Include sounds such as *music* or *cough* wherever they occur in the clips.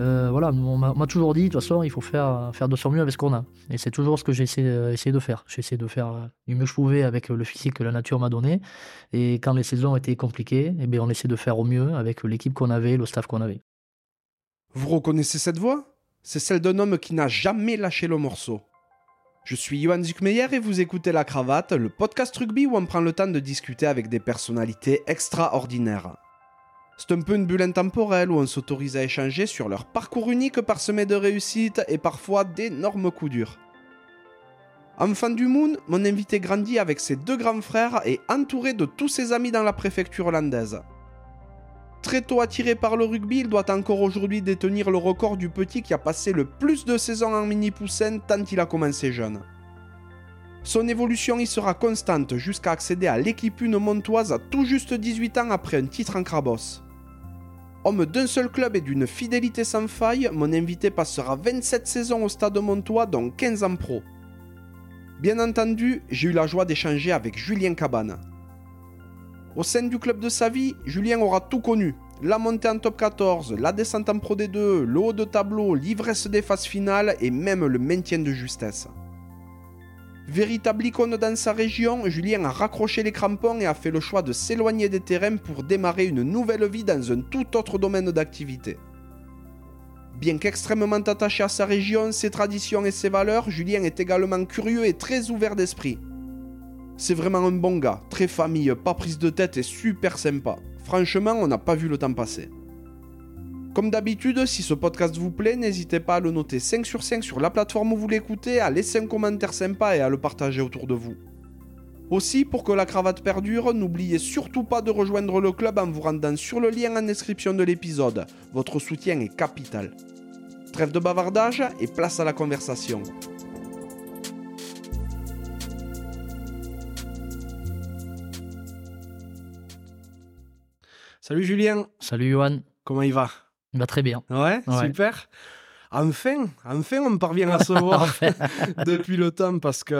Euh, voilà, on m'a toujours dit, de toute façon, il faut faire, faire de son mieux avec ce qu'on a. Et c'est toujours ce que j'ai essayé, de faire. J'ai essayé de faire euh, du mieux que je pouvais avec le physique que la nature m'a donné. Et quand les saisons étaient compliquées, eh bien, on essaie de faire au mieux avec l'équipe qu'on avait, le staff qu'on avait. Vous reconnaissez cette voix? C'est celle d'un homme qui n'a jamais lâché le morceau. Je suis Johan Zuckmeyer et vous écoutez La Cravate, le podcast rugby où on prend le temps de discuter avec des personnalités extraordinaires. C'est un peu une bulle intemporelle où on s'autorise à échanger sur leur parcours unique parsemé de réussites et parfois d'énormes coups durs. Enfant du Moon, mon invité grandit avec ses deux grands frères et entouré de tous ses amis dans la préfecture hollandaise. Très tôt attiré par le rugby, il doit encore aujourd'hui détenir le record du petit qui a passé le plus de saisons en mini-poussin tant il a commencé jeune. Son évolution y sera constante jusqu'à accéder à l'équipe une montoise à tout juste 18 ans après un titre en Crabos. Homme d'un seul club et d'une fidélité sans faille, mon invité passera 27 saisons au stade montois, dont 15 en pro. Bien entendu, j'ai eu la joie d'échanger avec Julien Cabane. Au sein du club de sa vie, Julien aura tout connu. La montée en top 14, la descente en Pro D2, le haut de tableau, l'ivresse des phases finales et même le maintien de justesse. Véritable icône dans sa région, Julien a raccroché les crampons et a fait le choix de s'éloigner des terrains pour démarrer une nouvelle vie dans un tout autre domaine d'activité. Bien qu'extrêmement attaché à sa région, ses traditions et ses valeurs, Julien est également curieux et très ouvert d'esprit. C'est vraiment un bon gars, très famille, pas prise de tête et super sympa. Franchement, on n'a pas vu le temps passer. Comme d'habitude, si ce podcast vous plaît, n'hésitez pas à le noter 5 sur 5 sur la plateforme où vous l'écoutez, à laisser un commentaire sympa et à le partager autour de vous. Aussi, pour que la cravate perdure, n'oubliez surtout pas de rejoindre le club en vous rendant sur le lien en description de l'épisode. Votre soutien est capital. Trêve de bavardage et place à la conversation. Salut Julien. Salut Johan. Comment il va? Il va très bien. Ouais, super. Enfin, enfin, on parvient à se *laughs* voir *laughs* depuis le temps parce qu'il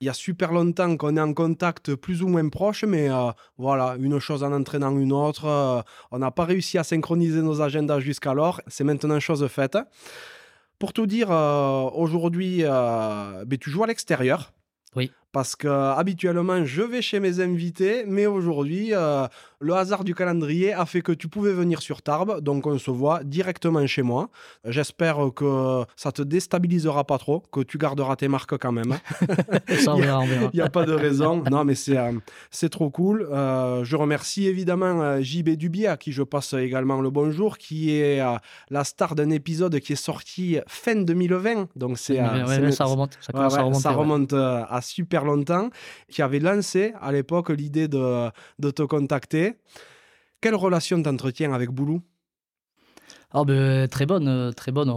y a super longtemps qu'on est en contact plus ou moins proche, mais euh, voilà, une chose en entraînant une autre. Euh, on n'a pas réussi à synchroniser nos agendas jusqu'alors. C'est maintenant chose faite. Pour tout dire, euh, aujourd'hui, ben, tu joues à l'extérieur. Oui. Parce que habituellement, je vais chez mes invités, mais aujourd'hui, le hasard du calendrier a fait que tu pouvais venir sur Tarbes, donc on se voit directement chez moi. J'espère que ça te déstabilisera pas trop, que tu garderas tes marques quand même. *laughs* ça, on verra, *laughs* Il n'y a, pas de raison. Non, mais c'est, euh, c'est trop cool. Euh, je remercie évidemment euh, JB Dubier, à qui je passe également le bonjour, qui est la star d'un épisode qui est sorti fin 2020. Donc c'est, ça remonte, ça, remonte à super longtemps, qui avait lancé à l'époque l'idée de, de te contacter. Quelle relation t'entretiens avec Boulou? Ah ben, Très bonne, euh, très bonne.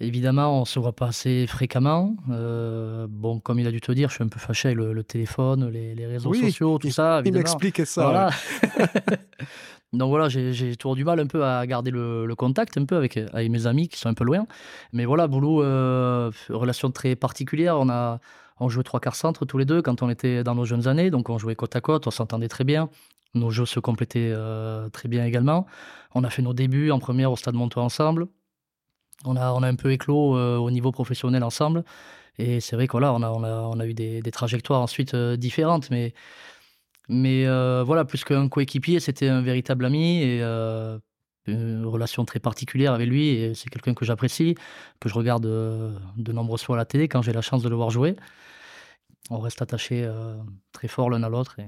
Évidemment, on se voit pas assez fréquemment. Euh, bon, comme il a dû te dire, je suis un peu fâché avec le, téléphone, les, réseaux sociaux, tout ça. Il m'expliquait ça. *laughs* Donc voilà, j'ai toujours du mal un peu à garder le, contact un peu avec, avec, mes amis qui sont un peu loin. Mais voilà, Boulou, euh, relation très particulière. On a on jouait trois quarts centre tous les deux quand on était dans nos jeunes années, donc on jouait côte à côte, on s'entendait très bien. Nos jeux se complétaient euh, très bien également. On a fait nos débuts en première au Stade Montois ensemble. On a, on a un peu éclos euh, au niveau professionnel ensemble. Et c'est vrai qu'on on a, on a, eu des, trajectoires ensuite euh, différentes. Mais, mais voilà, plus qu'un coéquipier, c'était un véritable ami et une relation très particulière avec lui. Et c'est quelqu'un que j'apprécie, que je regarde de nombreuses fois à la télé quand j'ai la chance de le voir jouer. On reste attachés très fort l'un à l'autre. Et...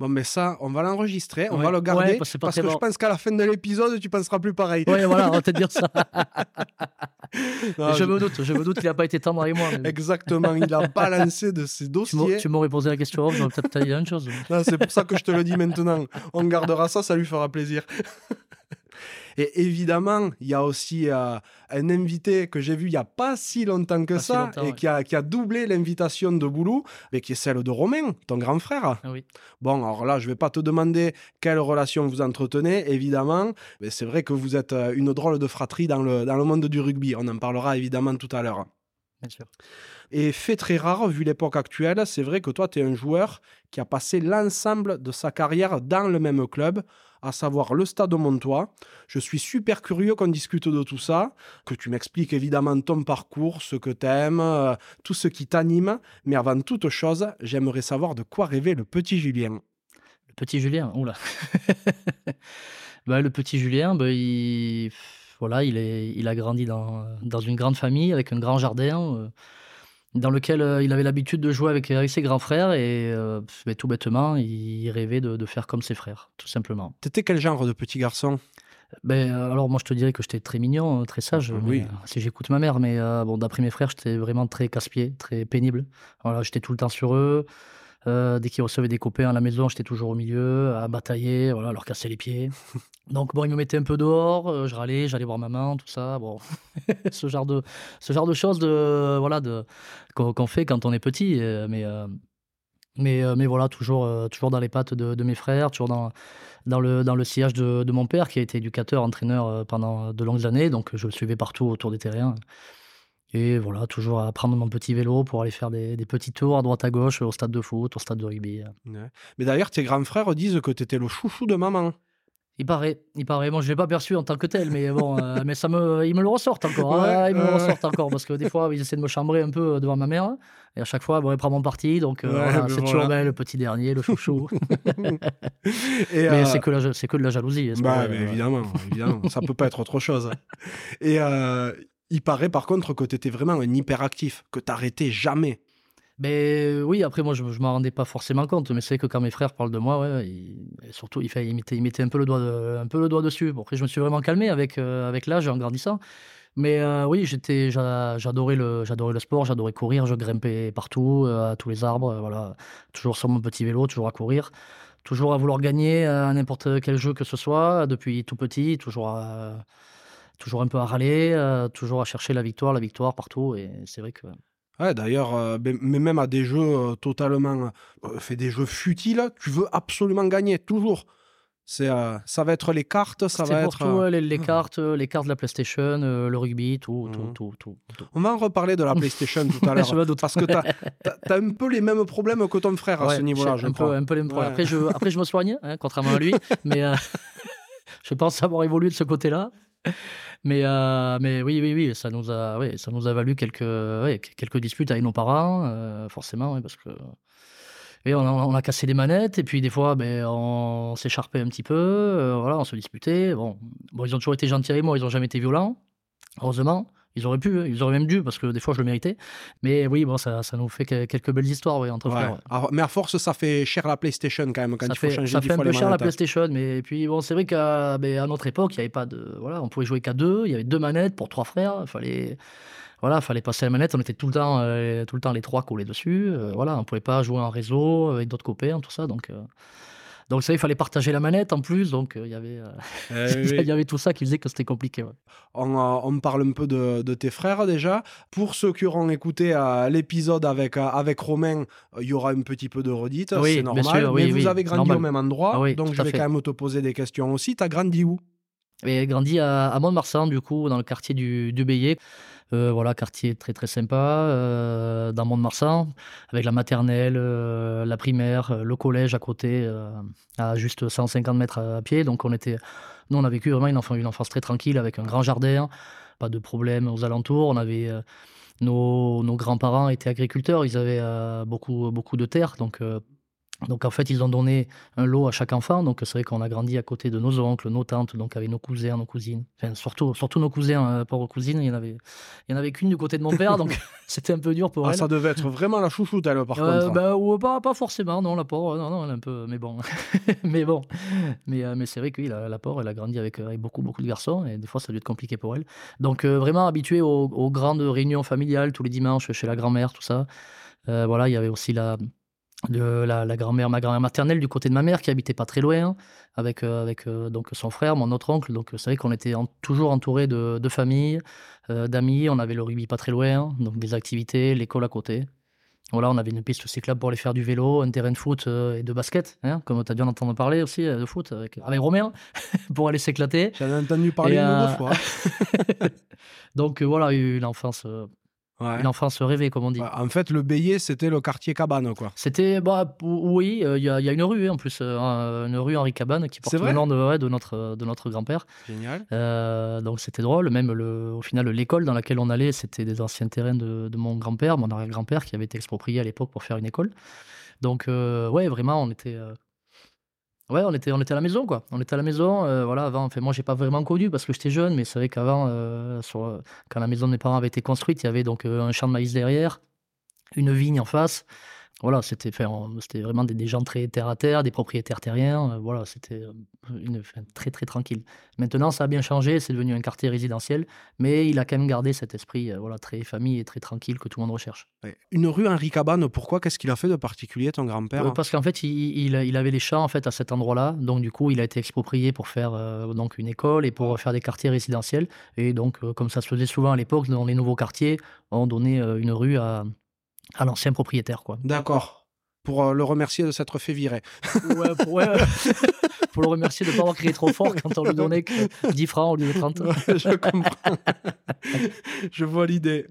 Bon, mais ça, on va l'enregistrer, on va le garder. parce, que je pense qu'à la fin de l'épisode, tu penseras plus pareil. Oui, voilà, on va te dire ça. *laughs* je, me doute, je me doute qu'il n'a pas été tendre avec moi. Exactement, il a *laughs* balancé de ses dossiers. Tu m'aurais posé la question, j'aurais peut-être dit même chose. C'est pour ça que je te le dis maintenant. On gardera ça, ça lui fera plaisir. *laughs* Et évidemment, il y a aussi euh, un invité que j'ai vu il n'y a pas si longtemps que ça et qui, a, qui, a, doublé l'invitation de Boulou, mais qui est celle de Romain, ton grand frère. Ah oui. Bon, alors là, je ne vais pas te demander quelle relation vous entretenez, évidemment, mais c'est vrai que vous êtes euh, une drôle de fratrie dans le, dans le monde du rugby. On en parlera évidemment tout à l'heure. Bien sûr. Et fait très rare, vu l'époque actuelle, c'est vrai que toi, tu es un joueur qui a passé l'ensemble de sa carrière dans le même club, à savoir le Stade Montois. Je suis super curieux qu'on discute de tout ça, que tu m'expliques évidemment ton parcours, ce que tu aimes, euh, tout ce qui t'anime. Mais avant toute chose, j'aimerais savoir de quoi rêvait le petit Julien. Le petit Julien, oula. *laughs* bah, le petit Julien, bah, il, voilà, il, est, il a grandi dans, dans une grande famille avec un grand jardin. euh, dans lequel euh, il avait l'habitude de jouer avec, avec ses grands frères et euh, bah, tout bêtement, il rêvait de, de faire comme ses frères, tout simplement. T'étais quel genre de petit garçon? Ben, alors moi je te dirais que j'étais très mignon, très sage, Ah mais, si j'écoute ma mère, mais euh, bon, d'après mes frères, j'étais vraiment très casse-pied, très pénible. Voilà, j'étais tout le temps sur eux. Euh, dès qu'ils recevaient des copains à la maison, j'étais toujours au milieu, à batailler, voilà, à leur casser les pieds. *laughs* Donc bon, ils me mettaient un peu dehors, euh, je râlais, j'allais voir maman, tout ça. Bon, *laughs* ce genre de, ce genre de choses de, voilà, de, qu'on fait quand on est petit. euh, mais, mais, mais voilà, toujours, toujours dans les pattes de, mes frères, toujours dans, dans, le, dans le sillage de, mon père, qui a été éducateur, entraîneur pendant de longues années. Donc je le suivais partout autour des terrains. Et voilà, toujours à prendre mon petit vélo pour aller faire des, des petits tours à droite à gauche au stade de foot, au stade de rugby. Ouais. Mais d'ailleurs, tes grands frères disent que t'étais le chouchou de maman. Il paraît, il paraît. Moi, je l'ai pas perçu en tant que tel, mais bon, euh, *laughs* mais ça me, ils me le ressortent encore. Ouais, hein, ils me ouais, le ouais. ressortent encore parce que des fois, ils essaient de me chambrer un peu devant ma mère, et à chaque fois, bon, ils prennent mon parti. Donc, euh, Ouais, voilà, ben c'est voilà. toujours ben, le petit dernier, le chouchou. *laughs* *laughs* Et, mais euh, c'est que la, c'est que de la jalousie. hein, Bah, mais évidemment, évidemment, ça peut pas être autre chose. Et il paraît par contre que tu étais vraiment un hyperactif, que t'arrêtais jamais. Ben oui, après moi je, je m'en rendais pas forcément compte, mais c'est que quand mes frères parlent de moi, ils- et surtout ils, ils, mettaient, un peu le doigt, de- dessus. Bon, après je me suis vraiment calmé avec, euh, l'âge en grandissant. Mais euh, oui, j'étais, j'a- j'adorais le, sport, j'adorais courir, je grimpais partout, euh, à tous les arbres, euh, voilà, toujours sur mon petit vélo, toujours à courir, toujours à vouloir gagner à n'importe quel jeu que ce soit, depuis tout petit, toujours à- toujours un peu à râler, euh, toujours à chercher la victoire, la victoire partout, et c'est vrai que Ouais, d'ailleurs, euh, mais même à des jeux euh, totalement. euh, fait des jeux futiles, tu veux absolument gagner, toujours. C'est, ça va être les cartes, ça va pour être. tout, ouais, les, les cartes, euh, les cartes de la PlayStation, le rugby, tout, tout, tout, tout, tout. On va en reparler de la PlayStation tout à *laughs* l'heure. Parce que tu as, *laughs* un peu les mêmes problèmes que ton frère à ce niveau-là, je un peu, crois. un peu les mêmes problèmes. Ouais. Après, je, après, je me soigne, hein, contrairement à lui, *laughs* mais je pense avoir évolué de ce côté-là. *laughs* Mais, euh, mais oui, oui, oui, ça nous a, oui, ça nous a valu quelques, quelques disputes avec nos parents, euh, forcément, parce que. On a, cassé des manettes, et puis des fois, ben, on s'écharpait un petit peu, euh, voilà, on se disputait. Bon, ils ont toujours été gentils avec moi, ils n'ont jamais été violents, heureusement. Ils auraient pu, hein, ils auraient même dû, parce que des fois, je le méritais. Mais oui, bon, ça, ça nous fait que- quelques belles histoires ouais, entre Ouais. frères. ouais. Alors, mais à force, ça fait cher la PlayStation quand même, quand ça il faut fait, changer ça fait un peu cher la. PlayStation, mais puis bon, c'est vrai qu'à ben, à notre époque, il n'y avait pas de. Voilà, on pouvait jouer qu'à deux, il y avait deux manettes pour trois frères, il fallait. Voilà, fallait passer la manette, on était tout le temps, euh, tout le temps les trois collés dessus. euh, voilà, on pouvait pas jouer en réseau avec d'autres copains, tout ça. Donc, euh, donc ça, il fallait partager la manette en plus. Donc, euh, il y avait, euh, *laughs* Eh oui. il y avait tout ça qui faisait que c'était compliqué. ouais. On, euh, on parle un peu de, de tes frères déjà. Pour ceux qui auront écouté euh, l'épisode avec, euh, avec Romain, euh, il y aura un petit peu de redite, Oui, c'est normal. sûr, oui, mais vous avez grandi normal. au même endroit, Ah donc je vais fait. quand même te poser des questions aussi. Tu as grandi où? Et grandi à, à Mont-de-Marsan, du coup, dans le quartier du, du Bélier. Voilà, quartier très très sympa, euh, dans Mont-de-Marsan, avec la maternelle, euh, la primaire, euh, le collège à côté, à juste 150 mètres à, pied. Donc on était, nous on a vécu vraiment une, enfance, une enfance très tranquille, avec un grand jardin, pas de problème aux alentours. On avait nos, nos grands-parents étaient agriculteurs, ils avaient beaucoup beaucoup de terres, donc donc en fait, ils ont donné un lot à chaque enfant. Donc c'est vrai qu'on a grandi à côté de nos oncles, nos tantes, donc avec nos cousins, nos cousines. Enfin, surtout, surtout nos cousins, euh, pauvres cousines. Il y en avait, il y en avait qu'une du côté de mon père, donc *laughs* c'était un peu dur pour Ah, elle. Ça devait être vraiment la chouchoute, elle, par Euh, contre. bah, ou pas, pas forcément, non, la pauvre, non, non, elle est un peu, mais bon, *laughs* mais bon, mais, euh, mais c'est vrai que oui, la, la pauvre, elle a grandi avec, euh, avec beaucoup, beaucoup de garçons, et des fois, ça a dû être compliqué pour elle. Donc, euh, vraiment habituée aux, aux grandes réunions familiales tous les dimanches chez la grand-mère, tout ça. Euh, voilà, il y avait aussi la, de la, la grand-mère, ma grand-mère maternelle du côté de ma mère qui habitait pas très loin, avec, euh, avec euh, donc son frère, mon autre oncle. Donc, c'est vrai qu'on était en- toujours entouré de, de familles, euh, d'amis. On avait le rugby pas très loin, donc des activités, l'école à côté. Voilà, on avait une piste cyclable pour aller faire du vélo, un terrain de foot euh, et de basket, hein, comme tu as dû en entendre parler aussi, euh, de foot, avec, avec Romain, *laughs* pour aller s'éclater. J'en ai entendu parler Et, une ou euh, deux fois. *laughs* Donc euh, voilà, une enfance, euh, Ouais. Une enfance rêvée, comme on dit. Ouais, En fait, le Bélier, c'était le quartier cabane, quoi. C'était, bah, oui, euh, il y, a- il y a une rue hein, en plus, euh, une rue Henri Cabane qui porte le nom de, ouais, de notre, de notre grand-père. Génial. Euh, donc c'était drôle. Même le, au final, l'école dans laquelle on allait, c'était des anciens terrains de, de mon grand-père, mon arrière-grand-père, qui avait été exproprié à l'époque pour faire une école. Donc, ouais, vraiment, on était. Ouais, on était, on était à la maison, quoi. On était à la maison, euh, voilà, avant. Enfin, moi, j'ai pas vraiment connu parce que j'étais jeune, mais c'est vrai qu'avant, euh, euh, quand la maison de mes parents avait été construite, il y avait donc un champ de maïs derrière, une vigne en face. Voilà, c'était c'était vraiment des, des gens très terre à terre, des propriétaires terriens. euh, voilà, c'était euh, une, très très tranquille. Maintenant, ça a bien changé, c'est devenu un quartier résidentiel, mais il a quand même gardé cet esprit euh, voilà, très famille et très tranquille que tout le monde recherche. Une rue Henri Cabane, pourquoi? Qu'est-ce qu'il a fait de particulier, ton grand-père? Euh, parce qu'en fait, il, il, il avait les champs en fait, à cet endroit-là, donc du coup, il a été exproprié pour faire euh, donc une école et pour faire des quartiers résidentiels. Et donc, euh, comme ça se faisait souvent à l'époque, dans les nouveaux quartiers, on donnait euh, une rue à, à l'ancien propriétaire. Quoi. D'accord. Pour euh, le remercier de s'être fait virer. Ouais, pour, ouais, *laughs* pour le remercier de ne pas avoir crié trop fort quand on lui donnait que 10 francs au lieu de 30. je comprends. *laughs* je vois l'idée.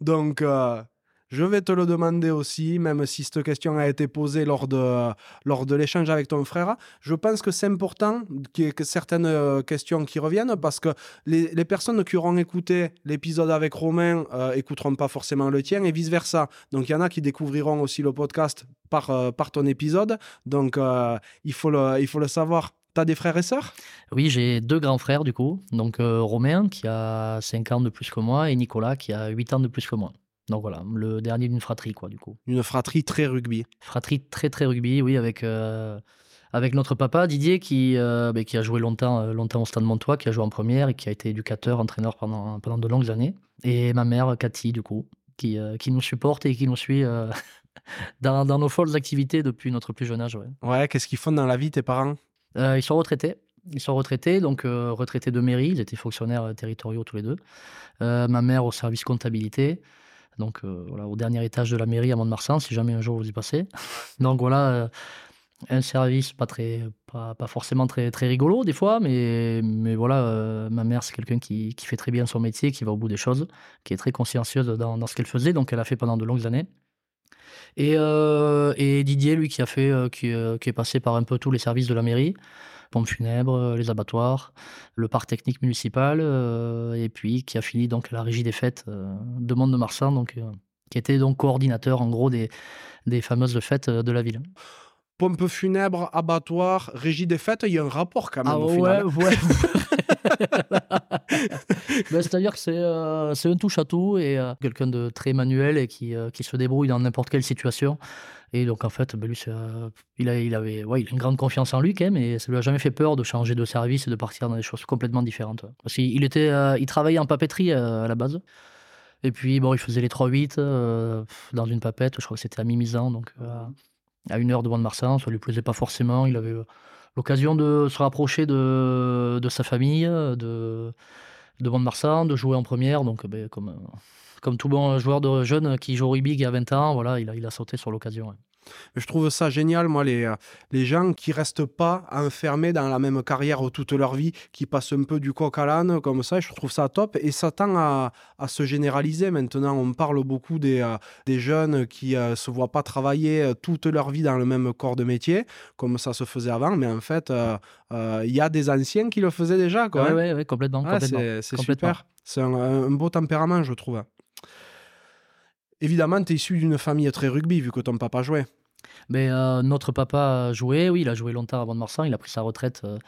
Donc, euh, je vais te le demander aussi, même si cette question a été posée lors de, lors de l'échange avec ton frère. Je pense que c'est important qu'il y ait certaines euh, questions qui reviennent parce que les, les personnes qui auront écouté l'épisode avec Romain euh, écouteront pas forcément le tien et vice-versa. Donc, il y en a qui découvriront aussi le podcast par, euh, par ton épisode. Donc, euh, il, faut le, il faut le savoir. T'as des frères et sœurs? Oui, j'ai deux grands frères du coup. Donc Romain qui a 5 ans de plus que moi et Nicolas qui a 8 ans de plus que moi. Donc voilà, le dernier d'une fratrie quoi du coup. Une fratrie très rugby. Fratrie très très rugby, oui, avec, euh, avec notre papa Didier qui, euh, ben, qui a joué longtemps, euh, longtemps au Stade Montois, qui a joué en première et qui a été éducateur, entraîneur pendant, pendant de longues années. Et ma mère Cathy du coup, qui, euh, qui nous supporte et qui nous suit *laughs* dans, dans nos folles activités depuis notre plus jeune âge. ouais. Ouais, qu'est-ce qu'ils font dans la vie, tes parents? Ils sont retraités. Ils sont retraités, donc retraités de mairie. Ils étaient fonctionnaires territoriaux tous les deux. Ma mère au service comptabilité. Donc euh, voilà, au dernier étage de la mairie à Mont-de-Marsan, si jamais un jour vous y passez. *laughs* donc voilà, euh, un service pas très, pas, pas forcément très, très rigolo des fois, mais, mais voilà, euh, ma mère c'est quelqu'un qui, qui fait très bien son métier, qui va au bout des choses, qui est très consciencieuse dans, dans ce qu'elle faisait, donc elle a fait pendant de longues années. Et, et Didier, lui, qui a fait, qui, qui est passé par un peu tous les services de la mairie, pompes funèbres, euh, les abattoirs, le parc technique municipal, euh, et puis qui a fini donc la régie des fêtes euh, de euh, qui était donc coordinateur en gros des, fameuses fêtes de la ville. Pompe funèbre, abattoir, régie des fêtes, il y a un rapport quand même Ah au ouais, final. ouais. *laughs* Ben, C'est-à-dire que c'est euh, un touche à tout et euh, quelqu'un de très manuel et qui, euh, qui se débrouille dans n'importe quelle situation. Et donc en fait, ben, lui, euh, il, a, il, avait, ouais, il a une grande confiance en lui quand même et ça lui a jamais fait peur de changer de service et de partir dans des choses complètement différentes. Parce qu'il il était, il travaillait en papeterie à la base. Et puis bon, il faisait les 3-8 euh, dans une papette, je crois que c'était à Mimizan, donc à une heure de Mont-de-Marsan, ça lui plaisait pas forcément. Il avait euh, l'occasion de se rapprocher de, sa famille, de, de Mont-de-Marsan, de jouer en première. Donc, ben, comme, euh, comme tout bon joueur de jeune qui joue au rugby a 20 ans, voilà, il a, il sauté sur l'occasion. Mais je trouve ça génial, moi, les, euh, les gens qui restent pas enfermés dans la même carrière toute leur vie, qui passent un peu du coq à l'âne, comme ça, et je trouve ça top. Et ça tend à, à se généraliser maintenant. On parle beaucoup des, euh, des jeunes qui ne se voient pas travailler euh, toute leur vie dans le même corps de métier, comme ça se faisait avant. Mais en fait, euh, euh, il y a des anciens qui le faisaient déjà. Quoi, Ouais, hein. ouais, ouais, complètement. C'est super. C'est un, un beau tempérament, je trouve. Évidemment, tu es issu d'une famille très rugby, vu que ton papa jouait. Mais euh, notre papa a joué, oui, il a joué longtemps avant de Marsan, il a pris sa retraite. euh,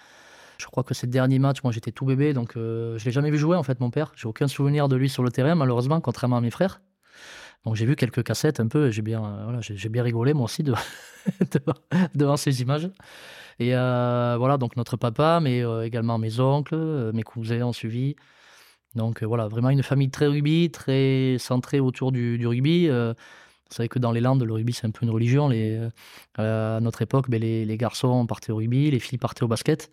je crois que ses derniers matchs, moi j'étais tout bébé, donc euh, je l'ai jamais vu jouer en fait, mon père. J'ai aucun souvenir de lui sur le terrain, malheureusement, contrairement à mes frères. Donc j'ai vu quelques cassettes un peu, j'ai bien, euh, voilà, j'ai bien rigolé moi aussi de- *laughs* devant, devant ces images. Et voilà, donc notre papa, mais également mes oncles, mes cousins ont suivi. Donc voilà, vraiment une famille très rugby, très centrée autour du rugby. Vous savez que dans les Landes, le rugby, c'est un peu une religion. Euh, à notre époque, ben, les, garçons partaient au rugby, les filles partaient au basket.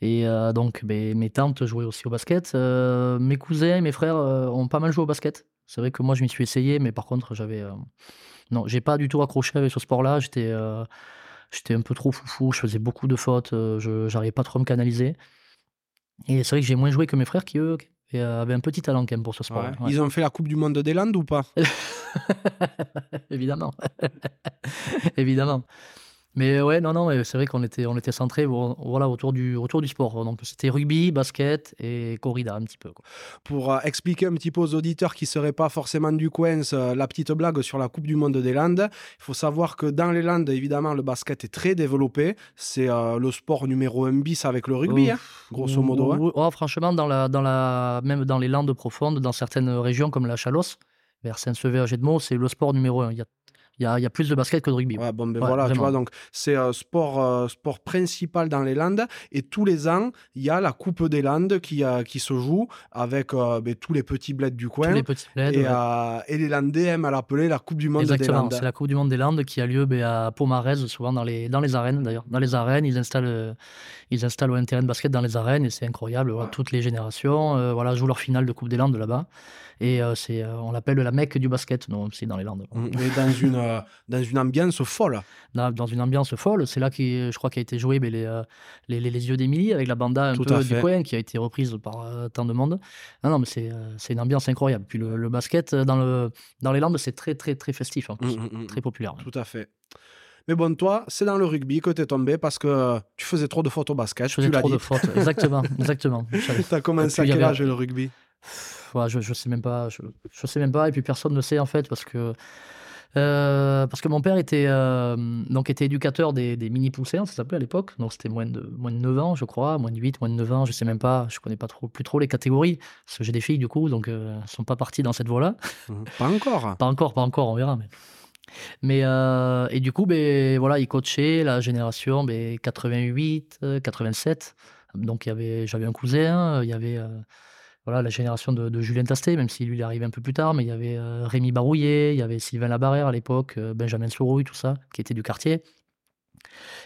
Et euh, donc, ben, mes tantes jouaient aussi au basket. Euh, mes cousins, mes frères ont pas mal joué au basket. C'est vrai que moi, je m'y suis essayé, mais par contre, j'avais. Non, j'ai pas du tout accroché avec ce sport-là. J'étais j'étais un peu trop foufou. Je faisais beaucoup de fautes. je n'arrivais pas trop à me canaliser. Et c'est vrai que j'ai moins joué que mes frères qui, eux, et euh, avait un petit talent quand même pour ce sport. Ouais. ouais. Ils ont fait la Coupe du Monde des Landes ou pas? *laughs* Évidemment. *laughs* Évidemment. Mais ouais, non, non, mais c'est vrai qu'on était, on était centré voilà, autour, du, autour du sport. Donc c'était rugby, basket et corrida un petit peu. Quoi. Pour euh, expliquer un petit peu aux auditeurs qui ne seraient pas forcément du coin euh, la petite blague sur la Coupe du Monde des Landes, il faut savoir que dans les Landes, évidemment, le basket est très développé. C'est euh, le sport numéro un bis avec le rugby, Euh, hein, grosso modo. hein. Oh, franchement, dans la, dans la, même dans les landes profondes, dans certaines régions comme la Chalosse, vers Saint-Sever, Gedmont, c'est le sport numéro un. Il y a, il y a, il y a plus de basket que de rugby. Ouais, bon, ben Ouais, voilà, tu vois, donc c'est euh, sport, euh, sport principal dans les Landes. Et tous les ans, il y a la Coupe des Landes qui, euh, qui se joue avec euh, ben, tous les petits bleds du coin. Tous les petits plaids. et, ouais. et les Landais aiment à l'appeler la Coupe du Monde des Exactement, Landes. c'est la Coupe du Monde des Landes qui a lieu ben, à Pomarez, souvent dans les, dans les arènes d'ailleurs. Dans les arènes, ils installent, ils installent un terrain de basket dans les arènes et c'est incroyable. voilà, toutes les générations voilà, jouent leur finale de Coupe des Landes là-bas. Et euh, c'est, euh, on l'appelle la Mecque du basket, non, c'est dans les Landes. Mm, Et dans une, euh, dans une ambiance folle. Dans, dans une ambiance folle, c'est là qui, je crois, qu'a été joué ben, les, les, les, les yeux d'Émilie avec la banda un Tout peu du coin qui a été reprise par tant de monde. Non, non, mais c'est, c'est une ambiance incroyable. Puis le, le basket dans, le, dans les Landes, c'est très, très, très festif en plus, Mm, mm, mm. très populaire. Tout à fait. Mais bon, toi, c'est dans le rugby que tu es tombé parce que tu faisais trop de fautes au basket. Je faisais tu l'as trop dit. de fautes. Exactement, *laughs* exactement. Tu as commencé à quel avait- âge le rugby? Ouais, je, je sais même pas. Je, je sais même pas. Et puis personne ne sait en fait parce que euh, parce que mon père était euh, donc était éducateur des, des mini poussins, ça s'appelait à l'époque. Donc c'était moins de moins de 9 ans, je crois, moins de 8, moins de 9 ans, je sais même pas. Je connais pas trop plus trop les catégories parce que j'ai des filles du coup, donc euh, elles sont pas parties dans cette voie-là. Mhm. Pas encore. *laughs* Pas encore, pas encore, on verra. Mais, mais euh, et du coup, ben, voilà, il coachait la génération ben, 88, euh, 87. Donc il y avait, j'avais un cousin, il y avait voilà, la génération de, Julien Tastet, même si lui il est arrivé un peu plus tard, mais il y avait euh, Rémi Barouillet, il y avait Sylvain Labarrère à l'époque, euh, Benjamin Sourouille, tout ça, qui était du quartier.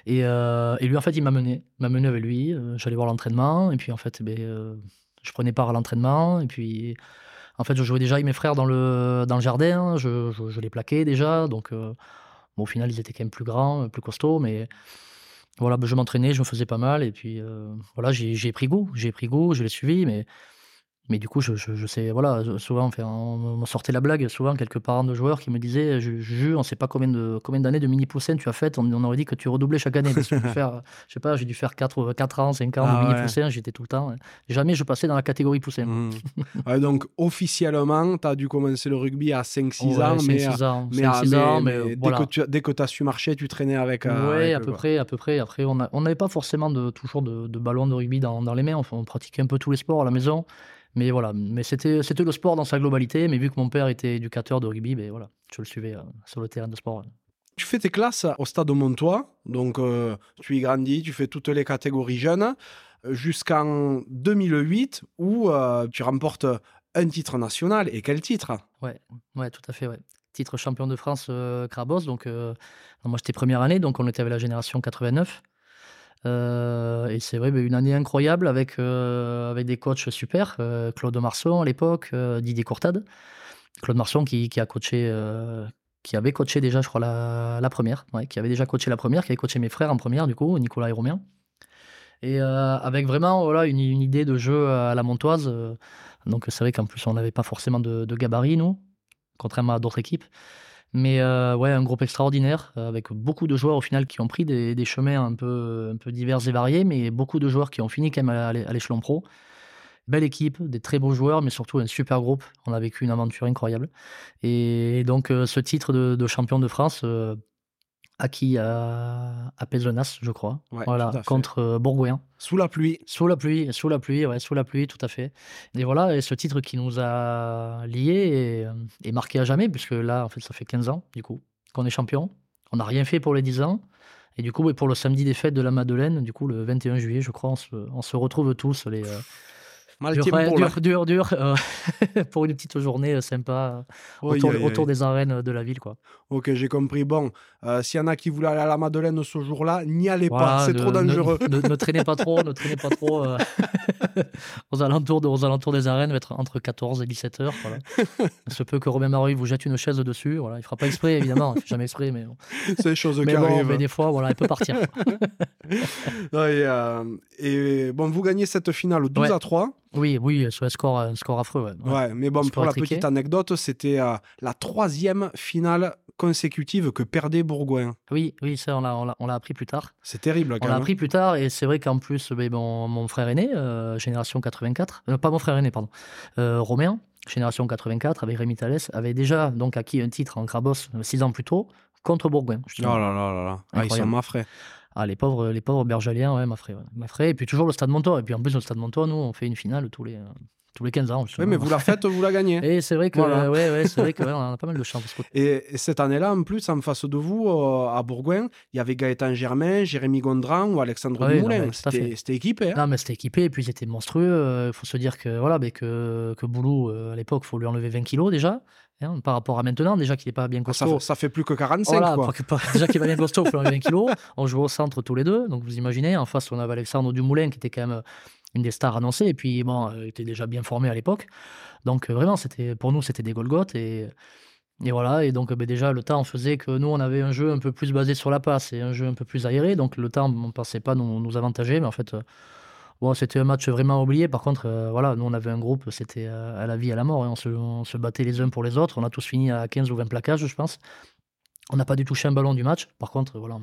Et, euh, et lui, en fait, il m'a mené, m'a mené avec lui. J'allais voir l'entraînement, et puis en fait, ben, euh, je prenais part à l'entraînement, et puis en fait, je jouais déjà avec mes frères dans le, dans le jardin, je, je, je les plaquais déjà, donc bon, au final, ils étaient quand même plus grands, plus costauds, mais voilà, ben, je m'entraînais, je me faisais pas mal, et puis voilà, j'ai pris goût, j'ai pris goût, je l'ai suivi, mais, mais du coup, je, je, je sais, voilà, je- souvent, enfin, on me sortait la blague, souvent, quelques parents de joueurs qui me disaient, je, je jure, on sait pas combien de combien d'années de mini poussin tu as fait, on, on aurait dit que tu redoublais chaque année, parce que dû *laughs* faire, je sais pas, j'ai dû faire 4, 4 ans, 5 ans Ah de mini ouais. poussin, j'étais tout le temps, jamais je passais dans la catégorie poussin. *laughs* Ouais, donc, officiellement, tu as dû commencer le rugby à 5-6 Ouais, ans, mais, 5-6 ans, mais, à- 5-6 mais- ans, mais, mais voilà. dès que tu, dès que tu as su marcher, tu traînais avec. euh, avec à peu quoi. près, à peu près. Après, on a- on n'avait pas forcément de, toujours de, de ballons de rugby dans, dans les mains. Enfin, on pratiquait un peu tous les sports à la maison. Mais voilà, mais c'était c'était le sport dans sa globalité. Mais vu que mon père était éducateur de rugby, ben voilà, je le suivais euh, sur le terrain de sport. Tu fais tes classes au stade de Montois, donc euh, tu y grandis, tu fais toutes les catégories jeunes, euh, jusqu'en 2008 où euh, tu remportes un titre national. Et quel titre? Ouais, ouais, tout à fait, ouais. Titre champion de France Crabos. Donc, moi, j'étais première année, donc on était avec la génération 89. Euh, et c'est vrai, ben, une année incroyable avec, euh, avec des coachs super. euh, Claude Marson à l'époque, Didier Courtade. Claude Marson qui, a coaché, qui avait coaché déjà, je crois, la, première. Qui avait déjà coaché la première, qui avait coaché mes frères en première, du coup, Nicolas et Romain. Et avec vraiment voilà, une, idée de jeu à la montoise. donc c'est vrai qu'en plus, on n'avait pas forcément de, de gabarit, nous, contrairement à d'autres équipes. Mais euh, ouais, un groupe extraordinaire, euh, avec beaucoup de joueurs au final qui ont pris des, chemins un peu, divers et variés, mais beaucoup de joueurs qui ont fini quand même à, l'é- à l'échelon pro. Belle équipe, des très beaux joueurs, mais surtout un super groupe. On a vécu une aventure incroyable. Et donc euh, ce titre de, champion de France, acquis à, à Pézenas, je crois, Ouais, voilà, contre euh, Bourgoin. Sous la pluie. Sous la pluie, sous la pluie, ouais, sous la pluie, tout à fait. Et voilà, et ce titre qui nous a liés et, et marqué à jamais, puisque là, en fait, ça fait 15 ans, du coup, qu'on est champion. On n'a rien fait pour les 10 ans. Et du coup, pour le samedi des fêtes de la Madeleine, du coup, le 21 juillet, je crois, on se, on se retrouve tous, les, euh, Mal dur, dur, dur, dur, euh, *laughs* pour une petite journée euh, sympa euh, Oui, autour, oui, oui. autour des arènes de la ville, quoi. Ok, j'ai compris. Bon, euh, s'il y en a qui voulaient aller à la Madeleine ce jour-là, n'y allez Voilà, pas, c'est ne- trop ne- dangereux. Ne, ne traînez pas trop, ne traînez pas trop euh, *laughs* *laughs* aux, alentours de- aux alentours des arènes, être entre 14 et 17 heures. Voilà. Il se peut que Romain Maruy vous jette une chaise dessus. Voilà. Il fera pas exprès, évidemment. Il fait jamais exprès, mais, bon. c'est des choses mais qui bon, arrivent. mais des fois, voilà, il peut partir. Et, euh, et bon, vous gagnez cette finale 12 Ouais. à 3. Oui, oui, sur un score, un score affreux. Ouais, Ouais, mais bon, pour la petite anecdote, c'était euh, la troisième finale consécutive que perdait Bourgoin. Oui, oui, ça, on l'a, on l'a- on l'a appris plus tard. C'est terrible, On quand l'a même. appris plus tard, et c'est vrai qu'en plus, ben, mon, mon frère aîné, euh, génération 84, euh, pas mon frère aîné, pardon, euh, Romain, génération 84, avec Rémi Thalès, avait déjà donc acquis un titre en Crabos euh, six ans plus tôt contre Bourgoin. Oh là là là là. Ah, ils sont mafrais. Ah, les pauvres, les pauvres bergaliens, ouais, ouais. Et puis toujours le Stade Montois. Et puis en plus, le Stade Montois, nous, on fait une finale tous les, euh, tous les 15 ans. Oui, mais vous la faites, vous la gagnez. Et c'est vrai que, Voilà. euh, ouais, ouais, c'est vrai que, ouais, on a pas mal de chance. Et, et cette année-là, en plus, en face de vous, euh, à Bourgoin, il y avait Gaëtan Germain, Jérémy Gondran ou Alexandre mais à C'était équipé. hein. Non, mais c'était équipé, et puis c'était monstrueux. Il faut se dire que, voilà, ben, que, que Boulou, à l'époque, il faut lui enlever 20 kilos déjà, hein, par rapport à maintenant, déjà qu'il n'est pas bien Ah, ça, costaud. fait- ça fait plus que 45, Voilà, quoi. pas pas- déjà qu'il va bien costaud, il enlever 20 kilos. On jouait au centre tous les deux. Donc vous imaginez, en face, on avait Alexandre Dumoulin qui était quand même euh, une des stars annoncées. Et puis, bon, euh, il était déjà bien formé à l'époque. Donc euh, vraiment, c'était pour nous, c'était des Golgotes. Et, et voilà. Et donc, ben, déjà, le temps faisait que nous, on avait un jeu un peu plus basé sur la passe et un jeu un peu plus aéré. Donc le temps, on ne pensait pas nous, nous avantager. Mais en fait. C'était un match vraiment oublié. Par contre, euh, voilà, nous on avait un groupe, c'était euh, à la vie, à la mort. et on, se, battait les uns pour les autres. On a tous fini à 15 ou 20 plaquages, je pense. On n'a pas tout touché un ballon du match. Par contre, voilà,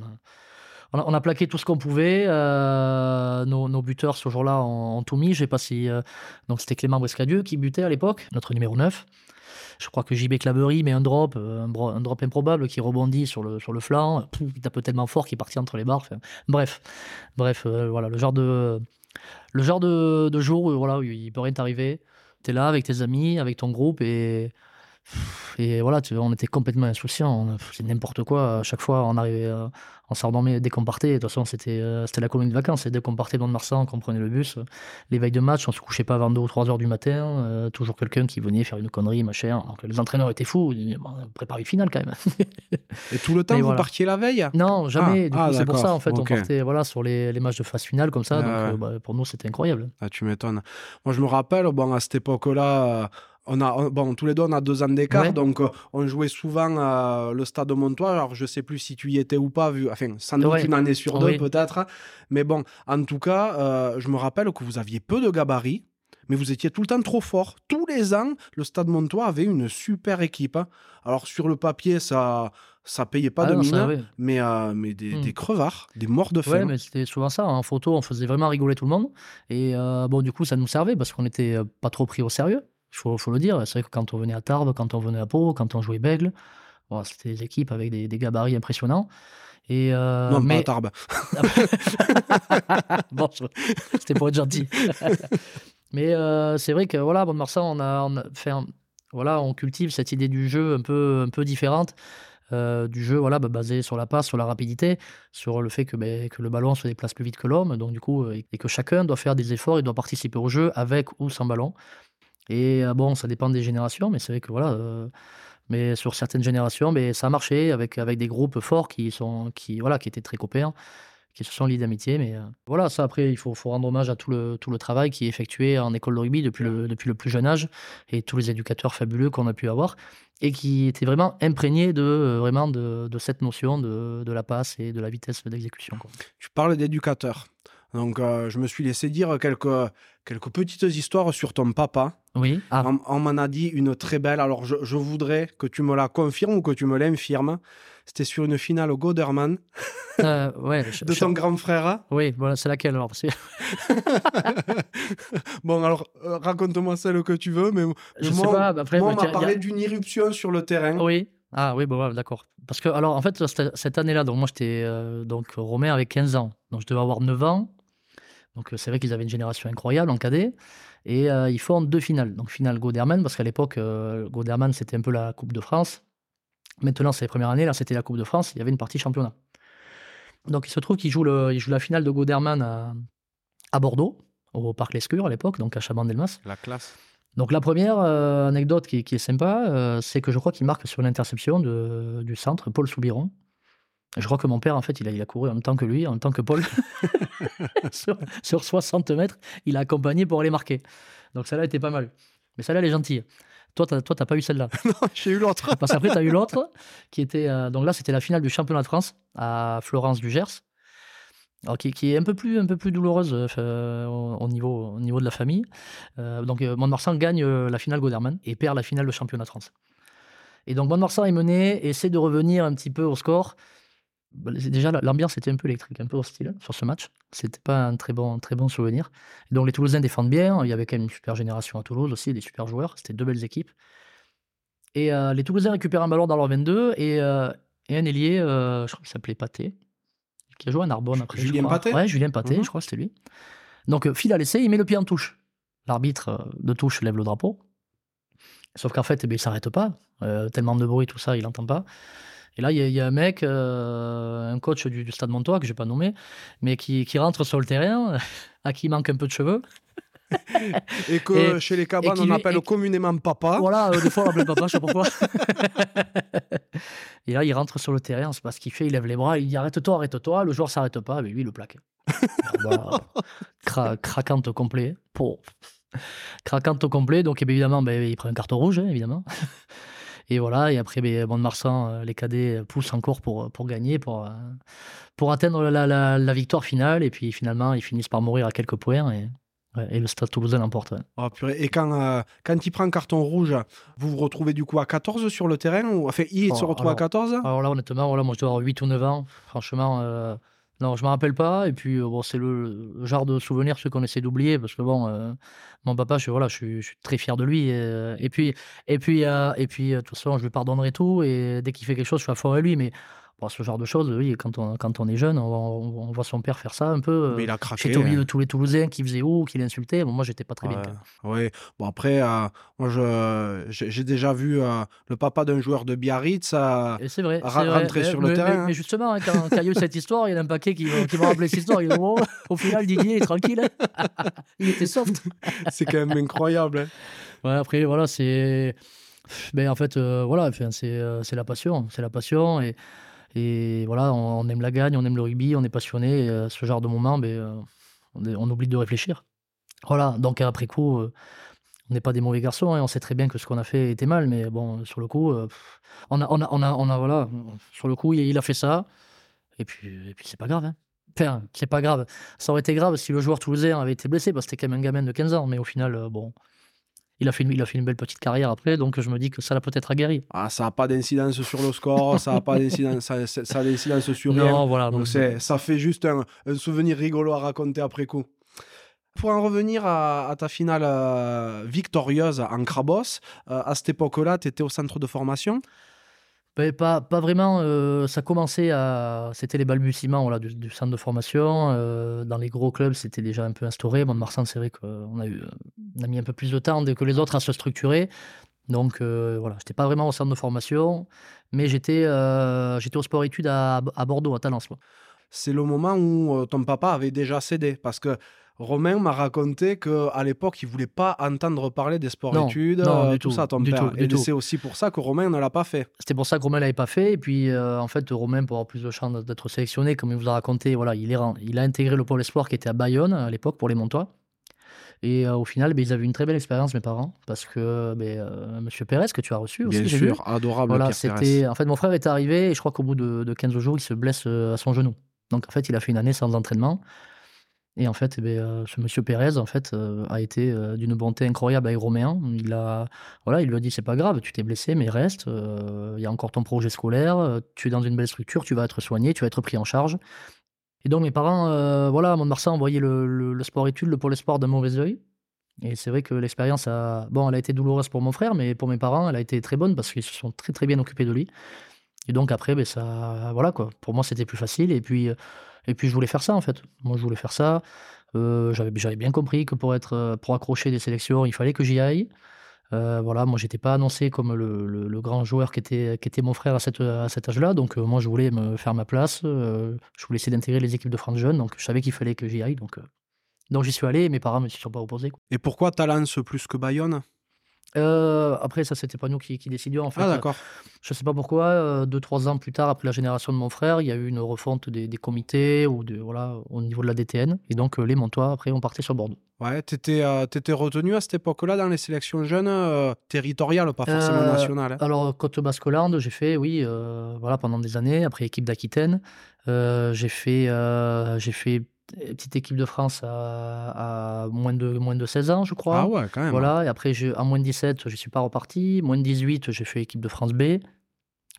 on a, plaqué tout ce qu'on pouvait. Euh, nos, buteurs ce jour-là ont, ont tout mis. Je sais pas si. donc c'était Clément Brescadieu qui butait à l'époque, notre numéro 9. Je crois que JB Clavery met un drop, un, drop improbable qui rebondit sur le, flanc. Il tape tellement fort qu'il est parti entre les barres. Bref, bref, voilà, le genre de, le genre de, jour où voilà, où il peut rien t'arriver. Tu es là avec tes amis, avec ton groupe et. Et voilà, tu vois, on était complètement insouciants. On faisait n'importe quoi. À chaque fois, on arrivait, euh, on s'endormait dès qu'on partait. De toute façon, c'était euh, c'était la colonie de vacances. Et dès qu'on partait dans le Marsan, qu'on prenait le bus, euh, les veilles de match, on se couchait pas avant 2 ou 3 heures du matin. euh, toujours quelqu'un qui venait faire une connerie, machin. Alors que les entraîneurs étaient fous. Ils disaient, Bon, prépare une finale quand même. Et tout le *laughs* temps, Mais vous voilà. partiez la veille? Non, jamais. Ah, ah, c'est pour ça, en fait, on partait voilà, sur les, les matchs de phase finale comme ça. Ah donc, ouais. euh, bah, pour nous, c'était incroyable. Ah, tu m'étonnes. Moi, je me rappelle, bon, à cette époque-là, on a, on- bon, tous les deux, on a deux ans d'écart, Ouais. donc euh, on jouait souvent à le stade de Montois. Alors, je sais plus si tu y étais ou pas, vu, enfin, sans doute Ouais. une année sur deux, Oui. peut-être. Mais bon, en tout cas, euh, je me rappelle que vous aviez peu de gabarits, mais vous étiez tout le temps trop fort. Tous les ans, le stade Montois avait une super équipe. hein. Alors, sur le papier, ça ça payait pas Ah de non, mine, ça, ouais. mais, euh, mais des, Hmm. des crevards, des morts de faim. Ouais, mais c'était souvent ça. En photo, on faisait vraiment rigoler tout le monde. Et bon, du coup, ça nous servait parce qu'on n'était pas trop pris au sérieux. Il faut, faut le dire. C'est vrai que quand on venait à Tarbes, quand on venait à Pau, quand on jouait Bègle, bon, c'était des équipes avec des, des gabarits impressionnants. Et euh, non, mais... pas à Tarbes. *laughs* bon, je- c'était pour être gentil. *laughs* Mais euh, c'est vrai que voilà, bon, Marsan, on a, on a fait un- voilà, on cultive cette idée du jeu un peu, un peu différente. euh, du jeu voilà, bah, basé sur la passe, sur la rapidité, sur le fait que, ben, que le ballon se déplace plus vite que l'homme, donc du coup, euh, et que chacun doit faire des efforts, il doit participer au jeu avec ou sans ballon. Et euh, bon, ça dépend des générations, mais c'est vrai que voilà, euh, mais sur certaines générations, mais ça a marché avec, avec des groupes forts qui, sont, qui, voilà, qui étaient très copains qui se sont liés d'amitié. Mais euh, voilà, ça après, il faut, faut rendre hommage à tout le, tout le travail qui est effectué en école de rugby depuis le, depuis le plus jeune âge et tous les éducateurs fabuleux qu'on a pu avoir et qui étaient vraiment imprégnés de, euh, vraiment de, de cette notion de, de la passe et de la vitesse d'exécution. Tu parles d'éducateur. Donc, euh, je me suis laissé dire quelques, quelques petites histoires sur ton papa. Oui. Ah, On, on m'en a dit une très belle. Alors, je, je voudrais que tu me la confirmes ou que tu me l'infirmes. C'était sur une finale au Goderman euh, ouais. *laughs* je- de je- ton grand frère. Oui, voilà, c'est laquelle alors *laughs* bon, alors, euh, raconte-moi celle que tu veux. Mais, Je mais sais moi, pas. bah, Après, moi, on bah, m'a a- parlé d'une irruption sur le terrain. Oui. Ah oui, bon, ouais, d'accord. Parce que, alors, en fait, cette, cette année-là, donc moi, j'étais. euh, donc, Romain avait 15 ans. Donc, je devais avoir 9 ans. Donc, euh, c'est vrai qu'ils avaient une génération incroyable en cadet. Et euh, ils font deux finales. Donc, finale Goderman, parce qu'à l'époque, euh, Goderman, c'était un peu la Coupe de France. Maintenant, c'est les premières années. Là, c'était la Coupe de France. Il y avait une partie championnat. Donc, il se trouve qu'ils jouent, le, ils jouent la finale de Goderman à, à Bordeaux, au Parc Lescure à l'époque, donc à Chaban-Delmas. La classe. Donc la première euh, anecdote qui, qui est sympa, c'est que je crois qu'il marque sur l'interception de- du centre, Paul Soubiron. Je crois que mon père, en fait, il a, il a couru en même temps que lui, en même temps que Paul. *laughs* *laughs* sur, sur 60 mètres, il a accompagné pour aller marquer. Donc celle-là était pas mal. Mais celle-là, elle est gentille. Toi, toi, t'as pas eu celle-là. *laughs* J'ai eu l'autre. Parce qu'après, tu as eu l'autre, qui était. euh, donc là, c'était la finale du championnat de France à Florence du Gers. alors qui, qui est un peu plus, un peu plus douloureuse euh, au, au niveau, au niveau de la famille. Euh, donc, euh, Mont-de-Marsan gagne euh, la finale Goderman et perd la finale de championnat de France. Et donc, Mont-de-Marsan est mené, essaie de revenir un petit peu au score. Bah, Déjà, la- l'ambiance était un peu électrique, un peu hostile sur ce match. C'était pas un très bon, très bon souvenir. Et donc, les Toulousains défendent bien. Il y avait quand même une super génération à Toulouse aussi, des super joueurs. C'était deux belles équipes. Et euh, les Toulousains récupèrent un ballon dans leur 22 et, euh, et un ailier, euh, je crois qu'il s'appelait Pathé, qui a joué à Narbonne après. Julien. Pathé Ouais, Julien Pathé, Mhm. je crois que c'était lui. Donc, fil à l'essai, il met le pied en touche. L'arbitre de touche lève le drapeau. Sauf qu'en fait, eh ben, il s'arrête pas. Tellement de bruit, tout ça, il n'entend pas. Et là, il y, a- il y a un mec, euh, un coach du, du Stade Montois, que je vais pas nommer, mais qui, qui rentre sur le terrain, *laughs* à qui il manque un peu de cheveux. *laughs* Et que Et- chez les cabanes, on appelle et- communément papa. Voilà, euh, des fois on l'appelle papa, je sais pas pourquoi. *laughs* et là, il rentre sur le terrain, c'est pas ce qu'il fait, il lève les bras, il dit arrête-toi, arrête-toi, le joueur s'arrête pas, mais lui, il le plaque. Bah, cra- craquante complet. Pour... Craquante complet, donc eh évidemment, ben, il prend un carton rouge, hein, évidemment. Et voilà, et après, ben, Mont-de-Marsan, euh, les cadets poussent encore pour, pour gagner, pour, euh, pour atteindre la, la- la victoire finale, et puis finalement, ils finissent par mourir à quelques points, et, ouais, et le Stade Toulousain l'emporte. ouais. Oh, purée. Et quand, euh, quand il prend carton rouge, vous vous retrouvez du coup à 14 sur le terrain ou... Enfin, il Oh, se retrouve à alors- 14 Alors là, honnêtement, voilà, moi je dois avoir 8 ou 9 ans. Franchement, euh, non, je me rappelle pas. Et puis, euh, bon, c'est le genre de souvenir ce qu'on essaie d'oublier parce que bon, euh, mon papa, je, voilà, je, suis, très fier de lui. Et, euh, et puis, et puis, puis, de toute façon, je lui pardonnerai tout. Et dès qu'il fait quelque chose, je suis à fond avec lui. Mais bon, ce genre de choses, oui, quand on, quand on est jeune, on, on- on voit son père faire ça un peu. euh, Mais il a craqué. J'étais au milieu hein. de tous les Toulousains qui faisaient ou qui l'insultaient. Bon, moi, j'étais pas très bien. ouais. Bon, après, euh, moi, je, j'ai déjà vu euh, le papa d'un joueur de Biarritz. euh, Et c'est vrai. ra- c'est vrai. rentrer Mais- sur le mais- terrain, Mais, hein. mais justement, hein, quand, quand il y a eu cette histoire, il y en a un paquet qui, qui m'a rappelé cette histoire. Il dit, bon, au final, Didier est tranquille. hein. *laughs* il était soft. *laughs* c'est quand même incroyable. hein. Ouais, après, voilà, c'est. Ben, en fait, euh, voilà, enfin, c'est euh, c'est la passion. C'est la passion. Et, et voilà, on, aime la gagne, on aime le rugby, on est passionné. et, euh, ce genre de moment, ben, euh, on, oublie de réfléchir. Voilà, donc après coup, euh, on n'est pas des mauvais garçons. hein, on sait très bien que ce qu'on a fait était mal. Mais bon, sur le coup, on, a, on, a, on, a, voilà, sur le coup, il, a fait ça. Et puis, et puis c'est pas grave. Hein. Enfin, c'est pas grave. Ça aurait été grave si le joueur toulousain avait été blessé, parce que c'était quand même un gamin de 15 ans. Mais au final, bon, il a, fait une, il a fait une belle petite carrière après, donc je me dis que ça l'a peut-être aguerri. Ah, ça n'a pas d'incidence sur le score, ça n'a pas d'incidence, ça, ça- d'incidence sur rien. Non, voilà. Donc donc, c'est, ça fait juste un, un souvenir rigolo à raconter après coup. Pour en revenir à, à ta finale euh, victorieuse en Crabos, euh, à cette époque-là, tu étais au centre de formation. Pas, pas vraiment. euh, ça commençait à. C'était les balbutiements voilà, du, centre de formation. euh, dans les gros clubs, c'était déjà un peu instauré. Bon, de Marsan, c'est vrai qu'on a, eu, on a mis un peu plus de temps que les autres à se structurer. Donc euh, voilà, j'étais pas vraiment au centre de formation, mais j'étais euh, j'étais au sport-études à, à Bordeaux, à Talence. C'est le moment où ton papa avait déjà cédé. Parce que Romain m'a raconté qu'à l'époque, il voulait pas entendre parler des sports-études, non, euh, tout tout, ça, ton du père. tout, du Et c'est aussi pour ça que Romain ne l'a pas fait. C'était pour ça que Romain l'avait pas fait. Et puis, euh, en fait, Romain, pour avoir plus de chance d'être sélectionné, comme il vous a raconté, voilà, il, est, il a intégré le pôle espoir qui était à Bayonne à l'époque pour les Montois. Et euh, au final, ben, ils avaient une très belle expérience, mes parents, parce que ben, euh, Monsieur Pérez, que tu as reçu aussi, Bien vu, sûr, adorable Voilà, c'était. En fait, mon frère est arrivé et je crois qu'au bout de, de 15 jours, il se blesse euh, à son genou. Donc, en fait, il a fait une année sans entraînement. Et en fait, eh ben, euh, ce monsieur Pérez, en fait, euh, a été euh, d'une bonté incroyable avec Roméen. Il a, voilà, il lui a dit c'est pas grave, tu t'es blessé, mais reste. Il y a encore ton projet scolaire. Tu es dans une belle structure, tu vas être soigné, tu vas être pris en charge. Et donc mes parents, euh, voilà, à Mont-de-Marsan, le, sport-études, le pôle espoir d'un mauvais œil. Et c'est vrai que l'expérience a, bon, elle a été douloureuse pour mon frère, mais pour mes parents, elle a été très bonne parce qu'ils se sont très très bien occupés de lui. Et donc après, ben, ça, voilà quoi. Pour moi, c'était plus facile. Et puis, et puis je voulais faire ça en fait. Moi, je voulais faire ça. Euh, j'avais, bien compris que pour être, euh, pour accrocher des sélections, il fallait que j'y aille. Euh, voilà, moi, j'étais pas annoncé comme le, grand joueur qui était, mon frère à, cet âge-là. Donc moi, je voulais me faire ma place. je voulais essayer d'intégrer les équipes de France jeunes. Donc je savais qu'il fallait que j'y aille. Donc, donc j'y suis allé. Mes parents me s'y sont pas opposés. Et pourquoi Talence plus que Bayonne? Euh, après, ça, c'était pas nous qui, qui décidions. En fait, Ah, d'accord. je sais pas pourquoi, euh, deux, trois ans plus tard, après la génération de mon frère, il y a eu une refonte des, des comités ou de, voilà, au niveau de la DTN. Et donc, euh, les Montois, après, on partait sur Bordeaux. Ouais, t'étais euh, t'étais retenu à cette époque-là dans les sélections jeunes euh, territoriales, pas forcément Euh, nationales. hein. Alors, Côte Basque-Hollande, j'ai fait, oui, euh, voilà, pendant des années. Après, équipe d'Aquitaine. Euh, j'ai fait, euh, j'ai fait euh, petite équipe de France à, à moins, de, moins de 16 ans, je crois. Ah ouais, quand même. Voilà, et après, je- en moins de 17, je ne suis pas reparti. Moins de 18, j'ai fait équipe de France B.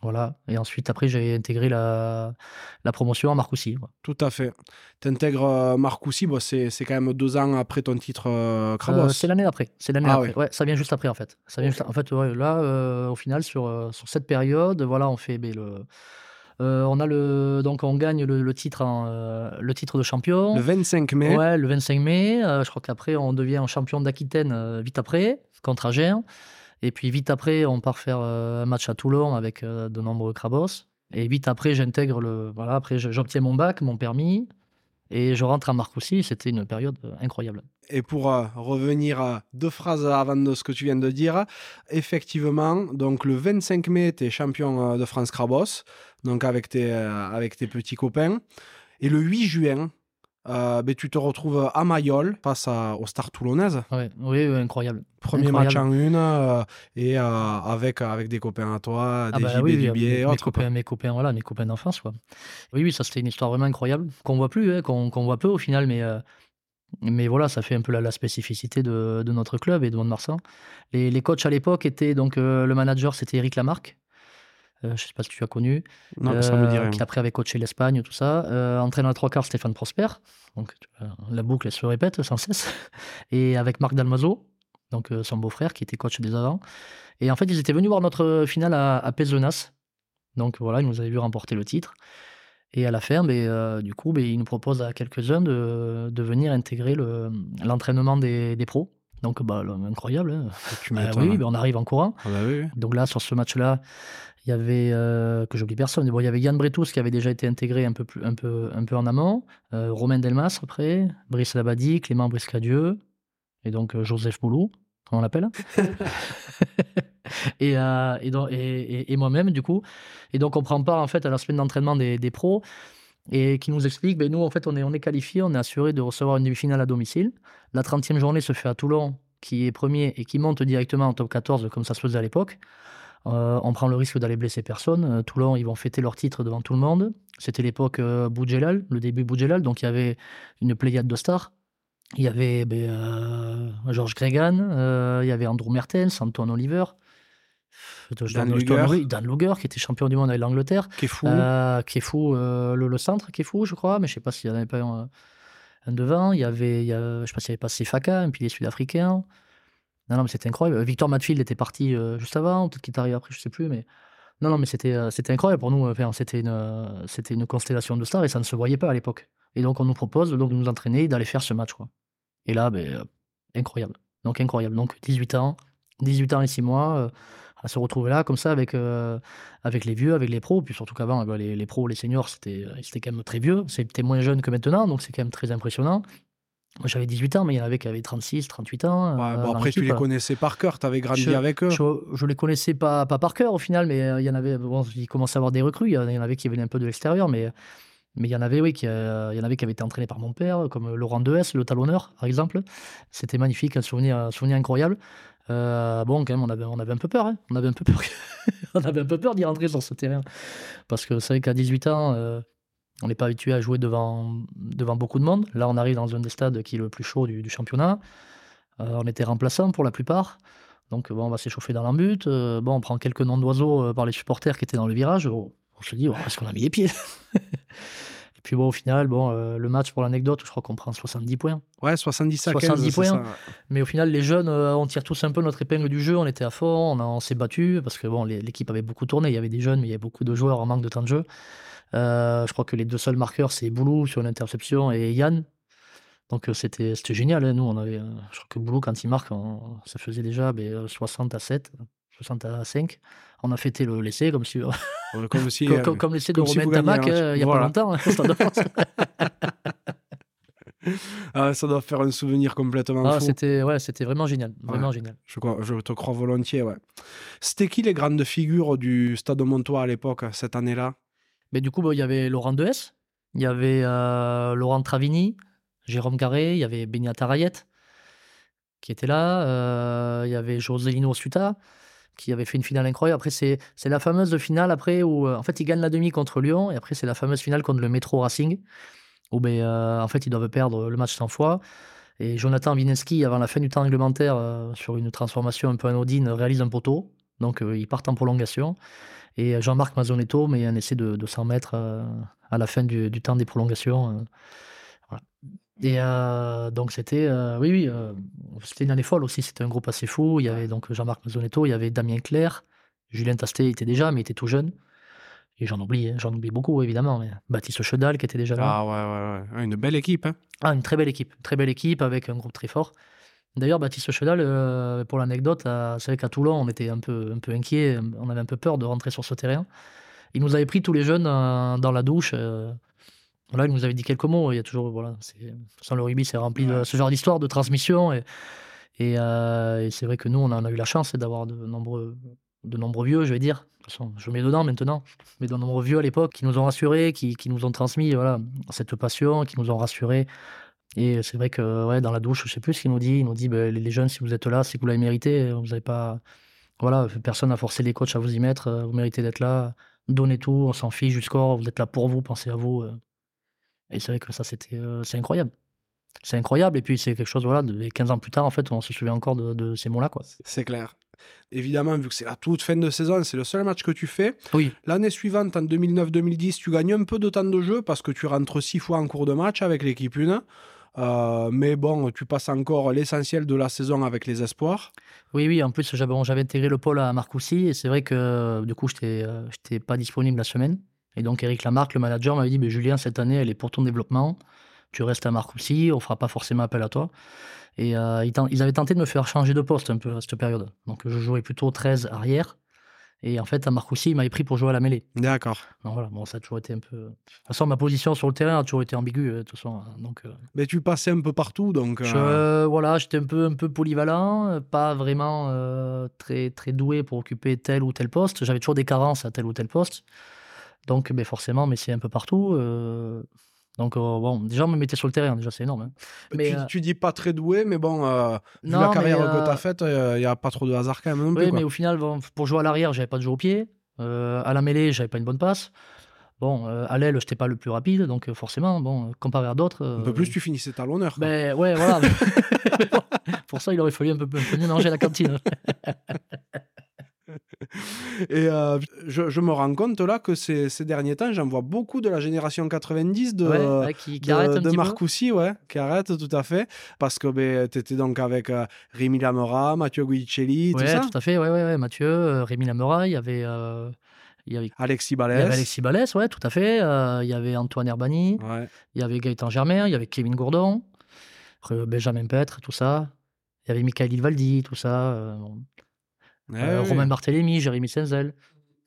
Voilà, et ensuite, après, j'ai intégré la, la promotion à Marcoussis. ouais. Tout à fait. T'intègres euh, Marcoussis, bon, c'est c'est quand même deux ans après ton titre euh. Euh, c'est l'année d'après. C'est l'année Ah. Ouais, ça vient juste après, en fait. Ça vient juste- En fait, là, euh, au final, sur, sur cette période, voilà, on fait ben, le. Euh, on a le donc on gagne le, le titre en, euh, le titre de champion. Le 25 mai. Ouais, le 25 mai. Euh, je crois qu'après, on devient champion d'Aquitaine vite après, contre Agen. Et puis vite après, on part faire un match à Toulon avec de nombreux crabos. Et vite après, j'intègre le. Voilà, après, j'obtiens mon bac, mon permis. Et je rentre à Marcoussis. C'était une période incroyable. Et pour euh, revenir à deux phrases avant de ce que tu viens de dire, effectivement, donc le 25 mai, tu es champion de France Krabos, donc avec tes, euh, avec tes petits copains. Et le 8 juin, euh, ben, tu te retrouves à Mayol face à, au Stars Toulonnaise. Ouais, oui, oui, incroyable. Premier Incroyable. match en une euh, et euh, avec, avec des copains à toi, Ah des bah JB oui, mes, et mes autres. quoi. copains, mes copains, voilà, mes copains d'enfance, quoi. Oui, oui, ça c'était une histoire vraiment incroyable qu'on voit plus, hein, qu'on qu'on voit peu au final, mais mais voilà, ça fait un peu la, la spécificité de, de notre club et de Mont-de-Marsan. Les, les coachs à l'époque étaient donc le manager, c'était Eric Lamarck. Euh, je sais pas si tu as connu. Non, ça me dit euh, rien. Qui après avait coaché l'Espagne, tout ça. Euh, entraîneur à trois quarts, Stéphane Prosper. Donc la boucle elle se répète sans cesse. *laughs* Et avec Marc Dalmazo, donc son beau-frère qui était coach des avant. Et en fait, ils étaient venus voir notre finale à, à Pézenas. Donc voilà, ils nous avaient vu remporter le titre. Et à la fin, ben, euh, du coup, ben, ils nous proposent à quelques-uns de, de venir intégrer le- l'entraînement des, des pros. Donc, bah, le- incroyable. hein. Tu m'étonnes. oui, ben, on arrive en courant. Ah bah oui. Donc là, sur ce match-là, il y avait, euh, que j'oublie personne, mais bon, il y avait Yann Bretous qui avait déjà été intégré un peu, plus, un peu, un peu en amont, euh, Romain Delmas après, Brice Labadie, Clément Briscadieu, et donc euh, Joseph Boulou, comment on l'appelle? *laughs* Et, et- et- et moi-même, du coup. Et donc, on prend part en fait à la semaine d'entraînement des, des pros et qui nous explique ben, nous, en fait, on est, on est qualifié, on est assuré de recevoir une demi-finale à domicile. La 30e journée se fait à Toulon, qui est premier et qui monte directement en top 14, comme ça se faisait à l'époque. Euh, on prend le risque d'aller blesser personne. Euh, Toulon, ils vont fêter leur titre devant tout le monde. C'était l'époque euh, le début Boudjelal, donc il y avait une pléiade de stars. Il y avait ben, euh, Georges Gregan, il y avait Andrew Mertens, Antoine Oliver, je Dan donne- je Luger. donne- Dan Luger, qui était champion du monde avec l'Angleterre. Qui est fou. Euh, qui est fou, euh, le, le centre qui est fou, je crois, mais je sais pas s'il y en avait pas un, un devant. Il y avait, il y a- je sais pas s'il y avait pas Sefaka, un pilier sud-africain. Non, non, mais c'était incroyable. Victor Matfield était parti euh, juste avant, peut-être qu'il est arrivé après, je sais plus, mais non, non, mais c'était, euh, c'était incroyable pour nous. Enfin, c'était une, euh, c'était une constellation de stars et ça ne se voyait pas à l'époque. Et donc, on nous propose donc, de nous entraîner et d'aller faire ce match, quoi. Et là, ben, euh, incroyable. Donc, incroyable. Donc, 18 ans, 18 ans et 6 mois, euh, à se retrouver là, comme ça, avec, euh, avec les vieux, avec les pros. Puis surtout qu'avant, eh ben, les, les pros, les seniors, c'était, euh, c'était quand même très vieux. C'était moins jeune que maintenant, donc c'est quand même très impressionnant. Moi, j'avais 18 ans, mais il y en avait qui avaient 36, 38 ans. Ouais, euh, bon, après, tu les connaissais par cœur, tu avais grandi Je- avec eux. Je, je les connaissais pas, pas par cœur au final, mais euh, il y en avait. Bon, ils commençaient à avoir des recrues. Il y en il avait qui venaient un peu de l'extérieur, mais mais il y en avait, oui, qui, euh, il y en avait qui avaient été entraînés par mon père, comme Laurent Dehes, le talonneur, par exemple. C'était magnifique, un souvenir, un souvenir incroyable. Euh, bon, quand même, on avait, on avait un peu peur. hein. On avait un peu peur. *laughs* peur d'y rentrer sur ce terrain, parce que c'est vrai qu'à 18 ans. euh, on n'est pas habitué à jouer devant, devant beaucoup de monde. Là, on arrive dans un des stades qui est le plus chaud du, championnat. Euh, on était remplaçants pour la plupart. Donc, bon, on va s'échauffer dans l'embut. Bon, on prend quelques noms d'oiseaux par les supporters qui étaient dans le virage. Oh, on se dit, oh, est-ce qu'on a mis les pieds? *laughs* Et puis, bon, au final, bon, euh, le match, pour l'anecdote, je crois qu'on prend 70 points. Ouais, 70 à 15. 70 c'est points. ça. Mais au final, les jeunes, euh, on tire tous un peu notre épingle du jeu. On était à fond, on, a- on s'est battu parce que bon, l'équipe avait beaucoup tourné. Il y avait des jeunes, mais il y avait beaucoup de joueurs en manque de temps de jeu. Euh, je crois que les deux seuls marqueurs, c'est Boulou sur l'interception et Yann. Donc c'était génial. hein. Nous, on avait, je crois que Boulou, quand il marque, on- ça faisait déjà ben, euh, 60 à 7, 60 à 5. On a fêté le l'essai comme, si, Comme si. *laughs* comme, euh, comme- comme l'essai de si Romain un Tamac match. euh, il n'y a Voilà. pas longtemps hein. *laughs* Ah, ça doit faire un souvenir complètement Ah, fou. c'était ouais, c'était vraiment génial, vraiment génial. Je, crois- je te crois volontiers, ouais. C'était qui les grandes figures du Stade Montois à l'époque, cette année-là? Mais du coup, bah, il y avait Laurent Dehes, il y avait euh, Laurent Travini, Jérôme Garé, il y avait Benyata Rayet qui était là, euh, il y avait Joselino Suta qui avait fait une finale incroyable. Après, c'est la fameuse finale après où euh, en fait ils gagnent la demi contre Lyon et après c'est la fameuse finale contre le Metro Racing où ben, euh, en fait ils doivent perdre le match 100 fois. Et Jonathan Wineski, avant la fin du temps réglementaire, euh, sur une transformation un peu anodine, réalise un poteau. Donc ils partent en prolongation. Et Jean-Marc Mazzonetto met un essai de, de 100 mètres à la fin du, du temps des prolongations. Et euh, donc c'était, euh, oui, oui, euh, c'était une année folle aussi. C'était un groupe assez fou. Il y avait donc Jean-Marc Mazzonetto, il y avait Damien Clerc, Julien Tastet était déjà, mais il était tout jeune. Et j'en oublie, hein, j'en oublie beaucoup évidemment. Mais Baptiste Chedal qui était déjà là. Ah ouais, ouais, ouais. Une belle équipe. Hein. Ah, une très belle équipe, une très belle équipe avec un groupe très fort. D'ailleurs, Baptiste Chedal, pour l'anecdote, c'est vrai qu'à Toulon, on était un peu, un peu inquiets, on avait un peu peur de rentrer sur ce terrain. Il nous avait pris tous les jeunes dans la douche. Euh, voilà, il nous avait dit quelques mots. Il y a toujours, voilà, c'est, de toute façon, le rugby, c'est rempli de ce genre d'histoire, de transmission. Et, et, euh, et c'est vrai que nous, on en a eu la chance d'avoir de nombreux, de nombreux vieux, je vais dire. De toute façon, je mets dedans maintenant, mais de nombreux vieux à l'époque qui nous ont rassurés, qui, qui nous ont transmis voilà, cette passion, qui nous ont rassurés. Et c'est vrai que ouais, dans la douche, je sais plus ce qu'il nous dit. Il nous dit ben, les, jeunes, si vous êtes là, c'est que vous l'avez mérité. Vous n'avez pas. Voilà, personne n'a forcé les coachs à vous y mettre. euh, Vous méritez d'être là. Donnez tout, on s'en fiche score. Vous êtes là pour vous, pensez à vous. Euh. Et c'est vrai que ça, c'était, euh, c'est incroyable. C'est incroyable. Et puis, c'est quelque chose, voilà, de, et 15 ans plus tard, en fait, on se souvient encore de, de ces mots-là, quoi. C'est clair. Évidemment, vu que c'est la toute fin de saison, c'est le seul match que tu fais. Oui, L'année suivante, en 2009-2010, tu gagnes un peu de temps de jeu parce que tu rentres six fois en cours de match avec l'équipe 1. Euh, mais bon, tu passes encore l'essentiel de la saison avec les espoirs. Oui, oui, en plus, j'avais, bon, j'avais intégré le pôle à Marcoussis et c'est vrai que du coup, je n'étais pas disponible la semaine. Et donc, Eric Lamarck, le manager, m'avait dit "Ben, Julien, cette année, elle est pour ton développement. Tu restes à Marcoussis, on fera pas forcément appel à toi. Et euh, ils, avaient tenté de me faire changer de poste un peu à cette période. Donc, je jouais plutôt 13 arrière. Et en fait, à Marcoussis, ils m'avaient pris pour jouer à la mêlée. D'accord. Donc voilà, bon, ça a toujours été un peu. De toute façon, ma position sur le terrain a toujours été ambiguë. euh, De toute façon, hein. donc, euh, Mais tu passais un peu partout, donc. je, euh, voilà, j'étais un peu, un peu polyvalent, pas vraiment euh, très, très doué pour occuper tel ou tel poste. J'avais toujours des carences à tel ou tel poste. Donc, ben, forcément, mais c'est un peu partout. euh, donc, euh, bon, déjà, on me mettait sur le terrain, déjà, c'est énorme. hein. Mais, tu, euh, tu dis pas très doué, mais bon, euh, vu non, la mais, carrière que euh, tu as faite, il n'y a pas trop de hasard quand même. Oui, quoi. mais au final, bon, pour jouer à l'arrière, j'avais pas de jeu au pied. Euh, à la mêlée, j'avais pas une bonne passe. Bon, euh, à l'aile, j'étais pas le plus rapide, donc euh, forcément, bon, comparé à d'autres. Un euh, peu plus, tu finissais talonneur. quoi. Ben ouais, voilà. *laughs* *laughs* Pour ça, il aurait fallu un peu, un peu mieux manger à la cantine. *laughs* *laughs* Et euh, je, je me rends compte là que ces, ces derniers temps, j'en vois beaucoup de la génération 90 de, Ouais, ouais, qui, qui de, de. Marcoussis, ouais, qui arrête tout à fait. Parce que ben, tu étais donc avec euh, Rémi Lamora, Mathieu Guicelli, tout ça. tout à fait. Ouais, ouais. Mathieu, euh, Rémi Lamora, il y avait, euh, il y avait, Alexis il y Balès. avait Alexis Balès, ouais, tout à fait. Euh, il y avait Antoine Herbani, Ouais. il y avait Gaëtan Germain, il y avait Kevin Gourdon, Benjamin Petre, tout ça. Il y avait Michael Ilvaldi, tout ça. euh. Ouais, Euh. Romain Barthélémy, Jérémy Senzel.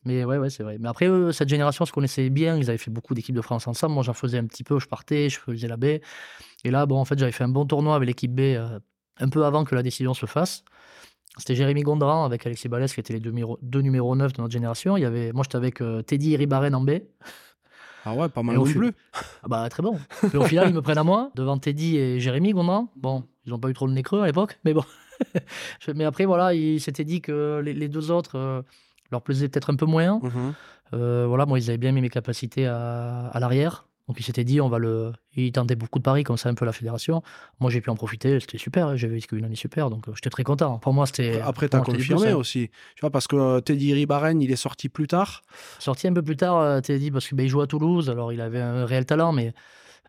Mais ouais, ouais, c'est vrai. Mais après, eux, cette génération se connaissait bien. Ils avaient fait beaucoup d'équipes de France ensemble. Moi, j'en faisais un petit peu. Je partais, je faisais la B. Et là, bon, en fait, j'avais fait un bon tournoi avec l'équipe B euh, un peu avant que la décision se fasse. C'était Jérémy Gondran avec Alexis Balès, qui étaient les deux, numéros- deux numéros 9 de notre génération. Il y avait, moi, j'étais avec euh, Teddy Ribaren en B. Ah ouais, pas mal au plus. Ah bah, très bon. Mais au final, ils me prennent à moi, devant Teddy et Jérémy Gondran. Bon, ils n'ont pas eu trop le nez creux à l'époque, mais bon. Mais après, voilà, ils s'étaient dit que les, les deux autres euh, leur plaisaient peut-être un peu moins. Mhm. Euh, voilà, moi, ils avaient bien mis mes capacités à, à l'arrière. Donc, ils s'étaient dit, on va le. Ils tentaient beaucoup de paris, comme ça, un peu la fédération. Moi, j'ai pu en profiter, c'était super. hein, J'avais vécu une année super, donc euh, j'étais très content. Pour moi, c'était. Après, tu pour as moi, c'était du confirmé plus, hein. aussi. Tu vois, parce que Teddy Ribaren, il est sorti plus tard. Sorti un peu plus tard, dit, parce qu'il joue à Toulouse, alors il avait un réel talent, mais,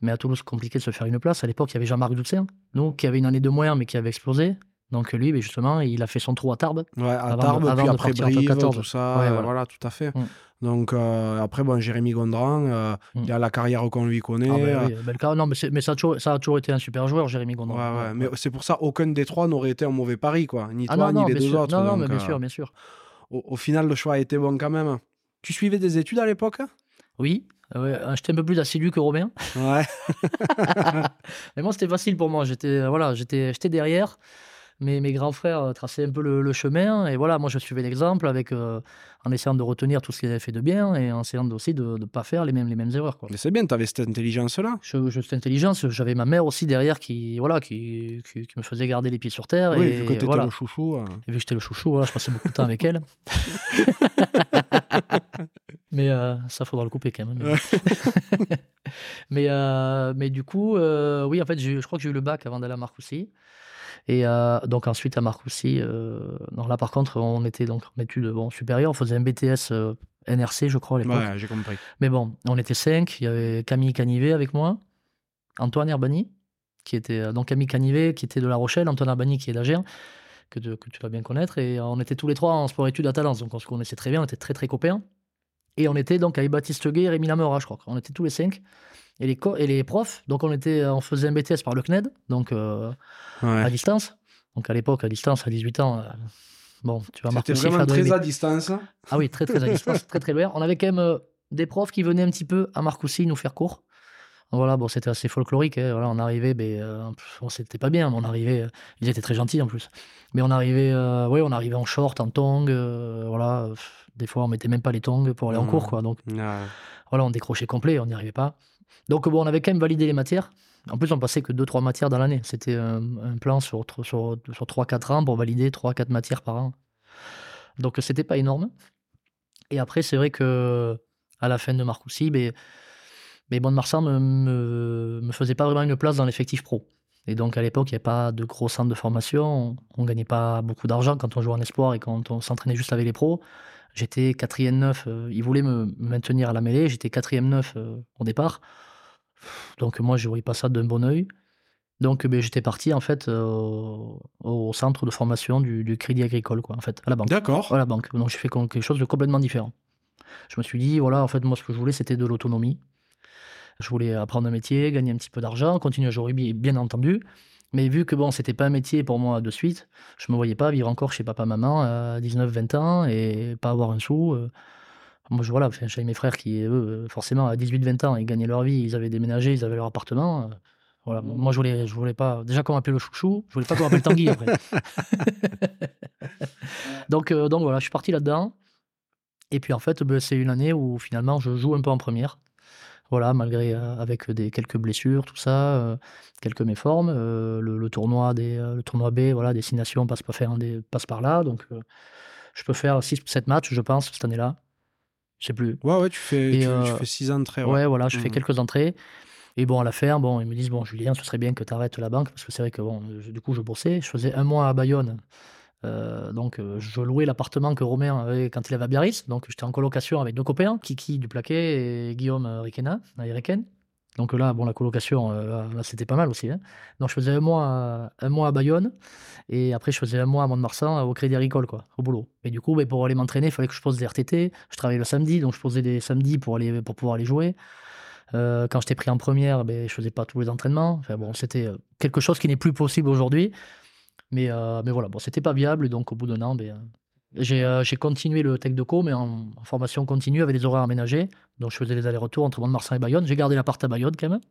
mais à Toulouse, compliqué de se faire une place. À l'époque, il y avait Jean-Marc Doutsen, nous, qui avait une année de moins, mais qui avait explosé. Donc lui, ben, justement, il a fait son trou à Tarbes. Ouais, à Avant de- Tarbes, avant puis de après Brive, 14. tout ça. Ouais, euh, voilà. voilà. tout à fait. Mm. Donc, euh, après, bon, Jérémy Gondran, euh, Mm. il a la carrière qu'on lui connaît. Ah, ben euh, oui, ben, cas- non, mais, ça, a toujours, ça a toujours été un super joueur, Jérémy Gondran. Ouais, mais c'est pour ça aucun des trois n'aurait été un mauvais pari, quoi. Ni Ah toi, non, non, ni les bien deux sûr. autres. Non, non, donc, mais bien euh, sûr, bien sûr. au, au final, le choix a été bon quand même. Tu suivais des études à l'époque? Oui, Ouais, j'étais un peu plus assidu que Romain. Ouais. *laughs* Mais moi, c'était facile pour moi. J'étais voilà, j'étais derrière. Mais mes grands frères euh, traçaient un peu le, le chemin. Et voilà, moi, je suivais l'exemple avec, euh, en essayant de retenir tout ce qu'ils avaient fait de bien et en essayant aussi de ne pas faire les mêmes, les mêmes erreurs. Quoi. Mais c'est bien, tu avais cette intelligence-là. Je, je, cette intelligence, j'avais ma mère aussi derrière qui, voilà, qui, qui, qui me faisait garder les pieds sur terre. Oui, et vu que voilà. le chouchou. euh. Et vu que j'étais le chouchou, voilà, je passais beaucoup de temps avec elle. *laughs* mais euh, ça, faudra le couper quand même. Mais, *laughs* mais, euh, mais du coup, euh, oui, en fait, je crois que j'ai eu le bac avant d'aller à Marcoussis. Et euh, donc ensuite à Marcoussis, euh, non, là par contre, on était donc en études bon, supérieures, on faisait un BTS euh, NRC, je crois, à l'époque. Ouais, j'ai compris. Mais bon, on était cinq. Il y avait Camille Canivet avec moi, Antoine Herbani, qui était euh, donc Camille Canivet, qui était de La Rochelle, Antoine Herbani, qui est d'Agen, que, tu- que tu vas bien connaître. Et on était tous les trois en sport-études à Talence, donc on se connaissait très bien, on était très très copains. Et on était donc avec Baptiste Guay et Rémi Lamora, je crois. On était tous les cinq. Et les, co- et les profs, donc on, était, on faisait un BTS par le CNED, donc euh, à distance. Donc à l'époque, à distance, à 18 ans, euh, bon, tu vas C'était Marcoussis vraiment très à distance. Ah oui, très très à distance, très très loin. On avait quand même euh, des profs qui venaient un petit peu à Marcoussis nous faire cours. Voilà, bon, c'était assez folklorique. hein. Voilà, on arrivait, mais euh, pff, bon, c'était pas bien. mais On arrivait, euh, ils étaient très gentils en plus. Mais on arrivait, euh, ouais, on arrivait en short, en tongs. euh, voilà, pff, des fois on mettait même pas les tongs pour aller en Mhm. cours, quoi. Donc voilà, on décrochait complet, on n'y arrivait pas. Donc bon, on avait quand même validé les matières. En plus, on passait que 2-3 matières dans l'année. C'était un, plan sur, sur, sur 3-4 ans pour valider 3-4 matières par an. Donc c'était pas énorme. Et après, c'est vrai que à la fin de Marcoussis, ben, mais Bonne Marsan me, me, me faisait pas vraiment une place dans l'effectif pro. Et donc à l'époque, il n'y avait pas de gros centre de formation. On ne gagnait pas beaucoup d'argent quand on jouait en espoir et quand on s'entraînait juste avec les pros. J'étais quatrième neuf. euh, ils voulaient me maintenir à la mêlée. J'étais quatrième neuf euh, au départ. Donc moi, je ne voyais pas ça d'un bon oeil. Donc ben, j'étais parti en fait euh, au- centre de formation du, du Crédit Agricole, quoi, en fait, à la banque. D'accord. À la banque. Donc j'ai fait quelque chose de complètement différent. Je me suis dit, voilà, en fait, moi, ce que je voulais, c'était de l'autonomie. Je voulais apprendre un métier, gagner un petit peu d'argent, continuer à jouer au rugby, bien entendu. Mais vu que bon, c'était pas un métier pour moi de suite, je me voyais pas vivre encore chez papa-maman à 19-20 ans et pas avoir un sou. euh. Moi, je, voilà, j'avais mes frères qui, eux, euh, forcément, à 18-20 ans, ils gagnaient leur vie, ils avaient déménagé, ils avaient leur appartement. euh. Voilà. Moi, je voulais, je voulais pas. Déjà qu'on m'appelait le chouchou, je voulais pas qu'on m'appelle Tanguy après. *laughs* donc, euh, donc voilà, je suis parti là-dedans. Et puis en fait, ben, c'est une année où finalement je joue un peu en première. Voilà, malgré euh, avec des quelques blessures, tout ça, euh, quelques méformes. euh, le, le tournoi des, le tournoi B, voilà, destination passe par faire des passe par là. Donc je peux faire 6-7 matchs, je pense, cette année-là. Je sais plus. Ouais, ouais, tu fais, Et, tu, tu euh, fais six entrées. Ouais, Ouais. voilà, je fais Mhm. quelques entrées. Et bon, à la fin, bon, ils me disent, bon, Julien, ce serait bien que tu arrêtes la banque, parce que c'est vrai que, bon, je- du coup, je bossais. Je faisais un mois à Bayonne. Euh, donc, euh, je louais l'appartement que Romain avait quand il avait à Biarritz. Donc, j'étais en colocation avec deux copains, Kiki du Plaquet et Guillaume euh, Riquena. Donc là, bon, la colocation, c'était pas mal aussi. hein. Donc, je faisais un mois, un mois à Bayonne. Et après, je faisais un mois à Mont-de-Marsan, au Crédit Agricole, quoi, au boulot. Et du coup, ben, pour aller m'entraîner, il fallait que je pose des RTT. Je travaillais le samedi, donc je posais des samedis pour, aller, pour pouvoir aller jouer. Quand j'étais pris en première, ben, je faisais pas tous les entraînements. Enfin, bon, c'était quelque chose qui n'est plus possible aujourd'hui. Mais, euh, mais voilà, bon, c'était pas viable. Donc, au bout d'un an, ben, euh, j'ai euh, j'ai continué le Tech de Co, mais en, en formation continue avec des horaires aménagés. Donc, je faisais les allers-retours entre Mont-de-Marsan et Bayonne. J'ai gardé l'appart à Bayonne quand même.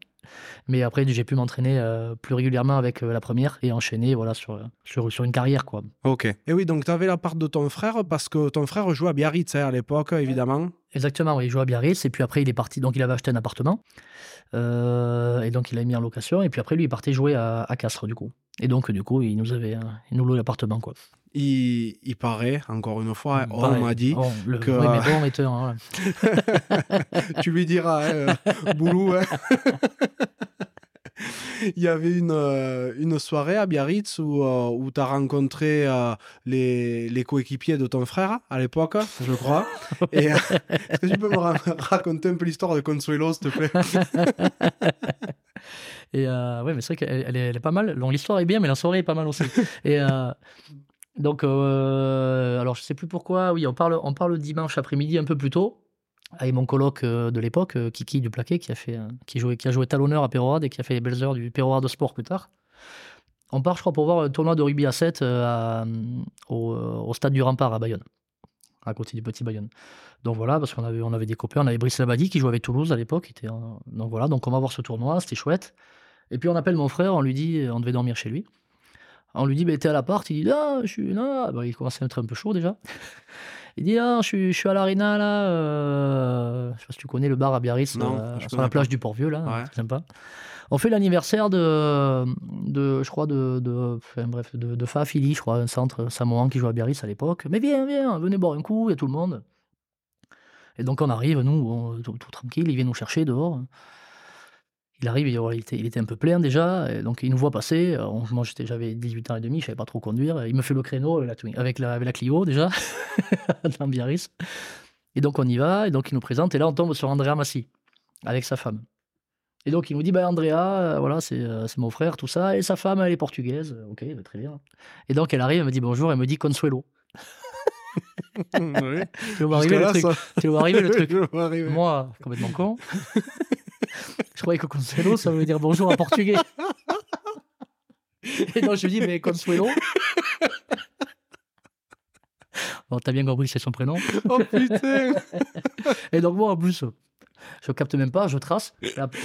Mais après, j'ai pu m'entraîner euh, plus régulièrement avec euh, la première et enchaîner voilà, sur, sur, sur une carrière. Quoi. Ok. Et oui, donc tu avais la part de ton frère parce que ton frère jouait à Biarritz hein, à l'époque, évidemment. Exactement, oui, il jouait à Biarritz et puis après il est parti, donc il avait acheté un appartement Euh, et donc il l'a mis en location et puis après lui il partait jouer à, à Castres du coup. Et donc du coup il nous avait, euh, il nous louait l'appartement quoi. Il, il paraît, encore une fois, hein, on m'a dit. Bon, le, que- oui, mais bon, était un- voilà. tu lui diras, hein, euh, Boulou. hein. *laughs* *laughs* Il y avait une, euh, une soirée à Biarritz où, euh, où tu as rencontré euh, les, les coéquipiers de ton frère à l'époque, je crois. *laughs* Et est-ce que tu peux me ra- raconter un peu l'histoire de Consuelo, s'il te plaît? *laughs* Et ouais, mais c'est vrai qu'elle elle est, elle est pas mal. Donc l'histoire est bien, mais la soirée est pas mal aussi. et donc, alors je sais plus pourquoi. Oui, on parle, on parle dimanche après-midi un peu plus tôt avec mon coloc euh, de l'époque, euh, Kiki du Plaquet, qui a fait, euh, qui a joué talonneur à Pérorade et qui a fait les belles heures du Pérorade de sport plus tard. On part, je crois, pour voir un tournoi de rugby à 7 euh, à, au, stade du Rempart à Bayonne. à côté du Petit Bayonne. Donc voilà, parce qu'on avait, on avait des copains, on avait Brice Labadie qui jouait avec Toulouse à l'époque. Donc voilà, donc on va voir ce tournoi, c'était chouette. Et puis on appelle mon frère, on lui dit, on devait dormir chez lui. On lui dit, bah, t'es à l'appart Il dit, ah, je suis là. Bah, il commençait à être un peu chaud déjà. Il dit, ah, je suis, je suis à l'Arena là. euh, Je sais pas si tu connais le bar à Biarritz, Non, euh, sur la plage pas. du Port-Vieux là. Ouais. C'est sympa. On fait l'anniversaire de, de, je crois, de, de, enfin, bref, de, de Fafili, je crois, un centre samoan qui joue à Biarritz à l'époque. Mais viens, viens, venez boire un coup, il y a tout le monde. Et donc on arrive, nous, on- tout, tout tranquille, il vient nous chercher dehors. Il arrive, il, était, il était un peu plein déjà, et donc il nous voit passer. euh, on- moi j'avais 18 ans et demi, je savais pas trop conduire. Il me fait le créneau avec la, Twin- avec la, avec la Clio déjà, *laughs* dans Biarritz. Et donc on y va, et donc il nous présente, et là on tombe sur Andrea Massi, avec sa femme. Et donc il nous dit, bah Andrea, euh, voilà, c'est euh, c'est mon frère, tout ça, et sa femme, elle est portugaise. Ok, bah, très bien. Et donc elle arrive, elle me dit bonjour, elle me dit Consuelo. *laughs* Tu vois arriver le *laughs* truc. Tu vois arriver le truc. Moi, complètement con. Je croyais que Consuelo, ça veut dire bonjour en portugais. Et donc je lui dis, mais Consuelo. Bon, t'as bien compris que c'est son prénom. Oh putain Et donc moi, en plus, je capte même pas, je trace.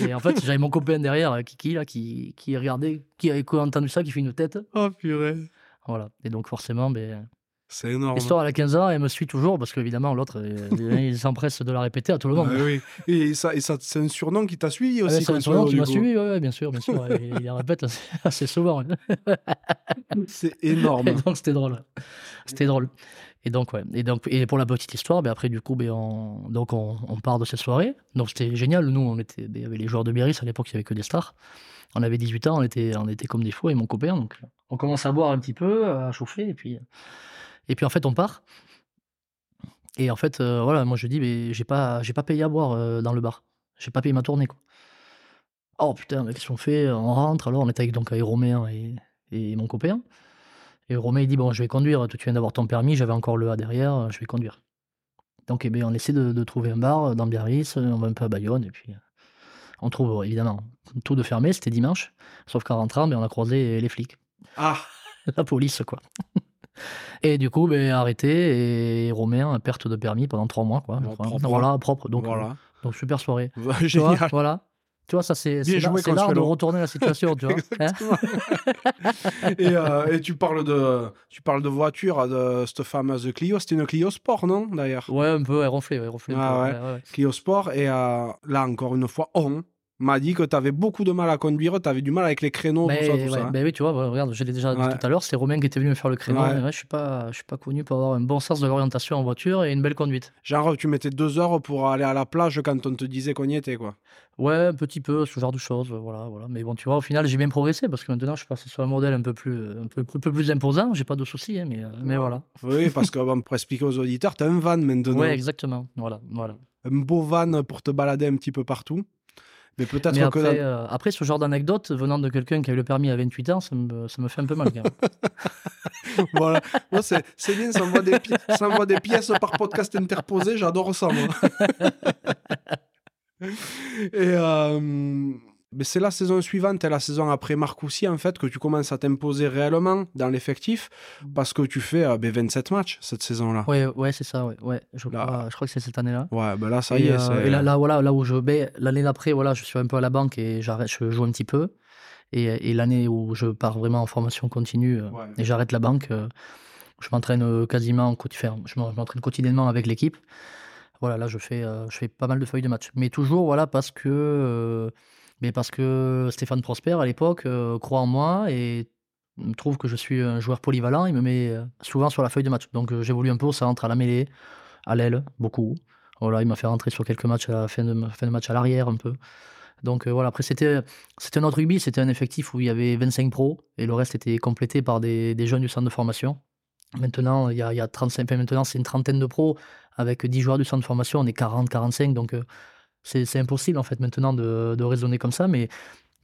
Et en fait, j'avais mon copain derrière, euh, Kiki, là, qui, qui regardait, qui avait entendu ça, qui fait une tête. Oh purée Voilà. Et donc forcément, ben, C'est énorme. l'histoire, elle a 15 ans, elle me suit toujours, parce qu'évidemment, l'autre, euh, *laughs* il s'empresse de la répéter à tout le monde. Oui. Et ça, et ça c'est un surnom qui t'a suivi Ah aussi ouais, c'est un surnom qui m'a suivi, ouais, ouais, bien sûr, bien sûr. *laughs* il, il la répète assez, assez souvent. *laughs* C'est énorme. Et donc c'était drôle. C'était drôle. Et donc, ouais. Et, donc, et pour la petite histoire, ben après, du coup, ben on, donc on, on part de cette soirée. Donc c'était génial. Nous, on était, ben, il y avait les joueurs de Biarritz, à l'époque, il n'y avait que des stars. On avait 18 ans, on était, on était comme des fous, et mon copain. Donc on commence à boire un petit peu, à chauffer, et puis, et puis en fait, on part. Et en fait, euh, voilà, moi je dis, mais j'ai pas, j'ai pas payé à boire euh, dans le bar. J'ai pas payé ma tournée, quoi. Oh putain, mais qu'est-ce qu'on fait? On rentre, alors on était avec, donc, avec Romain et, et mon copain. Et Romain, il dit Bon, je vais conduire, toi, tu viens d'avoir ton permis, j'avais encore le A derrière, je vais conduire. Donc, eh bien, on essaie de, de trouver un bar dans Biarritz, on va un peu à Bayonne, et puis euh, on trouve évidemment tout de fermé, c'était dimanche. Sauf qu'en rentrant, ben, on a croisé les flics, Ah *laughs* la police, quoi. Et du coup, ben, arrêté, et Romain, perte de permis pendant trois mois, quoi. Bon, propre. Voilà, propre. Donc, euh, Voilà. donc super soirée. *laughs* Tu vois, voilà. Tu vois, ça, c'est l'art de retourner la situation, *laughs* tu vois. hein. *laughs* et, euh, et tu parles de tu parles de voiture de cette fameuse Clio c'était une Clio Sport non d'ailleurs? Ouais, un peu, ronflé un Ah peu, ouais. ouais, ouais. Clio Sport et euh, là encore une fois on m'a dit que tu avais beaucoup de mal à conduire tu avais du mal avec les créneaux Mais, tout ça tout ouais, ça hein. ben oui, tu vois, ouais, regarde, je l'ai déjà dit Ouais. tout à l'heure, c'est Romain qui était venu me faire le créneau. Ouais. je suis pas, je suis pas connu pour avoir un bon sens de l'orientation en voiture et une belle conduite. genre tu mettais deux heures pour aller à la plage quand on te disait qu'on y était quoi Ouais, un petit peu, ce genre de choses, voilà, voilà. Mais bon, tu vois, au final, j'ai bien progressé parce que maintenant, je suis passé sur un modèle un peu plus, un peu, un peu plus imposant. J'ai pas de soucis, hein, mais, euh, mais voilà. oui parce que bon, pour expliquer aux auditeurs tu as un van maintenant Ouais, exactement. Voilà, voilà. un beau van pour te balader un petit peu partout mais peut-être que après, dans- euh, après, ce genre d'anecdote venant de quelqu'un qui a eu le permis à 28 ans, ça me, ça me fait un peu mal quand même. *laughs* voilà. Moi, c'est, bien, ça envoie, des pi- ça envoie des pièces par podcast interposé, j'adore ça, moi. *laughs* Et euh, c'est la saison suivante et la saison après Marcoussis, en fait, que tu commences à t'imposer réellement dans l'effectif parce que tu fais euh, ben, 27 matchs cette saison-là. Ouais, ouais, c'est ça, ouais. ouais. Je, Là. crois, je crois que c'est cette année-là. Ouais, ben là, ça et, y est. euh, et là, là, voilà, là où je l'année d'après, voilà, je suis un peu à la banque et j'arrête, je joue un petit peu. Et, et l'année où je pars vraiment en formation continue euh, Ouais. et j'arrête la banque, je m'entraîne quasiment, je m'en- je m'entraîne quotidiennement avec l'équipe. Voilà, là, je fais, euh, je fais pas mal de feuilles de match. Mais toujours, voilà, parce que, euh, mais parce que Stéphane Prosper, à l'époque, euh, croit en moi et trouve que je suis un joueur polyvalent. Il me met euh, souvent sur la feuille de match. Donc, euh, j'évolue un peu au centre, à la mêlée, à l'aile, beaucoup. Voilà, il m'a fait rentrer sur quelques matchs à la fin de, match à l'arrière, un peu. Donc, voilà, après, c'était c'était notre rugby. C'était un effectif où il y avait 25 pros et le reste était complété par des, jeunes du centre de formation. Maintenant, il y a, il y a 35, enfin, maintenant, c'est une trentaine de pros avec 10 joueurs du centre de formation. On est 40, 45. Donc, c'est impossible, en fait, maintenant de, de raisonner comme ça. Mais,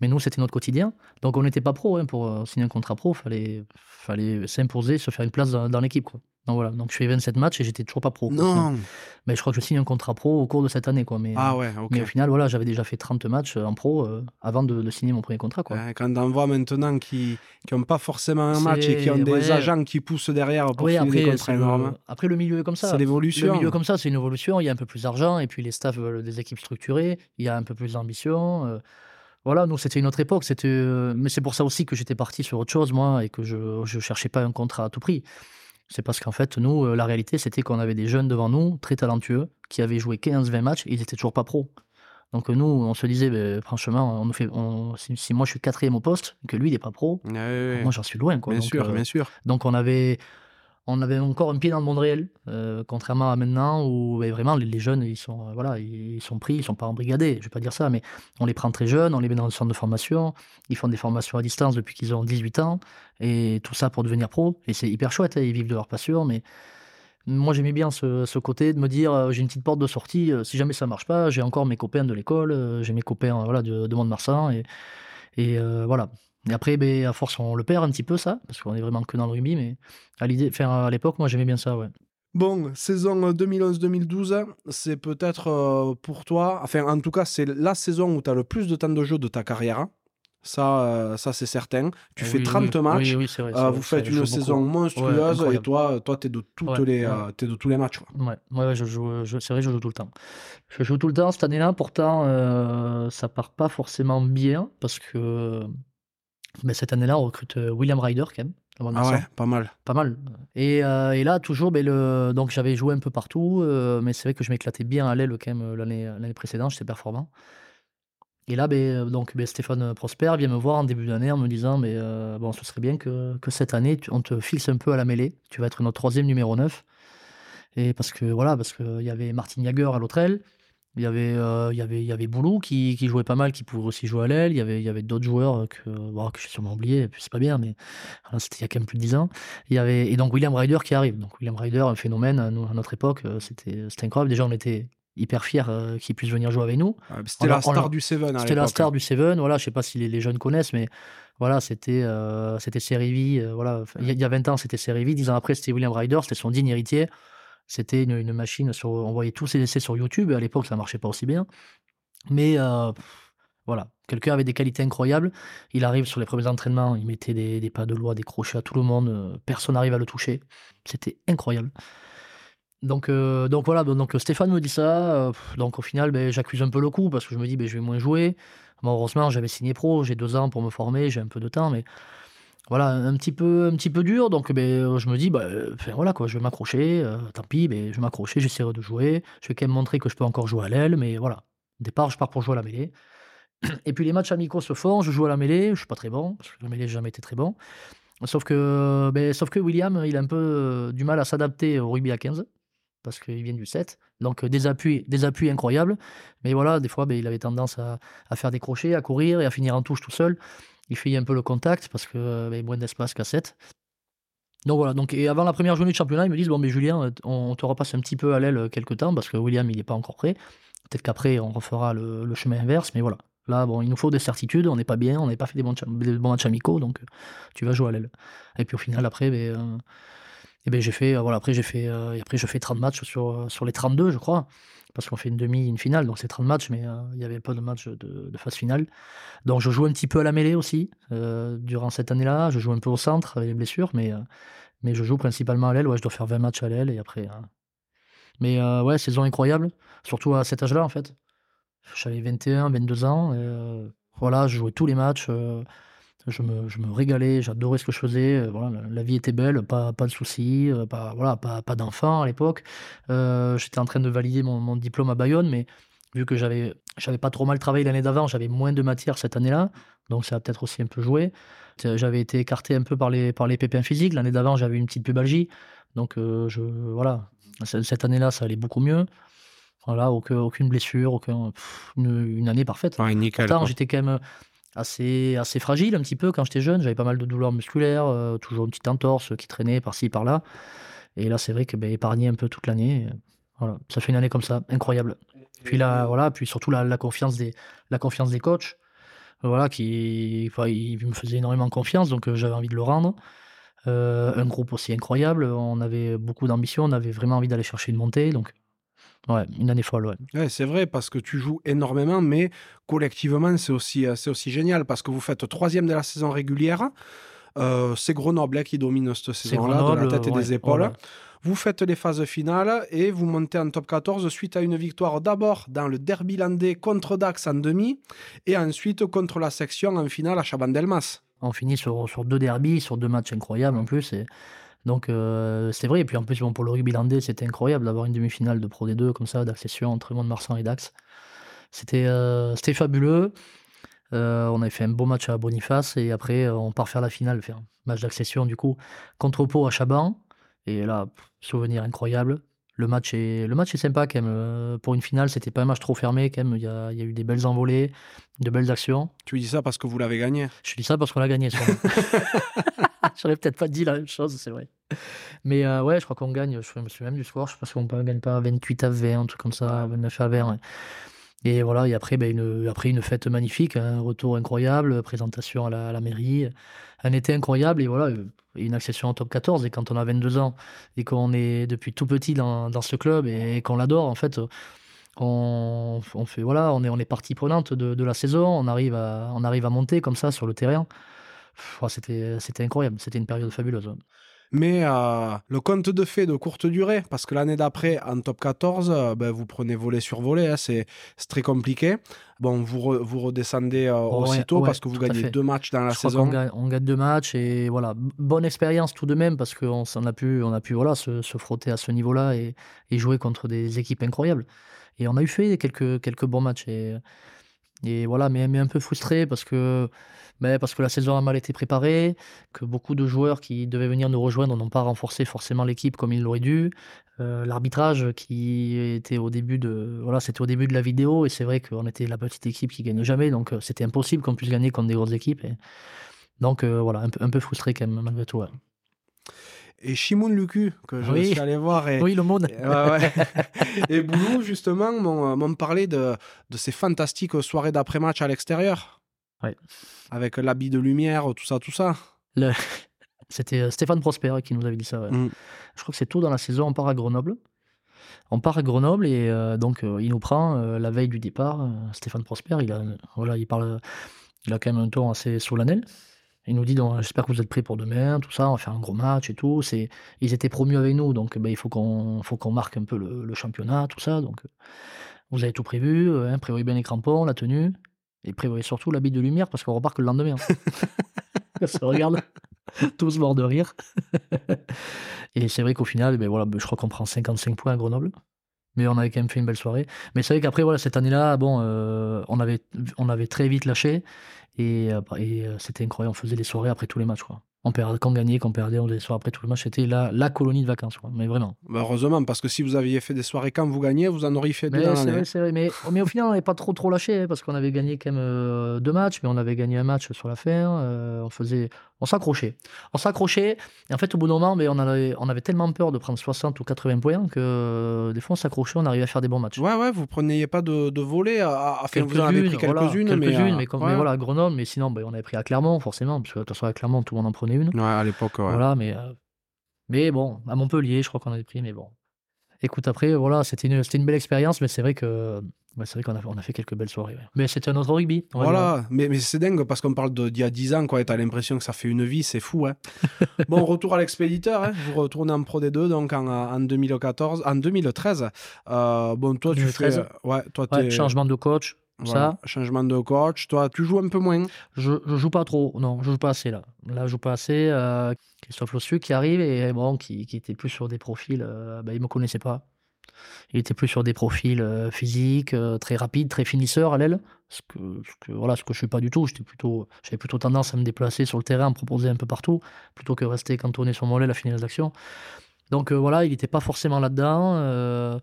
mais nous, c'était notre quotidien. Donc, on n'était pas pro. hein, pour euh, signer un contrat pro, il fallait, fallait s'imposer, se faire une place dans, dans l'équipe. Donc voilà, donc je fais 27 matchs et j'étais toujours pas pro. Non. Mais je crois que je signe un contrat pro au cours de cette année. Quoi. Mais, Ah ouais, mais au final, voilà, j'avais déjà fait 30 matchs euh, en pro euh, avant de, de signer mon premier contrat. Quoi. Ouais, quand on voit maintenant qui n'ont pas forcément un match et qui ont des agents qui poussent derrière pour signer des après, contrats c'est le, après, le milieu est comme ça. C'est Le l'évolution. milieu comme ça, c'est une évolution. Il y a un peu plus d'argent et puis les staffs veulent des équipes structurées. Il y a un peu plus d'ambition. euh, voilà, nous, c'était une autre époque. C'était, mais c'est pour ça aussi que j'étais parti sur autre chose, moi, et que je ne cherchais pas un contrat à tout prix. C'est parce qu'en fait, nous, euh, la réalité, c'était qu'on avait des jeunes devant nous, très talentueux, qui avaient joué 15-20 matchs et ils étaient toujours pas pros. Donc nous, on se disait, ben, franchement, on nous fait, on- si, si moi je suis quatrième au poste, que lui, il n'est pas pro, Ouais, ouais, ouais. moi j'en suis loin. Quoi. bien Donc, sûr, euh, bien sûr. donc on avait, on avait encore un pied dans le monde réel, euh, contrairement à maintenant où ben, vraiment les, jeunes ils sont, euh, ils sont pris, ils sont pas embrigadés. Je vais pas dire ça, mais on les prend très jeunes, on les met dans le centre de formation, ils font des formations à distance depuis qu'ils ont 18 ans et tout ça pour devenir pro. Et c'est hyper chouette, hein, ils vivent de leur passion, mais moi j'aimais bien ce, côté de me dire euh, j'ai une petite porte de sortie, si jamais ça marche pas, j'ai encore mes copains de l'école, j'ai mes copains voilà, de, de Mont-de-Marsan et, voilà. Et après, ben, à force, on le perd un petit peu, ça, parce qu'on est vraiment que dans le rugby, mais à l'idée, enfin, à l'époque, moi, j'aimais bien ça, ouais. Bon, saison 2011-2012, c'est peut-être euh, pour toi, enfin en tout cas c'est la saison où tu as le plus de temps de jeu de ta carrière. hein. Ça, euh, ça c'est certain. Tu Euh, fais oui, 30 oui, matchs. Oui, oui, c'est vrai. euh, vous faites une saison beaucoup. monstrueuse et toi, toi tu es de, toutes Ouais, les, ouais. euh, t'es de tous les matchs. quoi. Ouais, je joue, je- c'est vrai, je joue tout le temps. Je joue tout le temps cette année-là, pourtant, euh, ça part pas forcément bien, parce que ben, cette année-là, on recrute euh, William Ryder, quand même. Ah ouais, pas mal. Pas mal. Et, euh, et là, toujours, ben, le... donc j'avais joué un peu partout, euh, mais c'est vrai que je m'éclatais bien à l'aile quand même l'année précédente, j'étais performant. Et là, ben, donc, ben, Stéphane Prosper vient me voir en début d'année en me disant mais, euh, bon, ce serait bien que, que cette année, tu- on te fixe un peu à la mêlée. Tu vas être notre troisième numéro 9. Et parce que voilà, parce qu'il y avait Martin Jager à l'autre aile. Il y avait, euh, il y avait, il y avait Boulou qui, qui jouait pas mal, qui pouvait aussi jouer à l'aile. Il y avait, il y avait d'autres joueurs que, bon, que j'ai sûrement oublié, et puis c'est pas bien, mais voilà, c'était il y a quand même plus de 10 ans. Il y avait, et donc William Ryder qui arrive. Donc William Ryder, un phénomène à, nous- à notre époque, euh, c'était incroyable. Déjà, on était hyper fiers euh, qu'il puisse venir jouer avec nous. C'était la on star du Seven C'était la star du Seven. Voilà, je sais pas si les, les jeunes connaissent, mais voilà, c'était euh, c'était Serivi. euh, voilà, Enfin, il y, a- il y a 20 ans, c'était Serivi. 10 ans après, c'était William Ryder. C'était son digne héritier. C'était une, une machine. On voyait tous ses essais sur YouTube. À l'époque, ça marchait pas aussi bien. Mais euh, voilà, quelqu'un avait des qualités incroyables. Il arrive sur les premiers entraînements, il mettait des, des pas de loi, des crochets à tout le monde. euh, Personne n'arrive à le toucher. C'était incroyable. Donc, euh, donc voilà, donc Stéphane me dit ça. donc au final, ben, j'accuse un peu le coup parce que je me dis, ben, je vais moins jouer. Bon, heureusement, j'avais signé pro, j'ai deux ans pour me former, j'ai un peu de temps, mais voilà, un petit peu, un petit peu dur. Donc ben, je me dis, enfin, voilà, quoi, je vais m'accrocher. euh, tant pis, ben, je vais m'accrocher, j'essaierai de jouer. Je vais quand même montrer que je peux encore jouer à l'aile, mais voilà. Au départ, je pars pour jouer à la mêlée. Et puis les matchs amicaux se font, je joue à la mêlée, je suis pas très bon, parce que la mêlée, j'ai jamais été très bon. Sauf que, ben, sauf que William, il a un peu euh, du mal à s'adapter au rugby à 15, parce qu'il vient du 7. Donc des appuis, des appuis incroyables. Mais voilà, des fois, ben, il avait tendance à, à faire des crochets, à courir et à finir en touche tout seul. Il fait un peu le contact, parce que euh, ben, moins d'espace qu'à 7. Donc voilà, donc, et avant la première journée de championnat, ils me disent Bon, mais Julien, euh, on, te repasse un petit peu à l'aile euh, quelques temps, parce que William, il n'est pas encore prêt. Peut-être qu'après, on refera le, chemin inverse, mais voilà. Là, bon, il nous faut des certitudes, on n'est pas bien, on n'a pas fait des bons, des bons matchs amicaux, donc euh, tu vas jouer à l'aile. Et puis au final, après, ben, eh ben, j'ai fait, voilà, après, j'ai fait, après, je fais 30 matchs sur, sur les 32, je crois, parce qu'on fait une demi, une finale, donc c'est 30 matchs, mais euh, il y avait pas de matchs de, phase finale. Donc je joue un petit peu à la mêlée aussi, euh, durant cette année-là, je joue un peu au centre avec les blessures, mais, euh, mais je joue principalement à l'aile, ouais, je dois faire 20 matchs à l'aile, et après. euh, Mais euh, ouais, saison incroyable, surtout à cet âge-là, en fait. J'avais 21, 22 ans. et, euh, voilà, je jouais tous les matchs. Je, me, je me régalais, j'adorais ce que je faisais. euh, voilà, la, la vie était belle, pas, pas de soucis, euh, pas, voilà, pas, pas d'enfants à l'époque. Euh, J'étais en train de valider mon, mon diplôme à Bayonne, mais vu que j'avais j'avais pas trop mal travaillé l'année d'avant, j'avais moins de matière cette année-là. Donc ça a peut-être aussi un peu joué. J'avais été écarté un peu par les, par les pépins physiques. L'année d'avant, j'avais une petite pubalgie. Donc euh, je, voilà, cette année-là, ça allait beaucoup mieux. Voilà, aucun- aucune blessure, aucun, pff, une, une année parfaite. Ouais, nickel. Pourtant, j'étais quand même assez, assez fragile un petit peu quand j'étais jeune. J'avais pas mal de douleurs musculaires, euh, toujours une petite entorse qui traînait par-ci, par-là. Et là, c'est vrai que ben, épargné un peu toute l'année. euh, Voilà, ça fait une année comme ça, incroyable. Puis là, voilà, puis surtout la, la confiance des, la confiance des coachs, voilà, qui, enfin, ils me faisaient énormément confiance, donc euh, j'avais envie de le rendre. un groupe aussi incroyable. On avait beaucoup d'ambition, on avait vraiment envie d'aller chercher une montée. Donc, ouais, une année folle. Ouais. Ouais, c'est vrai, parce que tu joues énormément, mais collectivement, c'est aussi, c'est aussi génial, parce que vous faites troisième de la saison régulière. c'est Grenoble hein, qui domine cette saison-là, de la tête et des épaules. Vous faites les phases finales et vous montez en top 14 suite à une victoire d'abord dans le derby landais contre Dax en demi et ensuite contre la section en finale à Chabandelmas. On finit sur, sur deux derbys, sur deux matchs incroyables en plus. Et... Donc euh, c'est vrai. Et puis en plus, pour le rugby landais, c'était incroyable d'avoir une demi-finale de Pro D2 comme ça, d'accession entre Mont-de-Marsan et Dax. C'était euh, c'était fabuleux. Euh, on avait fait un beau match à Boniface et après on part faire la finale, faire un match d'accession du coup contre Pau à Chaban. Et là, souvenir incroyable. Le match est, le match est sympa quand même. Euh, pour une finale, c'était pas un match trop fermé quand même. Il y a, il y a eu des belles envolées, de belles actions. Tu dis ça parce que vous l'avez gagné? Je dis ça parce qu'on l'a gagné. *laughs* *laughs* J'aurais peut-être pas dit la même chose, c'est vrai. Mais euh, ouais, je crois qu'on gagne. Je me souviens même du score. Je pense qu'on ne gagne pas 28 à 20, un truc comme ça, 29 à 20. Et voilà, et après, ben, une, après une fête magnifique, un retour incroyable, présentation à la, à la mairie, un été incroyable. Et voilà, une accession en top 14. Et quand on a 22 ans et qu'on est depuis tout petit dans, dans ce club et, qu'on l'adore, en fait, on, on, fait voilà, on est, on est partie prenante de, de, la saison. On arrive, à, on arrive à monter comme ça sur le terrain. C'était, c'était incroyable. C'était une période fabuleuse. Mais euh, le compte de fait de courte durée, parce que l'année d'après, en top 14, euh, ben, vous prenez volet sur volet, hein, c'est très compliqué. Bon, vous, vous redescendez euh, aussitôt parce que vous gagnez deux matchs dans la saison. On gagne, on gagne, deux matchs et voilà, bonne expérience tout de même parce qu'on a pu, on a pu voilà, se, se frotter à ce niveau-là et, et, jouer contre des équipes incroyables. Et on a eu fait quelques, quelques bons matchs. Et, et voilà, mais, mais un peu frustré parce que mais parce que la saison a mal été préparée, que beaucoup de joueurs qui devaient venir nous rejoindre n'ont pas renforcé forcément l'équipe comme ils l'auraient dû. Euh, l'arbitrage qui était au début de voilà, c'était au début de la vidéo et c'est vrai qu'on était la petite équipe qui gagne jamais, donc euh, c'était impossible qu'on puisse gagner contre des grosses équipes. Et... Donc euh, voilà, un peu, un peu frustré quand même malgré tout. et Shimon Lucu, que je suis allé voir. Et, oui, le monde. Et, ouais, *laughs* et Boulou, justement, m'ont parlé de, de ces fantastiques soirées d'après-match à l'extérieur. Ouais. Avec l'habit de lumière, tout ça, tout ça. Le... *laughs* C'était euh, Stéphane Prosper qui nous avait dit ça. Mm. Je crois que c'est tôt dans la saison, on part à Grenoble. On part à Grenoble et euh, donc euh, il nous prend la veille du départ. Stéphane Prosper, il a, voilà, il parle, il a quand même un ton assez solennel. Il nous dit donc j'espère que vous êtes prêts pour demain, tout ça, on va faire un gros match et tout. C'est, ils étaient promus avec nous, donc ben, il faut qu'on, faut qu'on marque un peu le, championnat, tout ça. Donc vous avez tout prévu, hein, prévoyez bien les crampons, la tenue. Et prévoyez surtout l'habit de lumière parce qu'on repart que le lendemain. *laughs* On se regarde tous morts de rire. et c'est vrai qu'au final, ben voilà, ben je crois qu'on prend 55 points à Grenoble. Mais on avait quand même fait une belle soirée. Mais c'est vrai qu'après, voilà, cette année-là, bon, euh, on, avait, on avait très vite lâché. Et, euh, et euh, c'était incroyable. On faisait des soirées après tous les matchs. Quoi on perdait, quand on gagnait, quand on perdait, on faisait des soirées après tout le match. C'était la, la colonie de vacances, mais vraiment. Bah, heureusement, parce que si vous aviez fait des soirées quand vous gagnez, vous en auriez fait deux. C'est vrai, mais, mais au final, on n'avait pas trop trop lâché, hein, parce qu'on avait gagné quand même euh, deux matchs, mais on avait gagné un match sur la fin. Euh, on faisait, on s'accrochait. On s'accrochait, et en fait, au bout d'un moment, mais on, avait, on avait tellement peur de prendre 60 ou 80 points que euh, des fois, on s'accrochait, on arrivait à faire des bons matchs. Ouais, ouais, vous preniez pas de, de volets, à, à vous en avez pris quelques-unes. mais, mais, comme, mais, voilà, Grenoble, mais sinon, ben, on avait pris à Clermont, forcément, parce que de toute façon, à Clermont, tout le monde en prenait une. Ouais, à l'époque. Voilà, mais, euh, mais bon, à Montpellier, je crois qu'on avait pris, mais bon. Écoute, après, voilà, c'était une, une belle expérience, mais c'est vrai que c'est vrai qu'on a, on a fait quelques belles soirées. Mais c'était un autre rugby. Voilà, mais, mais c'est dingue parce qu'on parle d'il y a 10 ans, quoi, et t'as l'impression que ça fait une vie, c'est fou. Hein. *laughs* bon, retour à l'expéditeur, hein. vous retournez en Pro D2 donc en, en 2014, en 2013. Euh, bon, toi, tu fais. Ouais, toi, changement de coach. Ça. Changement de coach. Toi, tu joues un peu moins Je, je joue pas trop. Non, je joue pas assez là. Là, je joue pas assez. Euh, Christophe Lossu qui arrive et bon, qui, qui était plus sur des profils. Euh, bah, il me connaissait pas. Il était plus sur des profils euh, physiques, euh, très rapides, très finisseurs à l'aile. Ce que, ce que, voilà, ce que je suis pas du tout. J'étais plutôt, j'avais plutôt tendance à me déplacer sur le terrain, à me proposer un peu partout, plutôt que rester cantonné sur mon aile à finir les actions. Donc voilà, il n'était pas forcément là-dedans.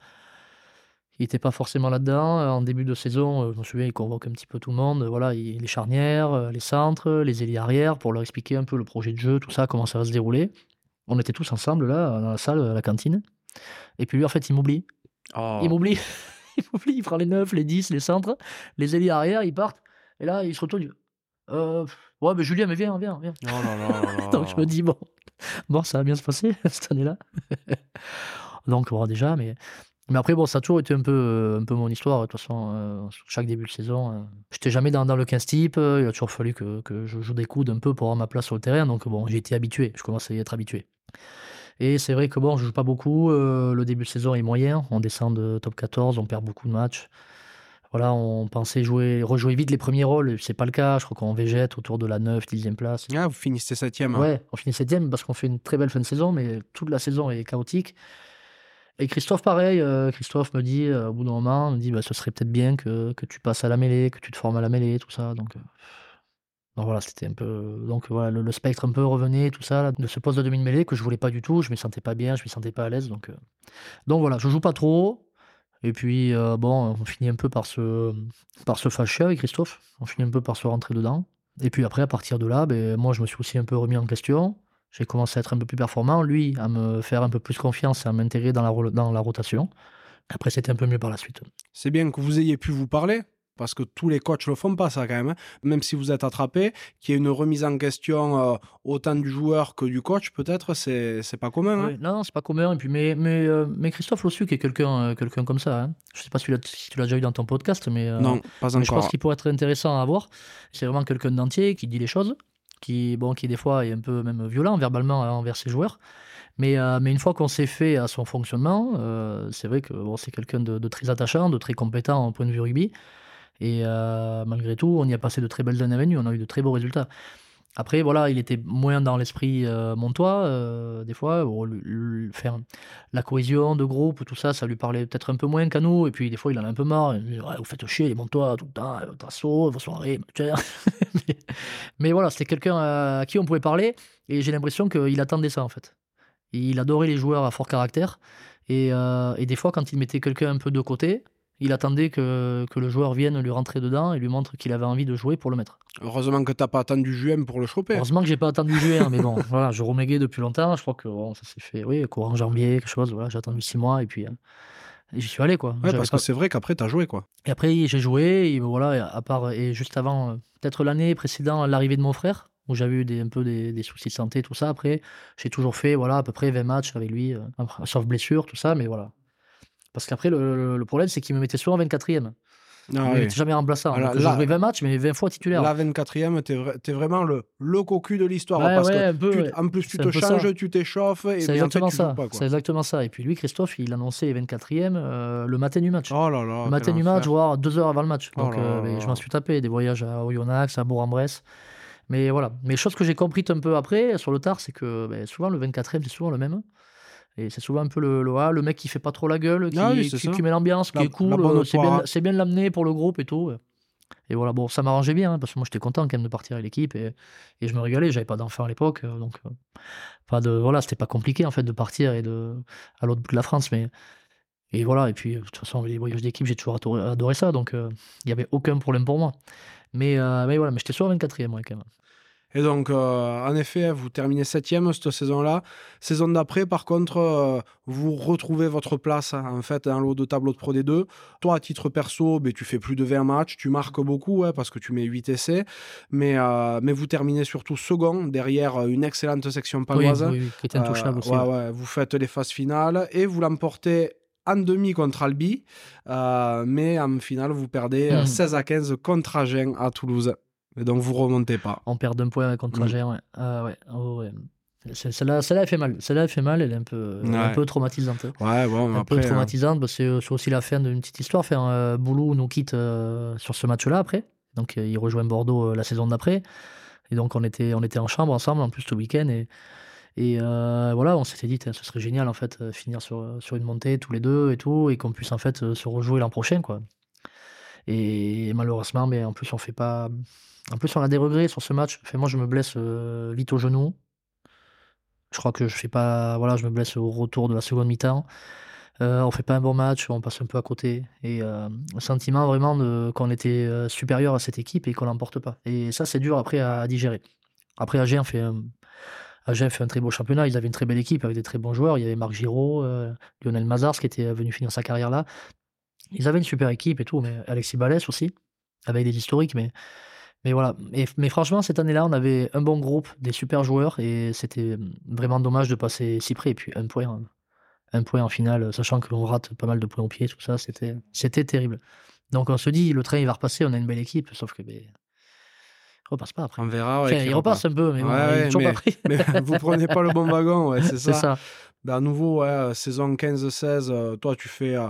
Il n'était pas forcément là-dedans. Euh, en début de saison, euh, je me souviens, il convoque un petit peu tout le monde. Voilà, les charnières, euh, les centres, les ailiers arrière, pour leur expliquer un peu le projet de jeu, tout ça, comment ça va se dérouler. On était tous ensemble, là, dans la salle, à la cantine. Et puis lui, en fait, il m'oublie. Oh. Il m'oublie. *laughs* il m'oublie, il prend les 9, les 10, les centres, les ailiers arrière, ils partent. Et là, il se retourne. Euh, ouais, mais Julien, mais viens, viens, viens. Oh là là *laughs* Donc je me dis, bon, bon, ça va bien se passer *laughs* cette année-là. Donc, bon, déjà, mais, mais après, bon, ça a toujours été un peu, euh, un peu mon histoire. De toute façon, euh, chaque début de saison, euh, j'étais jamais dans, dans le 15 type. il a toujours fallu que, que, je joue des coudes un peu pour avoir ma place sur le terrain. Donc, bon, j'ai été habitué. Je commençais à y être habitué. Et c'est vrai que bon, je joue pas beaucoup. le début de saison est moyen. On descend de top 14, on perd beaucoup de matchs. Voilà, on pensait jouer, rejouer vite les premiers rôles, c'est pas le cas. Je crois qu'on végète autour de la 9, 10e place. Ah, vous finissez 7e. Hein. Ouais, on finit 7e parce qu'on fait une très belle fin de saison, mais toute la saison est chaotique. Et Christophe, pareil, euh, Christophe me dit, euh, au bout d'un moment, me dit, bah, ce serait peut-être bien que, que, tu passes à la mêlée, que tu te formes à la mêlée, tout ça. Donc, euh, donc voilà, c'était un peu. Donc voilà, le, spectre un peu revenait, tout ça, de ce poste de demi-mêlée que je voulais pas du tout, je me sentais pas bien, je me sentais pas à l'aise. Donc, donc voilà, je joue pas trop. Et puis, bon, on finit un peu par se, par se fâcher avec Christophe. On finit un peu par se rentrer dedans. Et puis après, à partir de là, ben, moi, je me suis aussi un peu remis en question. J'ai commencé à être un peu plus performant, lui, à me faire un peu plus confiance et à m'intégrer dans la, dans la rotation. Après, c'était un peu mieux par la suite. C'est bien que vous ayez pu vous parler parce que tous les coachs le font pas ça quand même. Hein. Même si vous êtes attrapé, qu'il y ait une remise en question euh, autant du joueur que du coach, peut-être, c'est, c'est pas commun. Hein. non, c'est pas commun. Et puis, mais, mais, euh, mais Christophe Lossu, qui est quelqu'un, euh, quelqu'un comme ça, hein. je sais pas si tu, l'as, si tu l'as déjà eu dans ton podcast, mais, non, pas encore. je pense qu'il pourrait être intéressant à voir. C'est vraiment quelqu'un d'entier qui dit les choses, qui, bon, qui des fois est un peu même violent verbalement envers ses joueurs. Mais, mais, une fois qu'on s'est fait à son fonctionnement, c'est vrai que bon, c'est quelqu'un de, très attachant, de très compétent au point de vue rugby. Et euh, malgré tout, on y a passé de très belles années avec on a eu de très beaux résultats. Après, voilà, il était moins dans l'esprit euh, montois, euh, des fois. faire la cohésion de groupe, tout ça, ça lui parlait peut-être un peu moins qu'à nous. Et puis, des fois, il en a un peu marre. vous faites chier, les montois, tout le temps, votre assaut, vos soirées, *laughs* mais, mais voilà, c'était quelqu'un à qui on pouvait parler. Et j'ai l'impression qu'il attendait ça, en fait. Il adorait les joueurs à fort caractère. Et des fois, quand il mettait quelqu'un un peu de côté, il attendait que, que, le joueur vienne lui rentrer dedans et lui montre qu'il avait envie de jouer pour le mettre. Heureusement que tu n'as pas attendu juin pour le choper. Heureusement que j'ai pas attendu juin, mais bon, *laughs* voilà, je reméguais depuis longtemps. Je crois que ça s'est fait, oui, courant janvier, quelque chose. Voilà, j'ai attendu six mois et puis euh, j'y suis allé quoi. Ouais, parce que c'est vrai qu'après tu as joué quoi. Et après j'ai joué et voilà, à part et juste avant, euh, peut-être l'année précédente, l'arrivée de mon frère, où j'avais eu des, un peu des, des, soucis de santé, tout ça. Après, j'ai toujours fait voilà à peu près 20 matchs avec lui, euh, sauf blessure, tout ça, mais voilà. Parce qu'après, le, problème, c'est qu'il me mettait souvent 24e. Ah, il n'était jamais remplaçant. Alors, je jouais 20 matchs, mais 20 fois titulaire. La 24e, tu es, vraiment le, le cocu de l'histoire. parce que en plus, tu te changes, tu t'échauffes. C'est exactement ça. C'est exactement ça. Et puis lui, Christophe, il annonçait les 24e euh, le matin du match. Oh là là, le matin du match, voire deux heures avant le match. Oh Donc, euh, je m'en suis tapé. Des voyages à Oyonnax, à Bourg-en-Bresse. Mais voilà. Mais chose que j'ai compris un peu après, sur le tard, c'est que ben, souvent, le 24e, c'est souvent le même. Et c'est souvent un peu le, le, le, mec qui fait pas trop la gueule, qui, ah qui, met l'ambiance, qui est cool. Euh, c'est bien, bien de l'amener pour le groupe et tout. Et voilà, bon, ça m'arrangeait bien, hein, parce que moi j'étais content quand même de partir avec l'équipe et, et, je me régalais. J'avais pas d'enfant à l'époque, euh, donc euh, pas de, voilà, c'était pas compliqué en fait de partir et de, à l'autre bout de la France. Mais, et voilà, et puis de toute façon, les voyages d'équipe, j'ai toujours adoré, ça, donc il n'y avait aucun problème pour moi. Mais, mais voilà, mais j'étais sur 24e quand même. Et donc, euh, en effet, vous terminez septième cette saison-là. Saison d'après, par contre, euh, vous retrouvez votre place hein, en fait dans l'eau de tableau de Pro D2. Toi, à titre perso, ben, tu fais plus de 20 matchs, tu marques beaucoup parce que tu mets 8 essais, mais, euh, mais vous terminez surtout second derrière une excellente section paloise. Oui, oui, qui est intouchable aussi. vous faites les phases finales et vous l'emportez en demi contre Albi, mais en finale, vous perdez 16 hmm. à 15 contre Agen à Toulouse. Et donc vous remontez pas. On perd d'un point contre mmh. Agen, ouais. Ah, ouais. Oh, ouais. Celle-là, elle fait mal. Celle-là, elle fait mal. Elle est un peu, un peu traumatisante. Ouais, bon, un après, peu hein. traumatisante. C'est aussi la fin d'une petite histoire. Faire un Boulou nous quitte euh, sur ce match-là après. Donc il rejoint Bordeaux euh, la saison d'après. Et donc on était, on était en chambre ensemble en plus ce week-end. Et, et euh, voilà, on s'était dit, ce serait génial en fait, finir sur, sur une montée tous les deux et tout, et qu'on puisse en fait se rejouer l'an prochain, quoi. Et malheureusement, mais en plus on fait pas, en plus, on a des regrets sur ce match. moi, je me blesse euh, vite au genou. Je crois que je fais pas. Voilà, je me blesse au retour de la seconde mi-temps. Euh, on fait pas un bon match, on passe un peu à côté. Et euh, un sentiment vraiment qu'on était euh, supérieur à cette équipe et qu'on l'emporte pas. Et ça, c'est dur après à, digérer. Après, Agen fait, un, fait un très beau championnat. Ils avaient une très belle équipe avec des très bons joueurs. Il y avait Marc Giraud, Lionel Mazars qui était venu finir sa carrière là. Ils avaient une super équipe et tout, mais Alexis Balès aussi, avec des historiques. Mais Mais voilà, mais, mais franchement, cette année-là, on avait un bon groupe, des super joueurs, et c'était vraiment dommage de passer si près. Et puis un point, un point en finale, sachant que l'on rate pas mal de points au pied, tout ça, c'était, c'était terrible. Donc on se dit, le train il va repasser, on a une belle équipe, sauf que ben, repasse pas après. On verra. Ouais, il repasse un peu, mais bon, Ouais, il est ouais, toujours mais- pas pris. *laughs* Mais vous prenez pas le bon wagon, c'est ça. ça. Ben, à nouveau, saison 15-16, euh, toi, tu fais euh,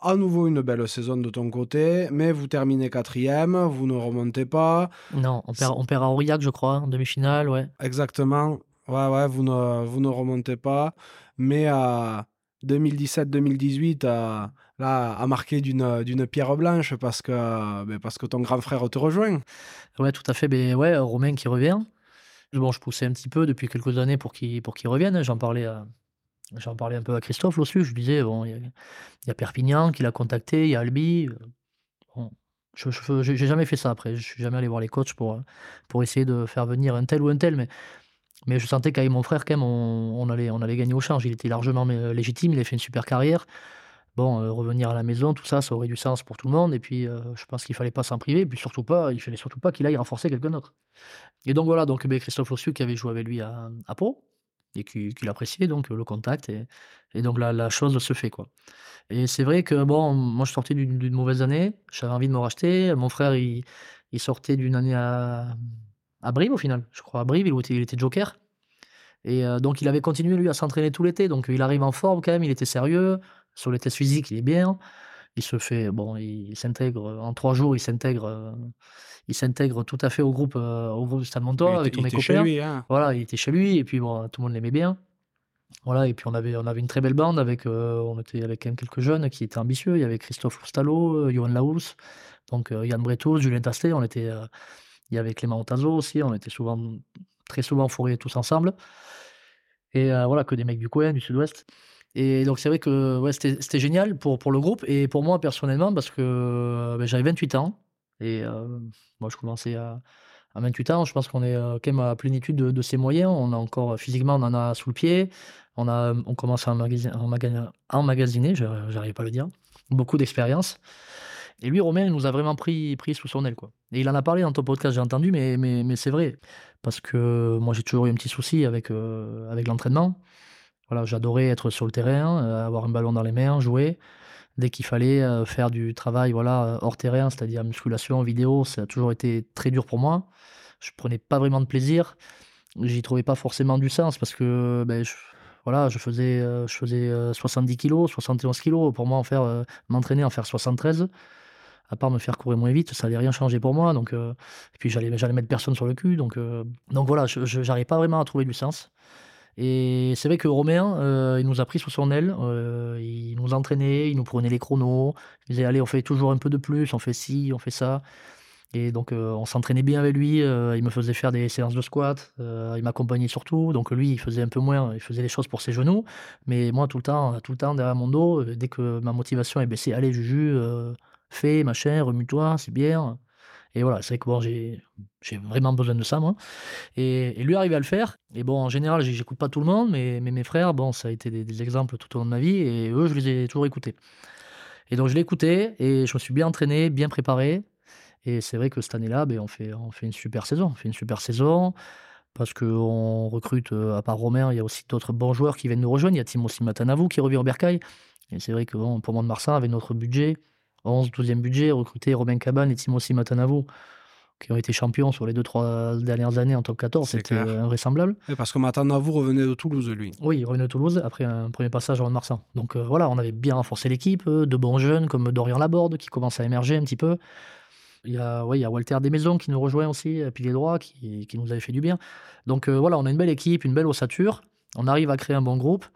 à nouveau une belle saison de ton côté, mais vous terminez quatrième, vous ne remontez pas. Non, on perd, on perd à Aurillac, je crois, en demi-finale, ouais. Exactement. Ouais, ouais, vous ne, vous ne remontez pas. Mais euh, 2017-2018, euh, là, a marqué d'une d'une pierre blanche parce que, euh, ben, parce que ton grand frère te rejoint. Ouais, tout à fait. Ben ouais, Romain qui revient. Bon, je poussais un petit peu depuis quelques années pour qu'il pour qu'il revienne. J'en parlais, à- j'en parlais un peu à Christophe aussi. Je disais, bon, il y, a- Perpignan qui l'a contacté, il y a Albi. euh, je j'ai jamais fait ça après. Je suis jamais allé voir les coachs pour, euh, pour essayer de faire venir un tel ou un tel. Mais, mais je sentais qu'avec mon frère, quand même, on, allait, on allait gagner au change. Il était largement euh, légitime, il a fait une super carrière. Bon, revenir à la maison, tout ça, ça aurait du sens pour tout le monde. Et puis, je pense qu'il fallait pas s'en priver. Et puis surtout pas, il fallait surtout pas qu'il aille renforcer quelqu'un d'autre. Et donc voilà, donc ben, Christophe Lossu qui avait joué avec lui à Pau et qui, qui l'appréciait, donc le contact. Et, donc la, la chose se fait, quoi. Et c'est vrai que, bon, moi je sortais d'une mauvaise année, j'avais envie de me racheter. Mon frère, il, il sortait d'une année à, à Brive au final, je crois, à Brive, il était, il était joker. Et euh, donc il avait continué lui à s'entraîner tout l'été, donc il arrive en forme quand même, il était sérieux. Sur les tests physiques, il est bien. Il se fait, bon, il, s'intègre, en trois jours, il s'intègre, euh, il s'intègre tout à fait au groupe, euh, au groupe du Stade Montois Il avec tous mes chez copains. lui, hein. Voilà, il était chez lui, et puis bon, tout le monde l'aimait bien. Voilà, et puis on avait, on avait une très belle bande avec, euh, on était avec quand même quelques jeunes qui étaient ambitieux. Il y avait Christophe Loustalo, euh, Johan Laous, donc euh, Yann Bretos, Julien Tastet. On était, euh, il y avait Clément Otazo aussi. On était souvent, très souvent fourrés tous ensemble. Et voilà, que des mecs du coin, du sud-ouest. Et donc c'est vrai que ouais, c'était génial pour, pour le groupe et pour moi personnellement parce que euh, ben, j'avais 28 ans. Et euh, moi je commençais à, à 28 ans, je pense qu'on est euh, quand même à plénitude de, de ses moyens. On a encore, physiquement, on en a sous le pied. On, a, on commence à emmagasiner, emmagasiner, je n'arrive pas à le dire, beaucoup d'expérience. Et lui, Romain, il nous a vraiment pris, pris sous son aile. Quoi. Et il en a parlé dans ton podcast, j'ai entendu, mais, mais, mais c'est vrai. Parce que moi, j'ai toujours eu un petit souci avec, avec l'entraînement. Voilà, J'adorais être sur le terrain, euh, avoir un ballon dans les mains, jouer. Dès qu'il fallait euh, faire du travail voilà, hors terrain, c'est-à-dire musculation, vidéo, ça a toujours été très dur pour moi. Je prenais pas vraiment de plaisir. J'y trouvais pas forcément du sens parce que ben, je, voilà, je faisais, euh, je faisais euh, 70 kilos, 71 kilos. Pour moi, en faire, euh, m'entraîner, en faire 73, à part me faire courir moins vite, ça allait rien changer pour moi. Donc, euh, et puis j'allais, j'allais mettre personne sur le cul. Donc, euh, donc voilà, je n'arrivais pas vraiment à trouver du sens. Et c'est vrai que Romain, euh, il nous a pris sous son aile, euh, il nous entraînait, il nous prenait les chronos, il disait allez on fait toujours un peu de plus, on fait ci, on fait ça. Et donc euh, on s'entraînait bien avec lui, il me faisait faire des séances de squat, il m'accompagnait surtout, donc lui il faisait un peu moins, il faisait les choses pour ses genoux, mais moi tout le temps, tout le temps derrière mon dos, dès que ma motivation est baissée, allez Juju, fais, machin, remue-toi, c'est bien. Et voilà, c'est vrai que bon, j'ai vraiment besoin de ça, moi. Et, et lui arrivait à le faire. Et bon, en général, j'écoute pas tout le monde, mais, mais mes frères, bon, ça a été des, exemples tout au long de ma vie, et eux, je les ai toujours écoutés. Et donc, je l'ai écouté, et je me suis bien entraîné, bien préparé. Et c'est vrai que cette année-là, ben, on, fait, on fait une super saison. On fait une super saison, parce qu'on recrute, euh, à part Romain, il y a aussi d'autres bons joueurs qui viennent nous rejoindre. Il y a Timothy Matanavou qui revient au Bercail. Et c'est vrai que bon, pour Mont-de-Marsan, avec notre budget, 11, 12e budget, recruter Romain Cabane et Timothy Matanavou, qui ont été champions sur les 2-3 dernières années en top 14, C'est c'était clair. invraisemblable. Parce que maintenant, vous revenez de Toulouse, lui. Oui, il revenait à Toulouse après un premier passage à Mont-de-Marsan. Donc euh, voilà, on avait bien renforcé l'équipe, euh, de bons jeunes comme Dorian Laborde qui commence à émerger un petit peu. Il y a, ouais, il y a Walter Desmaisons qui nous rejoint aussi, pilier droit, qui, qui nous avait fait du bien. Donc euh, voilà, on a une belle équipe, une belle ossature. On arrive à créer un bon groupe.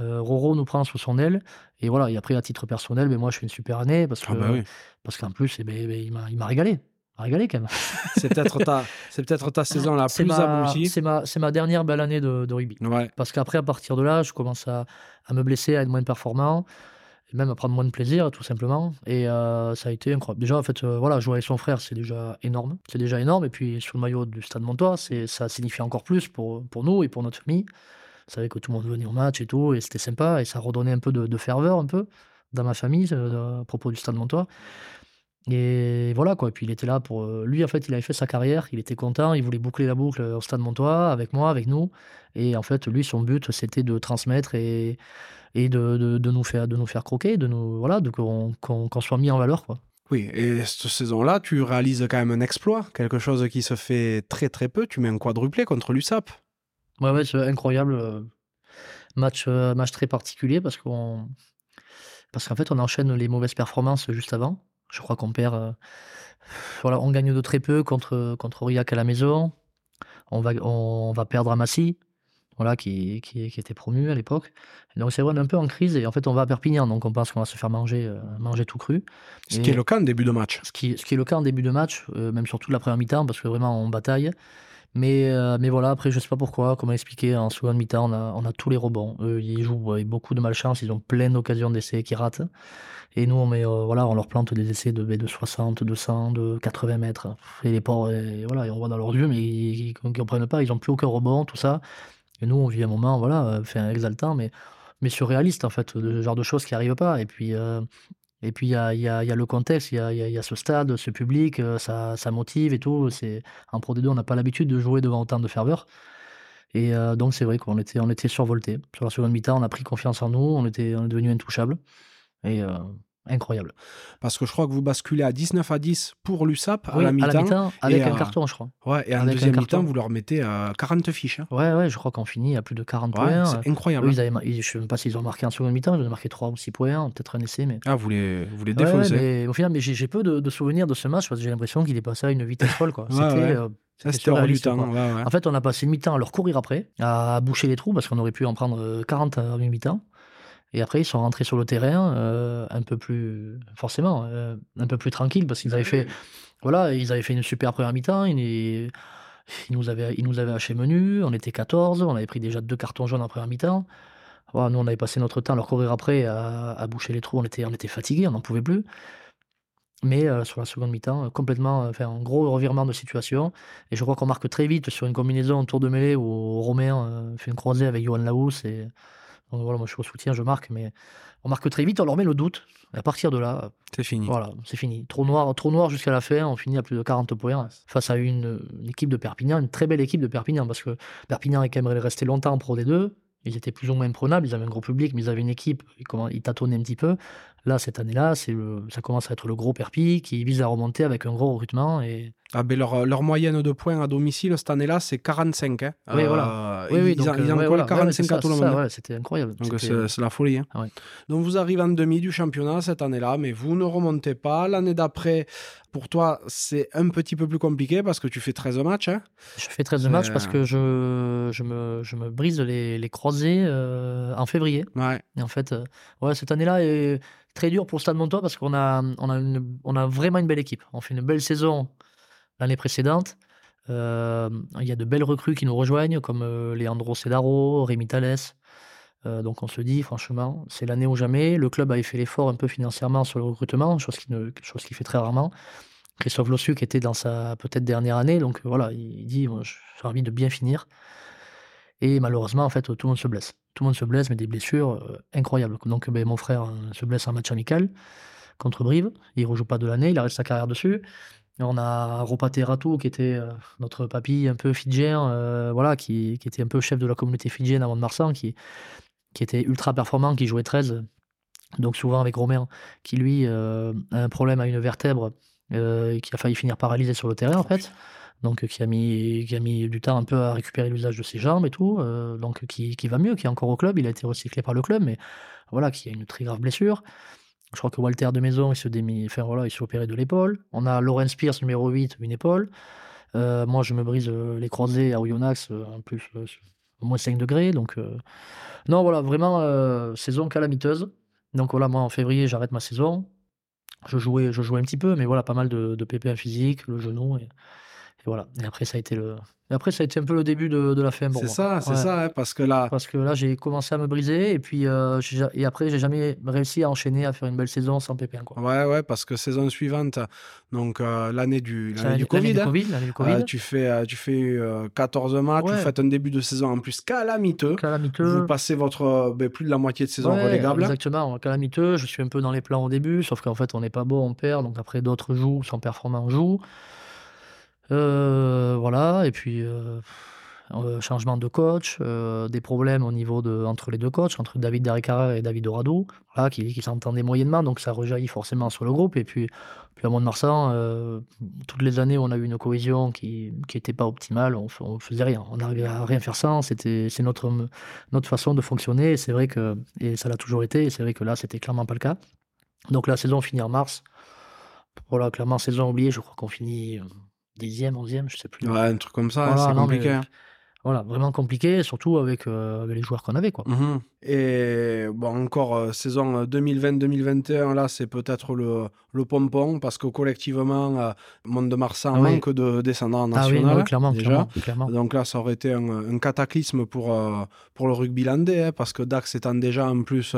Euh, Roro nous prend sous son aile. Et voilà, et après, à titre personnel, mais moi, je fais une super année parce que Ah bah oui. parce qu'en plus, eh ben, eh ben, il m'a il m'a régalé. Il m'a régalé quand même. *laughs* C'est peut-être ta, c'est peut-être ta saison la C'est plus ma, aboutie. c'est ma, c'est ma dernière belle année de, de rugby. Ouais. Parce qu'après, à partir de là, je commence à, à me blesser, à être moins performant, et même à prendre moins de plaisir, tout simplement. Et euh, ça a été incroyable. Déjà, en fait, euh, voilà, jouer avec son frère, c'est déjà énorme. C'est déjà énorme. Et puis, sur le maillot du Stade Montois, c'est, ça signifie encore plus pour, pour nous et pour notre famille. Vous savez que tout le monde venait au match et tout, et c'était sympa, et ça redonnait un peu de, de ferveur, un peu, dans ma famille, euh, à propos du Stade Montois. Et voilà quoi, et puis il était là pour, heu lui en fait, il avait fait sa carrière, il était content, il voulait boucler la boucle, au Stade Montois avec moi, avec nous et en fait, lui, son but, c'était de transmettre et et de de de nous faire de nous faire croquer, de nous voilà, de qu'on qu'on qu'on soit mis en valeur, quoi. Oui, et cette saison-là, tu réalises quand même un exploit, quelque chose qui se fait très, très peu. Tu mets un quadruplé contre l'USAP. Ouais, c'est incroyable, heu, match, heu, match très particulier parce qu'on parce qu'en fait, on enchaîne les mauvaises performances juste avant. Je crois qu'on perd, heu, voilà, on gagne de très peu contre, contre Aurillac à la maison. On va on va perdre à Massy, voilà, qui qui qui était promu à l'époque. Donc c'est vrai, on est un peu en crise et en fait, on va à Perpignan, donc on pense qu'on va se faire manger, manger tout cru Ce qui est le cas en début de match. ce qui ce qui est le cas en début de match, même surtout la première mi-temps parce que vraiment on bataille. Mais heu, mais voilà, après je sais pas pourquoi, comment expliquer, en seconde mi-temps, on a on a tous les rebonds. Eux, ils jouent avec beaucoup de malchance, ils ont plein d'occasions d'essais qu'ils ratent. Et nous on met, heu, voilà, on leur plante des essais de beh, de 60, de 100, de 80 mètres. Et les et voilà on voit dans leurs yeux, mais ils ils comprennent pas, ils ont plus aucun rebond, tout ça. Et nous on vit un moment, voilà, heu, enfin exaltant mais mais surréaliste en fait, de ce genre de choses qui arrivent pas. Et puis, et puis il y a le contexte, il y a ce stade, ce public, heu, ça ça motive et tout. C'est en Pro D2, on n'a pas l'habitude de jouer devant autant de ferveur et heu, donc c'est vrai qu'on était on était survoltés. Sur la seconde mi-temps, on a pris confiance en nous, on était on est devenus intouchables et heu, incroyable. Parce que je crois que vous basculez à 19 à 10 pour l'USAP à Oui, la à la mi-temps. et avec un à- carton, je crois. Ouais, et en Avec deuxième mi-temps, vous leur mettez euh, 40 fiches. hein. Ouais, ouais, je crois qu'on finit à plus de 40 Ouais, points, c'est incroyable. Eux, hein. ils avaient je sais même pas s'ils ont marqué en seconde mi-temps, ils ont marqué 3 ou 6 points, peut-être un essai, mais Ah, vous les, vous les ouais, défoncez. mais au final, mais j'ai peu de de souvenirs de ce match parce que j'ai l'impression qu'il est passé à une vitesse folle, quoi. *laughs* C'était, ouais. heu, Ça, c'était hors du temps. quoi. ouais, ouais. En fait, on a passé mi-temps à leur courir après, à boucher les trous parce qu'on aurait pu en prendre, heu, 40 à une mi-temps et après ils sont rentrés sur le terrain, heu, un peu plus forcément, heu, un peu plus tranquilles parce qu'ils avaient fait voilà, ils avaient fait une super première mi-temps, ils ils nous avaient ils nous avaient haché menu, on était 14, on avait pris déjà 2 cartons jaunes en première mi-temps. Voilà, nous, on avait passé notre temps à leur courir après, à à boucher les trous, on était on était fatigués, on n'en pouvait plus. Mais heu, sur la seconde mi-temps, complètement, enfin, un gros revirement de situation et je crois qu'on marque très vite sur une combinaison tour de mêlée où Romain, fait une croisée avec Yoann Lahousse et donc voilà, moi je suis au soutien, je marque, mais on marque très vite, on leur met le doute et à partir de là, C'est fini. voilà, c'est fini. Trou noir trou noir jusqu'à la fin, on finit à plus de 40 points face à une, une équipe de Perpignan, une très belle équipe de Perpignan parce que Perpignan est quand même resté longtemps en Pro D2. Ils étaient plus ou moins imprenables, ils avaient un gros public, mais ils avaient une équipe, ils tâtonnaient un petit peu. Là, cette année-là, c'est ça commence à être le gros Perpi qui vise à remonter avec un gros recrutement et Ah, ben leur, leur moyenne de points à domicile cette année-là, c'est 45. hein. Oui, Euh, voilà. Oui, ils, oui, ils donc, ils heu, en ouais, voilà. Ouais, ouais, c'est 45 à tout le monde. ouais, c'était incroyable. Donc euh c'est la folie. hein. Ah. Donc vous arrivez en demi du championnat cette année-là, mais vous ne remontez pas. L'année d'après, pour toi, c'est un petit peu plus compliqué parce que tu fais 13 matchs. hein. Je fais 13 C'est, matchs parce euh que je je me je me brise les les croisés, heu, en février. Ouais. Et en fait, ouais, cette année-là très dure pour le Stade Montois parce qu'on a on a vraiment une belle équipe. On fait une belle saison l'année précédente. Hem, il y a de belles recrues qui nous rejoignent comme, heu, Leandro Sedaro, Rémi Thalès. Heu, donc on se dit franchement, c'est l'année ou jamais. Le club avait fait l'effort un peu financièrement sur le recrutement, chose qu'il ne chose qu'il fait très rarement. Christophe Lossu qui était dans sa peut-être dernière année, donc voilà, il dit: «Moi, j'ai envie de bien finir» et malheureusement, en fait, tout le monde se blesse. Tout le monde se blesse, mais des blessures, heu, incroyables. Donc beh, mon frère, heu, se blesse en match amical contre Brive. Il rejoue pas de l'année, il arrête sa carrière dessus. On a Ropate Ratou qui était, heu, notre papy un peu fidjien, voilà, qui qui était un peu chef de la communauté fidjienne à Mont-de-Marsan, qui qui était ultra performant, qui jouait 13, donc souvent avec Romain, qui lui, a un problème à une vertèbre, et qui a failli finir paralysé sur le terrain, en fait. Donc qui a mis qui a mis du temps un peu à récupérer l'usage de ses jambes et tout, heu, donc qui qui va mieux, qui est encore au club. Il a été recyclé par le club, mais voilà, qui a une très grave blessure. Je crois que Walter de Maison, il se démi enfin voilà, il s'est opéré de l'épaule. On a Laurent Pierce, numéro 8, une épaule. Heu, moi, je me brise, heu, les croisés à Oyonnax, en plus, heu, moins 5 degrés, donc non, voilà, vraiment, saison calamiteuse. Donc voilà, moi, en février, j'arrête ma saison. Je jouais je jouais un petit peu, mais voilà, pas mal de de pépins physiques, le genou voilà. Et après, ça a été le, et après, ça a été un peu le début de, de la fin C'est ça, c'est ça, hein, parce que là. Parce que là, j'ai commencé à me briser et puis euh, et après, j'ai jamais réussi à enchaîner à faire une belle saison sans pépin. Quoi. Ouais, ouais, parce que saison suivante, donc euh, l'année du, l'année du, Covid, hein. COVID, du COVID. Euh, tu fais, tu fais 14 matchs, tu fais un début de saison en plus calamiteux. Calamiteux. Vous passez votre ben, plus de la moitié de saison relégable. Exactement, calamiteux. Je suis un peu dans les plans au début, sauf qu'en fait, on n'est pas beau, on perd. Donc après, d'autres jouent, sont performants, on joue. Voilà, et puis euh, changement de coach, euh, des problèmes au niveau de, entre les deux coachs, entre David Derricara et David Dorado, voilà, qui, qui s'entendaient moyennement, donc ça rejaillit forcément sur le groupe. Et puis, puis à Mont-de-Marsan, euh, toutes les années, on a eu une cohésion qui n'était pas optimale, on ne faisait rien, on n'arrivait à rien faire sans, c'est notre, notre façon de fonctionner, et c'est vrai que, et ça l'a toujours été, et c'est vrai que là, c'était clairement pas le cas. Donc la saison finit en mars, voilà, clairement, saison oubliée, je crois qu'on finit dixième, onzième, je sais plus. Ouais, un truc comme ça, c'est compliqué. Hein. Voilà, vraiment compliqué, surtout avec, euh, avec les joueurs qu'on avait. Quoi. Mmh et bon, encore euh, saison 2020-2021, euh, là, c'est peut-être le, le pompon, parce que collectivement, euh, Mont-de-Marsan ah manque de descendants en ah national. oui, clairement, déjà. Clairement, Donc là, ça aurait été un, cataclysme pour, pour le rugby landais, hein, parce que Dax étant déjà en plus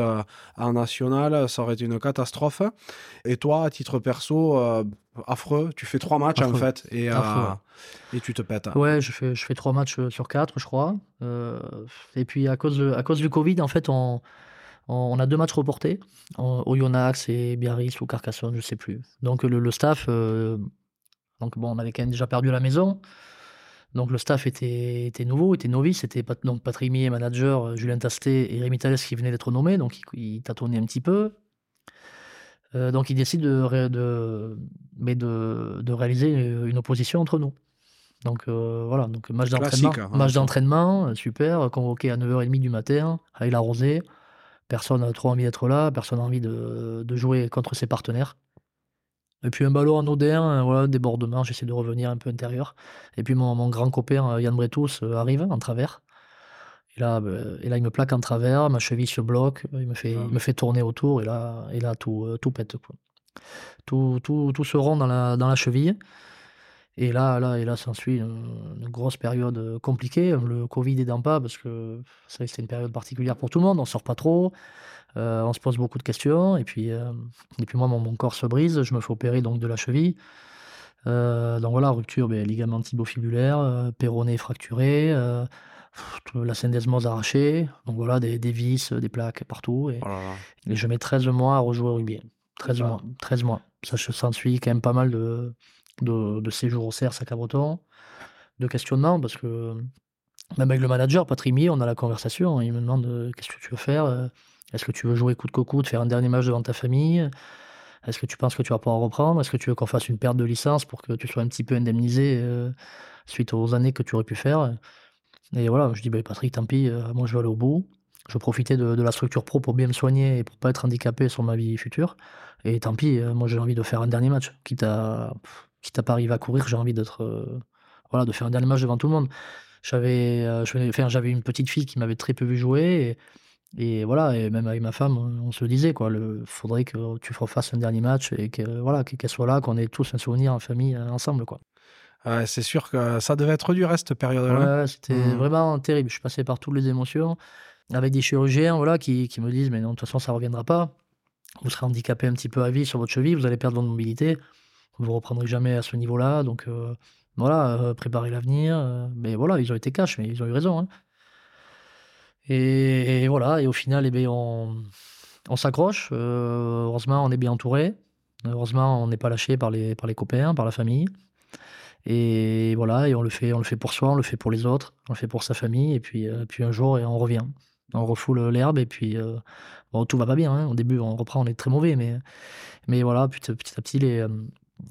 en national, ça aurait été une catastrophe. Et toi, à titre perso, affreux, tu fais trois matchs en fait, et, et tu te pètes. Ouais, je fais, je fais trois matchs sur quatre, je crois. et puis à cause, à cause du Covid, en fait, on, on a deux matchs reportés, au Yonax et Biarritz ou Carcassonne, je sais plus. Donc le, staff, euh, donc bon, on avait quand même déjà perdu la maison. Donc le staff était, était nouveau, était novice. C'était donc Patrick Millet, manager, euh, Julien Tasté et Rémi Thalès qui venaient d'être nommés. Donc ils, il tâtonnaient un petit peu. Euh, donc ils décident de, de, mais de, de, réaliser une opposition entre nous. Donc voilà, donc match d'entraînement, hein, match d'entraînement, super, convoqué à 9h30 du matin, avec la rosée. Personne n'a trop envie d'être là, personne n'a envie de, jouer contre ses partenaires. Et puis un ballon en odin, voilà, débordement, j'essaie de revenir un peu intérieur. Et puis mon, grand copain Yann Bretos euh, arrive en travers. Et là, ben, et là, il me plaque en travers, ma cheville se bloque, il me fait, me fait tourner autour, et là, et là tout, euh, tout pète. Tout, tout, tout se rond dans la, dans la cheville. Et là, là, et là s'ensuit une, grosse période euh, compliquée, le Covid aidant pas, parce que c'est une période particulière pour tout le monde, on sort pas trop, euh, on se pose beaucoup de questions, et puis, euh, et puis moi, mon, corps se brise, je me fais opérer donc de la cheville. donc voilà, rupture, ben, ligament tibofibulaire, péroné fracturé, la syndesmose arrachée, donc voilà, des, des vis, des plaques partout, et, oh et, je mets 13 mois à rejouer au rugby. 13 mois, 13 mois. Ça s'ensuit quand même pas mal de, de, de séjour au CERS à Cabreton, de questionnement, parce que même avec le manager, Patrick Mier, on a la conversation. Il me demande euh, qu'est-ce que tu veux faire euh, Est-ce que tu veux jouer coup de coco, de faire un dernier match devant ta famille Est-ce que tu penses que tu vas pouvoir reprendre Est-ce que tu veux qu'on fasse une perte de licence pour que tu sois un petit peu indemnisé euh, suite aux années que tu aurais pu faire Et voilà, je dis bah, Patrick, tant pis, moi je vais aller au bout. Je profitais de, de, la structure pro pour bien me soigner et pour pas être handicapé sur ma vie future. Et tant pis, moi j'ai envie de faire un dernier match, quitte à quitte à pas arriver à courir, j'ai envie d'être, euh, voilà, de faire un dernier match devant tout le monde. J'avais, euh, j'avais une petite fille qui m'avait très peu vu jouer. Et, voilà, et même avec ma femme, on se le disait, quoi. Il faudrait que tu fasses un dernier match et que, voilà, qu'elle soit là, qu'on ait tous un souvenir en famille euh, ensemble, quoi. C'est sûr que ça devait être dur, hein, cette période-là. Ouais, c'était mmh. vraiment terrible. Je suis passé par toutes les émotions avec des chirurgiens voilà, qui, qui me disent Mais non, de toute façon, ça ne reviendra pas. Vous serez handicapé un petit peu à vie sur votre cheville, vous allez perdre votre mobilité vous reprendrez jamais à ce niveau-là. Donc euh, voilà, euh, préparez l'avenir. Euh, mais voilà, ils ont été cash, mais ils ont eu raison. Hein. Et, voilà, et au final, eh bien, on, on s'accroche. heureusement, on est bien entouré. Heureusement, on n'est pas lâché par les, par les copains, par la famille. Et voilà, et on le fait, on le fait pour soi, on le fait pour les autres, on le fait pour sa famille. Et puis, puis un jour, et on revient. On refoule l'herbe et puis bon, tout va pas bien. Hein. Au début, on reprend, on est très mauvais, mais, mais voilà, petit, petit à petit, les,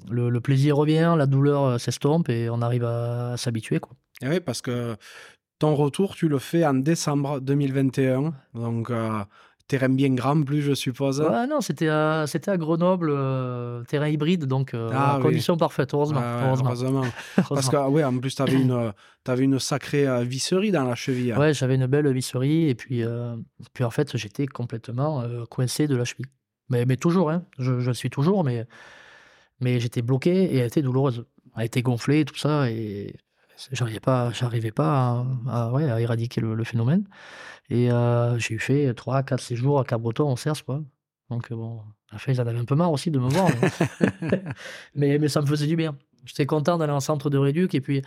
le, plaisir revient, la douleur euh, s'estompe et on arrive à, s'habituer. Quoi. Et oui, parce que ton retour, tu le fais en décembre 2021. Donc, euh, terrain bien grand, plus, je suppose. non, c'était à, c'était à Grenoble, euh, terrain hybride, donc ah, conditions parfaites, heureusement. heureusement. *laughs* Parce que, oui, en plus, tu avais une, avais une sacrée visserie dans la cheville. Ouais, j'avais une belle visserie, et puis, puis en fait, j'étais complètement coincé de la cheville. Mais, mais toujours, hein, je, je le suis toujours, mais mais j'étais bloqué et elle était douloureuse. a été gonflé, tout ça, et j'arrivais pas, j'arrivais pas à, ouais, à éradiquer le, phénomène. Et j'ai eu fait 3, 4 séjours à Cabreton en Cerce, quoi. Donc bon, la fin, ils en avaient un peu marre aussi de me voir. *laughs* *laughs* Mais, mais, ça me faisait du bien. J'étais content d'aller en centre de réduc. Et puis,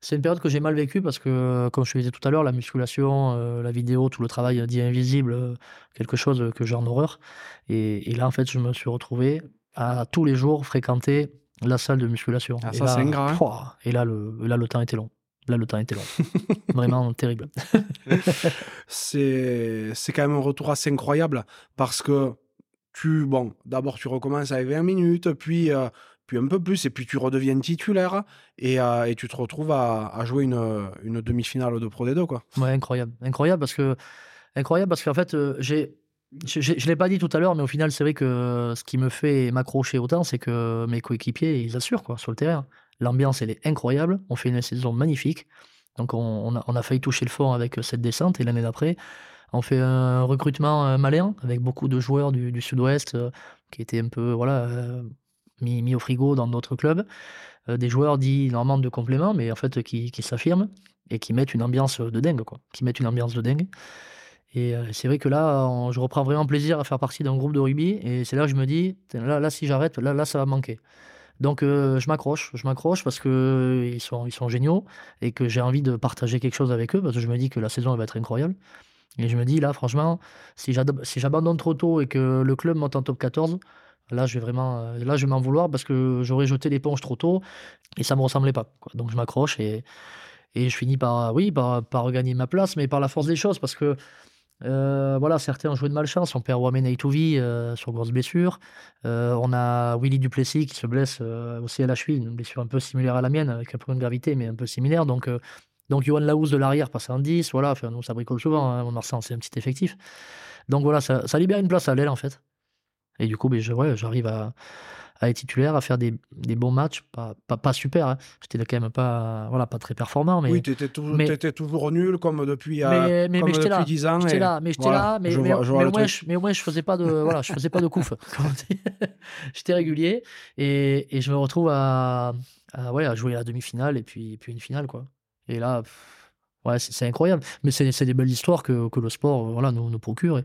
c'est une période que j'ai mal vécue parce que, comme je te disais tout à l'heure, la musculation, la vidéo, tout le travail dit invisible, quelque chose que j'ai en horreur. Et, et, là, en fait, je me suis retrouvé à tous les jours fréquenter la salle de musculation. Ah, ça, c'est hein. Et là, le, là, le temps était long. Là, le temps était long. *laughs* Vraiment terrible. *laughs* c'est quand même un retour assez incroyable parce que tu, bon, d'abord, tu recommences avec 20 minutes, puis, euh, puis un peu plus, et puis tu redeviens titulaire et, euh, et tu te retrouves à, à jouer une, une demi-finale de Pro D2, quoi. Ouais, incroyable. Incroyable parce que, incroyable parce qu'en fait, euh, j'ai je ne l'ai pas dit tout à l'heure, mais au final, c'est vrai que ce qui me fait m'accrocher autant, c'est que mes coéquipiers, ils assurent quoi, sur le terrain. L'ambiance, elle est incroyable. On fait une saison magnifique. Donc, on, a, failli toucher le fond avec cette descente. Et l'année d'après, on fait un recrutement euh, malin avec beaucoup de joueurs du, sud-ouest euh, qui étaient un peu voilà, euh, mis, mis, au frigo dans d'autres clubs. des joueurs dits normalement de complément, mais en fait qui, qui s'affirment et qui mettent une ambiance de dingue. Quoi, qui mettent une ambiance de dingue. Et c'est vrai que là, je reprends vraiment plaisir à faire partie d'un groupe de rugby. Et c'est là que je me dis, là, là si j'arrête, là, là, ça va manquer. Donc je m'accroche, je m'accroche parce que ils sont, ils sont géniaux et que j'ai envie de partager quelque chose avec eux parce que je me dis que la saison va être incroyable. Et je me dis là, franchement, si j'abandonne trop tôt et que le club monte en top 14, là je vais vraiment, là je vais m'en vouloir parce que j'aurais jeté l'éponge trop tôt et ça me ressemblait pas. Donc je m'accroche et, et je finis par, oui, par, par regagner ma place, mais par la force des choses parce que euh, voilà, certains ont joué de malchance. On perd Wamen Aitouvi euh, sur grosse blessure. Euh, on a Willy Duplessis qui se blesse aussi à la cheville, une blessure un peu similaire à la mienne, avec un peu de gravité, mais un peu similaire. Donc, donc Johan Laous de l'arrière passe en 10. Voilà, enfin, nous, ça bricole souvent. Hein, on c'est un petit effectif. Donc voilà, ça, ça libère une place à l'aile, en fait. Et du coup, ben, j'arrive à, à être titulaire, à faire des, des bons matchs, pas, pas, pas super. Hein. J'étais quand même pas, voilà, pas très performant. Mais, oui, tu étais, étais, toujours nul comme depuis, euh, mais, mais, j'étais là, 10 ans. J'étais là, mais j'étais là, mais, mais, au moins, je, mais moins je faisais pas de, *laughs* voilà, je faisais pas de couf. *laughs* j'étais régulier et, et, je me retrouve à, à, ouais, à jouer la demi-finale et puis, puis une finale. quoi. Et là, ouais, c'est incroyable. Mais c'est des belles histoires que, que le sport voilà, nous, nous procure.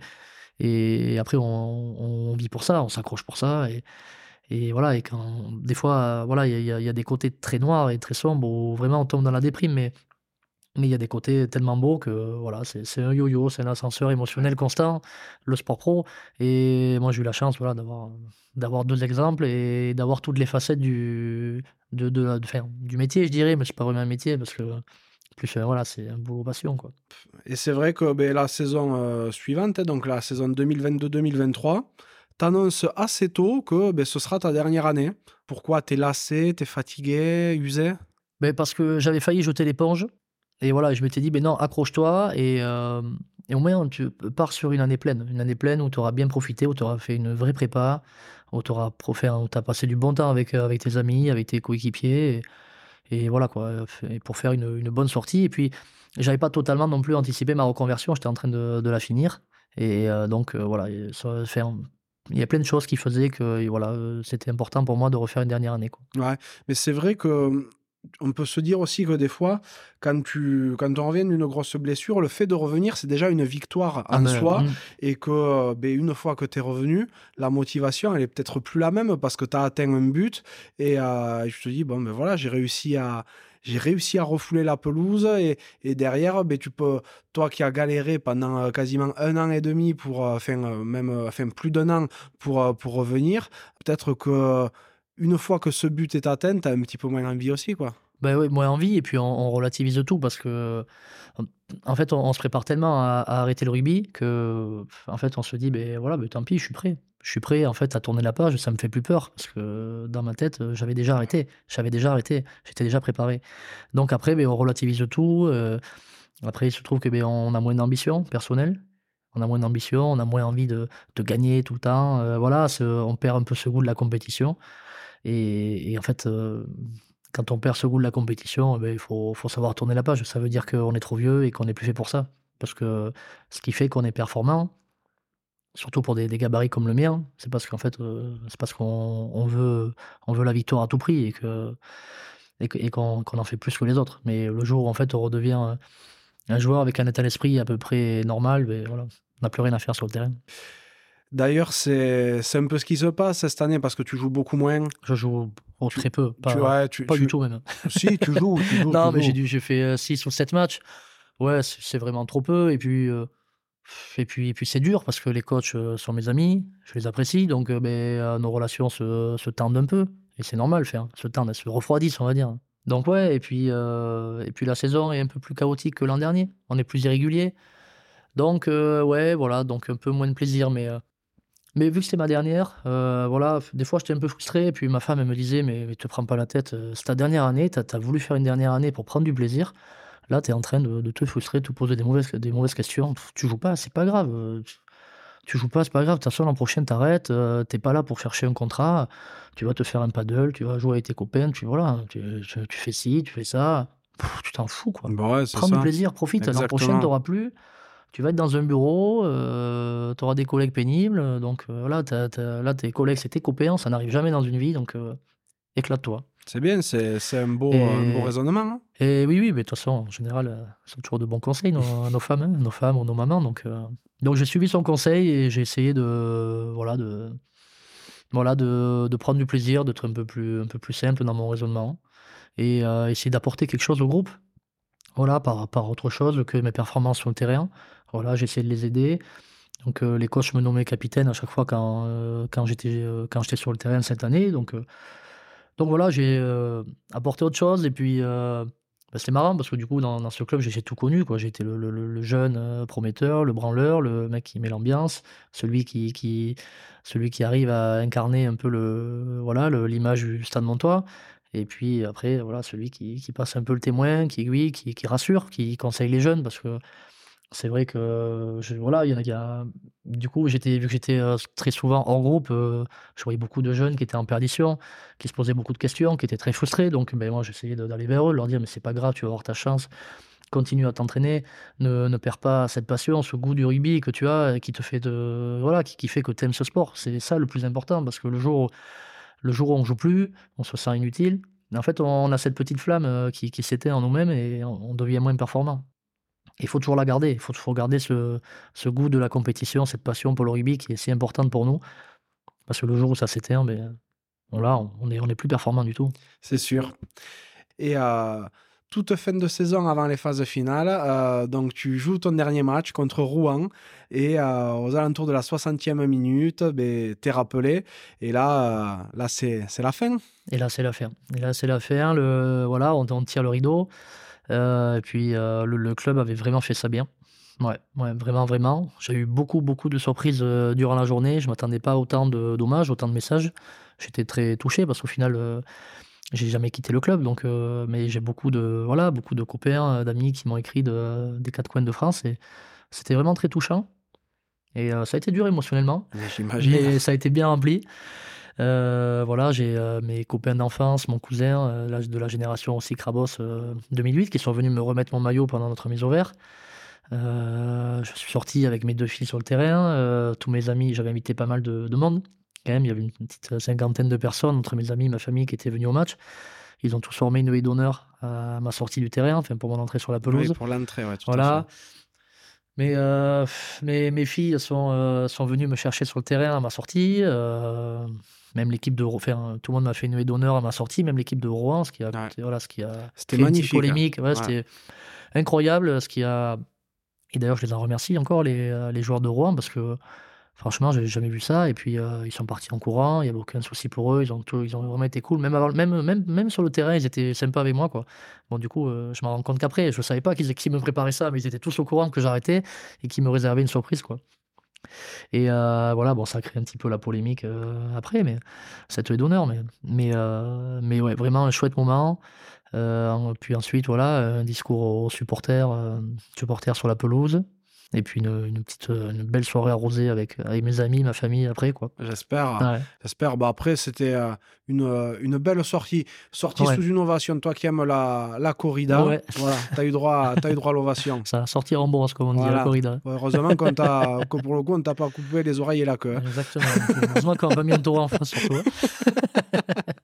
Et, et après, on, on, vit pour ça, on s'accroche pour ça. Et, et voilà, et quand des fois, voilà, il y, a des côtés très noirs et très sombres où vraiment on tombe dans la déprime, mais mais il y a des côtés tellement beaux que voilà, c'est un yo-yo, c'est un ascenseur émotionnel constant, le sport pro. Et moi, j'ai eu la chance voilà, d'avoir deux exemples et d'avoir toutes les facettes du de, de, du métier, je dirais, mais c'est pas vraiment un métier parce que plus voilà, c'est un boulot passion quoi. Et c'est vrai que ben, la saison euh, suivante, donc la saison 2022-2023 t'annonces assez tôt que ben, ce sera ta dernière année. Pourquoi T'es lassé, t'es fatigué, usé? Ben Parce que j'avais failli jeter l'éponge. Et voilà, je m'étais dit, ben non, accroche-toi et, euh, et, au moins tu pars sur une année pleine. Une année pleine où tu auras bien profité, où tu auras fait une vraie prépa, où tu auras as passé du bon temps avec, euh, avec tes amis, avec tes coéquipiers. Et, voilà, quoi, pour faire une, bonne sortie. Et puis, j'avais pas totalement non plus anticipé ma reconversion, j'étais en train de, la finir. Et euh, donc, voilà, ça, faire il y a plein de choses qui faisaient que voilà, euh, c'était important pour moi de refaire une dernière année. Quoi. Ouais, mais c'est vrai que on peut se dire aussi que des fois, quand tu quand on revient d'une grosse blessure, le fait de revenir, c'est déjà une victoire en ah ben, soi. Mmh. Et que ben, une fois que tu es revenu, la motivation, elle est peut-être plus la même parce que tu as atteint un but. Et euh, je te dis, bon, ben voilà, j'ai réussi à, j'ai réussi à refouler la pelouse et, et derrière, ben, tu peux, toi qui as galéré pendant euh, quasiment un an et demi pour, euh, enfin, euh, même, enfin, plus d'un an pour, pour revenir, peut-être que une fois que ce but est atteint, tu as un petit peu moins envie aussi, quoi. Ben oui, moins envie, et puis on, relativise tout parce que, en fait, on, se prépare tellement à, arrêter le rugby que, en fait, on se dit, ben voilà, ben tant pis, je suis prêt je suis prêt en fait à tourner la page, ça me fait plus peur parce que dans ma tête, euh, j'avais déjà arrêté, j'avais déjà arrêté, j'étais déjà préparé. Donc après, ben, on relativise tout. Euh, après, il se trouve que ben, on a moins d'ambition personnelle, on a moins d'ambition, on a moins envie de, gagner tout le temps. Euh, voilà, on perd un peu ce goût de la compétition. Et, en fait, quand on perd ce goût de la compétition, ben, il faut, faut savoir tourner la page. Ça veut dire qu'on est trop vieux et qu'on n'est plus fait pour ça. Parce que ce qui fait qu'on est performant, surtout pour des, gabarits comme le mien, c'est parce qu'en fait, euh, c'est parce qu'on veut, on veut la victoire à tout prix et que et que- et qu'on qu'on en fait plus que les autres. Mais le jour où en fait on redevient euh, un joueur avec un état d'esprit à peu près normal, ben, voilà, on n'a plus rien à faire sur le terrain. D'ailleurs, c'est c'est un peu ce qui se passe cette année parce que tu joues beaucoup moins. Je joue oh, très peu, pas, tu, ouais, tu, pas du tout même. Si, tu joues. *laughs* Non, mais j'ai dû- j'ai fait 6 ou 7 matchs. Ouais, c'est c'est vraiment trop peu. Et puis, euh, et puis, et puis c'est dur parce que les coachs euh, sont mes amis, je les apprécie, donc euh, ben, euh, nos relations se, se tendent un peu. Et c'est normal, faire, se tendent, elles se refroidissent, on va dire. Donc ouais, et puis, et puis la saison est un peu plus chaotique que l'an dernier. On est plus irrégulier. Donc ouais, voilà, donc un peu moins de plaisir, mais... mais vu que c'était ma dernière, voilà, des fois j'étais un peu frustré. Et puis ma femme, elle me disait Mais, mais te prends pas la tête, c'est ta dernière année, tu as, voulu faire une dernière année pour prendre du plaisir. Là, tu es en train de, de te frustrer, de te poser des mauvaises, des mauvaises questions. Tu joues pas, c'est pas grave. euh, tu- joues pas, c'est pas grave. De toute façon, l'an prochain, t'arrêtes. euh, T'es pas là pour chercher un contrat. Tu vas te faire un paddle, tu vas jouer avec tes copains. Tu, voilà, tu, tu- tu fais ci, tu fais ça. Pff, tu t'en fous, quoi. Bah ouais, Prends ça. du plaisir, profite. L'an prochain, tu n'auras plus. Tu vas être dans un bureau, tu auras des collègues pénibles. Donc euh, là, là, tes collègues, c'est tes copains. Ça n'arrive jamais dans une vie. Donc euh, éclate-toi. C'est bien, c'est c'est un beau, Et- un beau raisonnement. hein. Et oui, oui, mais de toute façon, en général, euh, sont toujours de bons conseils, nos, *laughs* nos femmes, hein, nos femmes ou nos mamans. Donc, euh, donc j'ai suivi son conseil et j'ai essayé de, voilà, de, voilà, de, de prendre du plaisir, d'être un peu plus, un peu plus simple dans mon raisonnement et euh, essayer d'apporter quelque chose au groupe. Voilà, par, par autre chose que mes performances sur le terrain. Voilà, j'ai essayé de les aider. Donc euh, les coachs me nommaient capitaine à chaque fois quand, quand j'étais quand j'étais sur le terrain cette année. Donc, donc voilà, j'ai apporté autre chose. Et puis bah, marrant parce que du coup, dans, ce club, j'ai tout connu. J'ai été le, jeune euh, prometteur, le branleur, le mec qui met l'ambiance, celui qui, arrive à incarner un peu le voilà l'image du Stade Montois. Et puis après, voilà, celui qui, passe un peu le témoin, qui aiguille, qui rassure, qui conseille les jeunes parce que c'est vrai que je- voilà, il y a, il y a- du coup, j'étais vu que j'étais très souvent hors groupe, je voyais beaucoup de jeunes qui étaient en perdition, qui se posaient beaucoup de questions, qui étaient très frustrés. Donc, ben, moi, j'essayais d'aller vers eux, leur dire mais c'est pas grave, tu vas avoir ta chance, continue à t'entraîner, ne, ne perds pas cette passion, ce goût du rugby que tu as, qui te fait de voilà, qui, fait que tu aimes ce sport. C'est ça le plus important parce que le jour, où- le jour où on joue plus, on se sent inutile. En fait, on a cette petite flamme qui, s'éteint en nous-mêmes et on devient moins performant. Il faut toujours la garder. Il faut toujours garder ce, ce goût de la compétition, cette passion pour le rugby qui est si importante pour nous. Parce que le jour où ça s'éteint, ben, on, là, on n'est on est plus performant du tout. C'est sûr. Et euh, toute fin de saison avant les phases finales, euh, donc tu joues ton dernier match contre Rouen et euh, aux alentours de la 60e minute, ben, t'es rappelé. Et là, euh, là c'est c'est la fin. Et là, c'est la fin. Et là, c'est la fin. Le, voilà, on, on tire le rideau. Euh, et puis, euh, le, le club avait vraiment fait ça bien. Ouais, ouais, vraiment, vraiment. J'ai eu beaucoup, beaucoup de surprises euh, durant la journée. Je ne m'attendais pas autant de- d'hommages, autant de messages. J'étais très touché parce qu'au final, euh, j'ai jamais quitté le club. Donc, euh, mais j'ai beaucoup de, voilà, beaucoup de copains, d'amis qui m'ont écrit de- des quatre coins de France. Et c'était vraiment très touchant. Et ça a été dur émotionnellement. J'imagine. Mais ça a été bien rempli. Euh, voilà, j'ai euh, mes copains d'enfance, mon cousin, euh, de la génération aussi Krabos euh, 2008, qui sont venus me remettre mon maillot pendant notre mise au vert. Je suis sorti avec mes deux filles sur le terrain. tous mes amis, j'avais invité pas mal de, de monde. Quand même, il y avait une petite cinquantaine de personnes entre mes amis, ma famille qui étaient venus au match. Ils ont tous formé une haie d'honneur à ma sortie du terrain, enfin pour mon entrée sur la pelouse. Oui, pour l'entrée, ouais, tout à Voilà. fait. Mais euh, mes, mes filles sont, euh, sont venues me chercher sur le terrain à ma sortie. euh, même l'équipe de Ro- enfin, tout le monde m'a fait une haie d'honneur à ma sortie, même l'équipe de Rouen, ce qui a, Ouais. voilà, ce qui a C'était créé une magnifique, hein. polémique. Ouais. C'était incroyable. Ce qui a... Et d'ailleurs, je les en remercie encore, les, euh, les joueurs de Rouen, parce que franchement, j'ai jamais vu ça. Et puis, euh, ils sont partis en courant, il n'y avait aucun souci pour eux. Ils ont, tout- ils ont vraiment été cool. Même, avant, même, même, même sur le terrain, ils étaient sympas avec moi. Quoi. Bon, du coup, euh, je m'en rends compte qu'après, je ne savais pas qu'ils qu'ils me préparaient ça, mais ils étaient tous au courant que j'arrêtais et qu'ils me réservaient une surprise. Quoi. Et euh, voilà, bon, ça a créé un petit peu la polémique euh, après, mais cette haie d'honneur. Mais, mais, euh, mais ouais, vraiment un chouette moment. Puis ensuite, voilà, un discours aux supporters sur la pelouse. Et puis une, une petite, euh, une belle soirée arrosée avec, avec mes amis, ma famille après, quoi. J'espère. Ouais. J'espère. Bah, après, c'était euh, une, euh, une belle sortie. Sortie Ouais. sous une ovation. Toi qui aimes la, la corrida, Ouais. voilà, tu as eu droit, t'as eu droit à l'ovation. Ça a sorti en brosse, comme on dit, Voilà. la corrida. Heureusement qu'on que pour le coup, on t'a pas coupé les oreilles et la queue. hein. Exactement. Heureusement qu'on n'a pas mis un taureau en face, surtout. *laughs*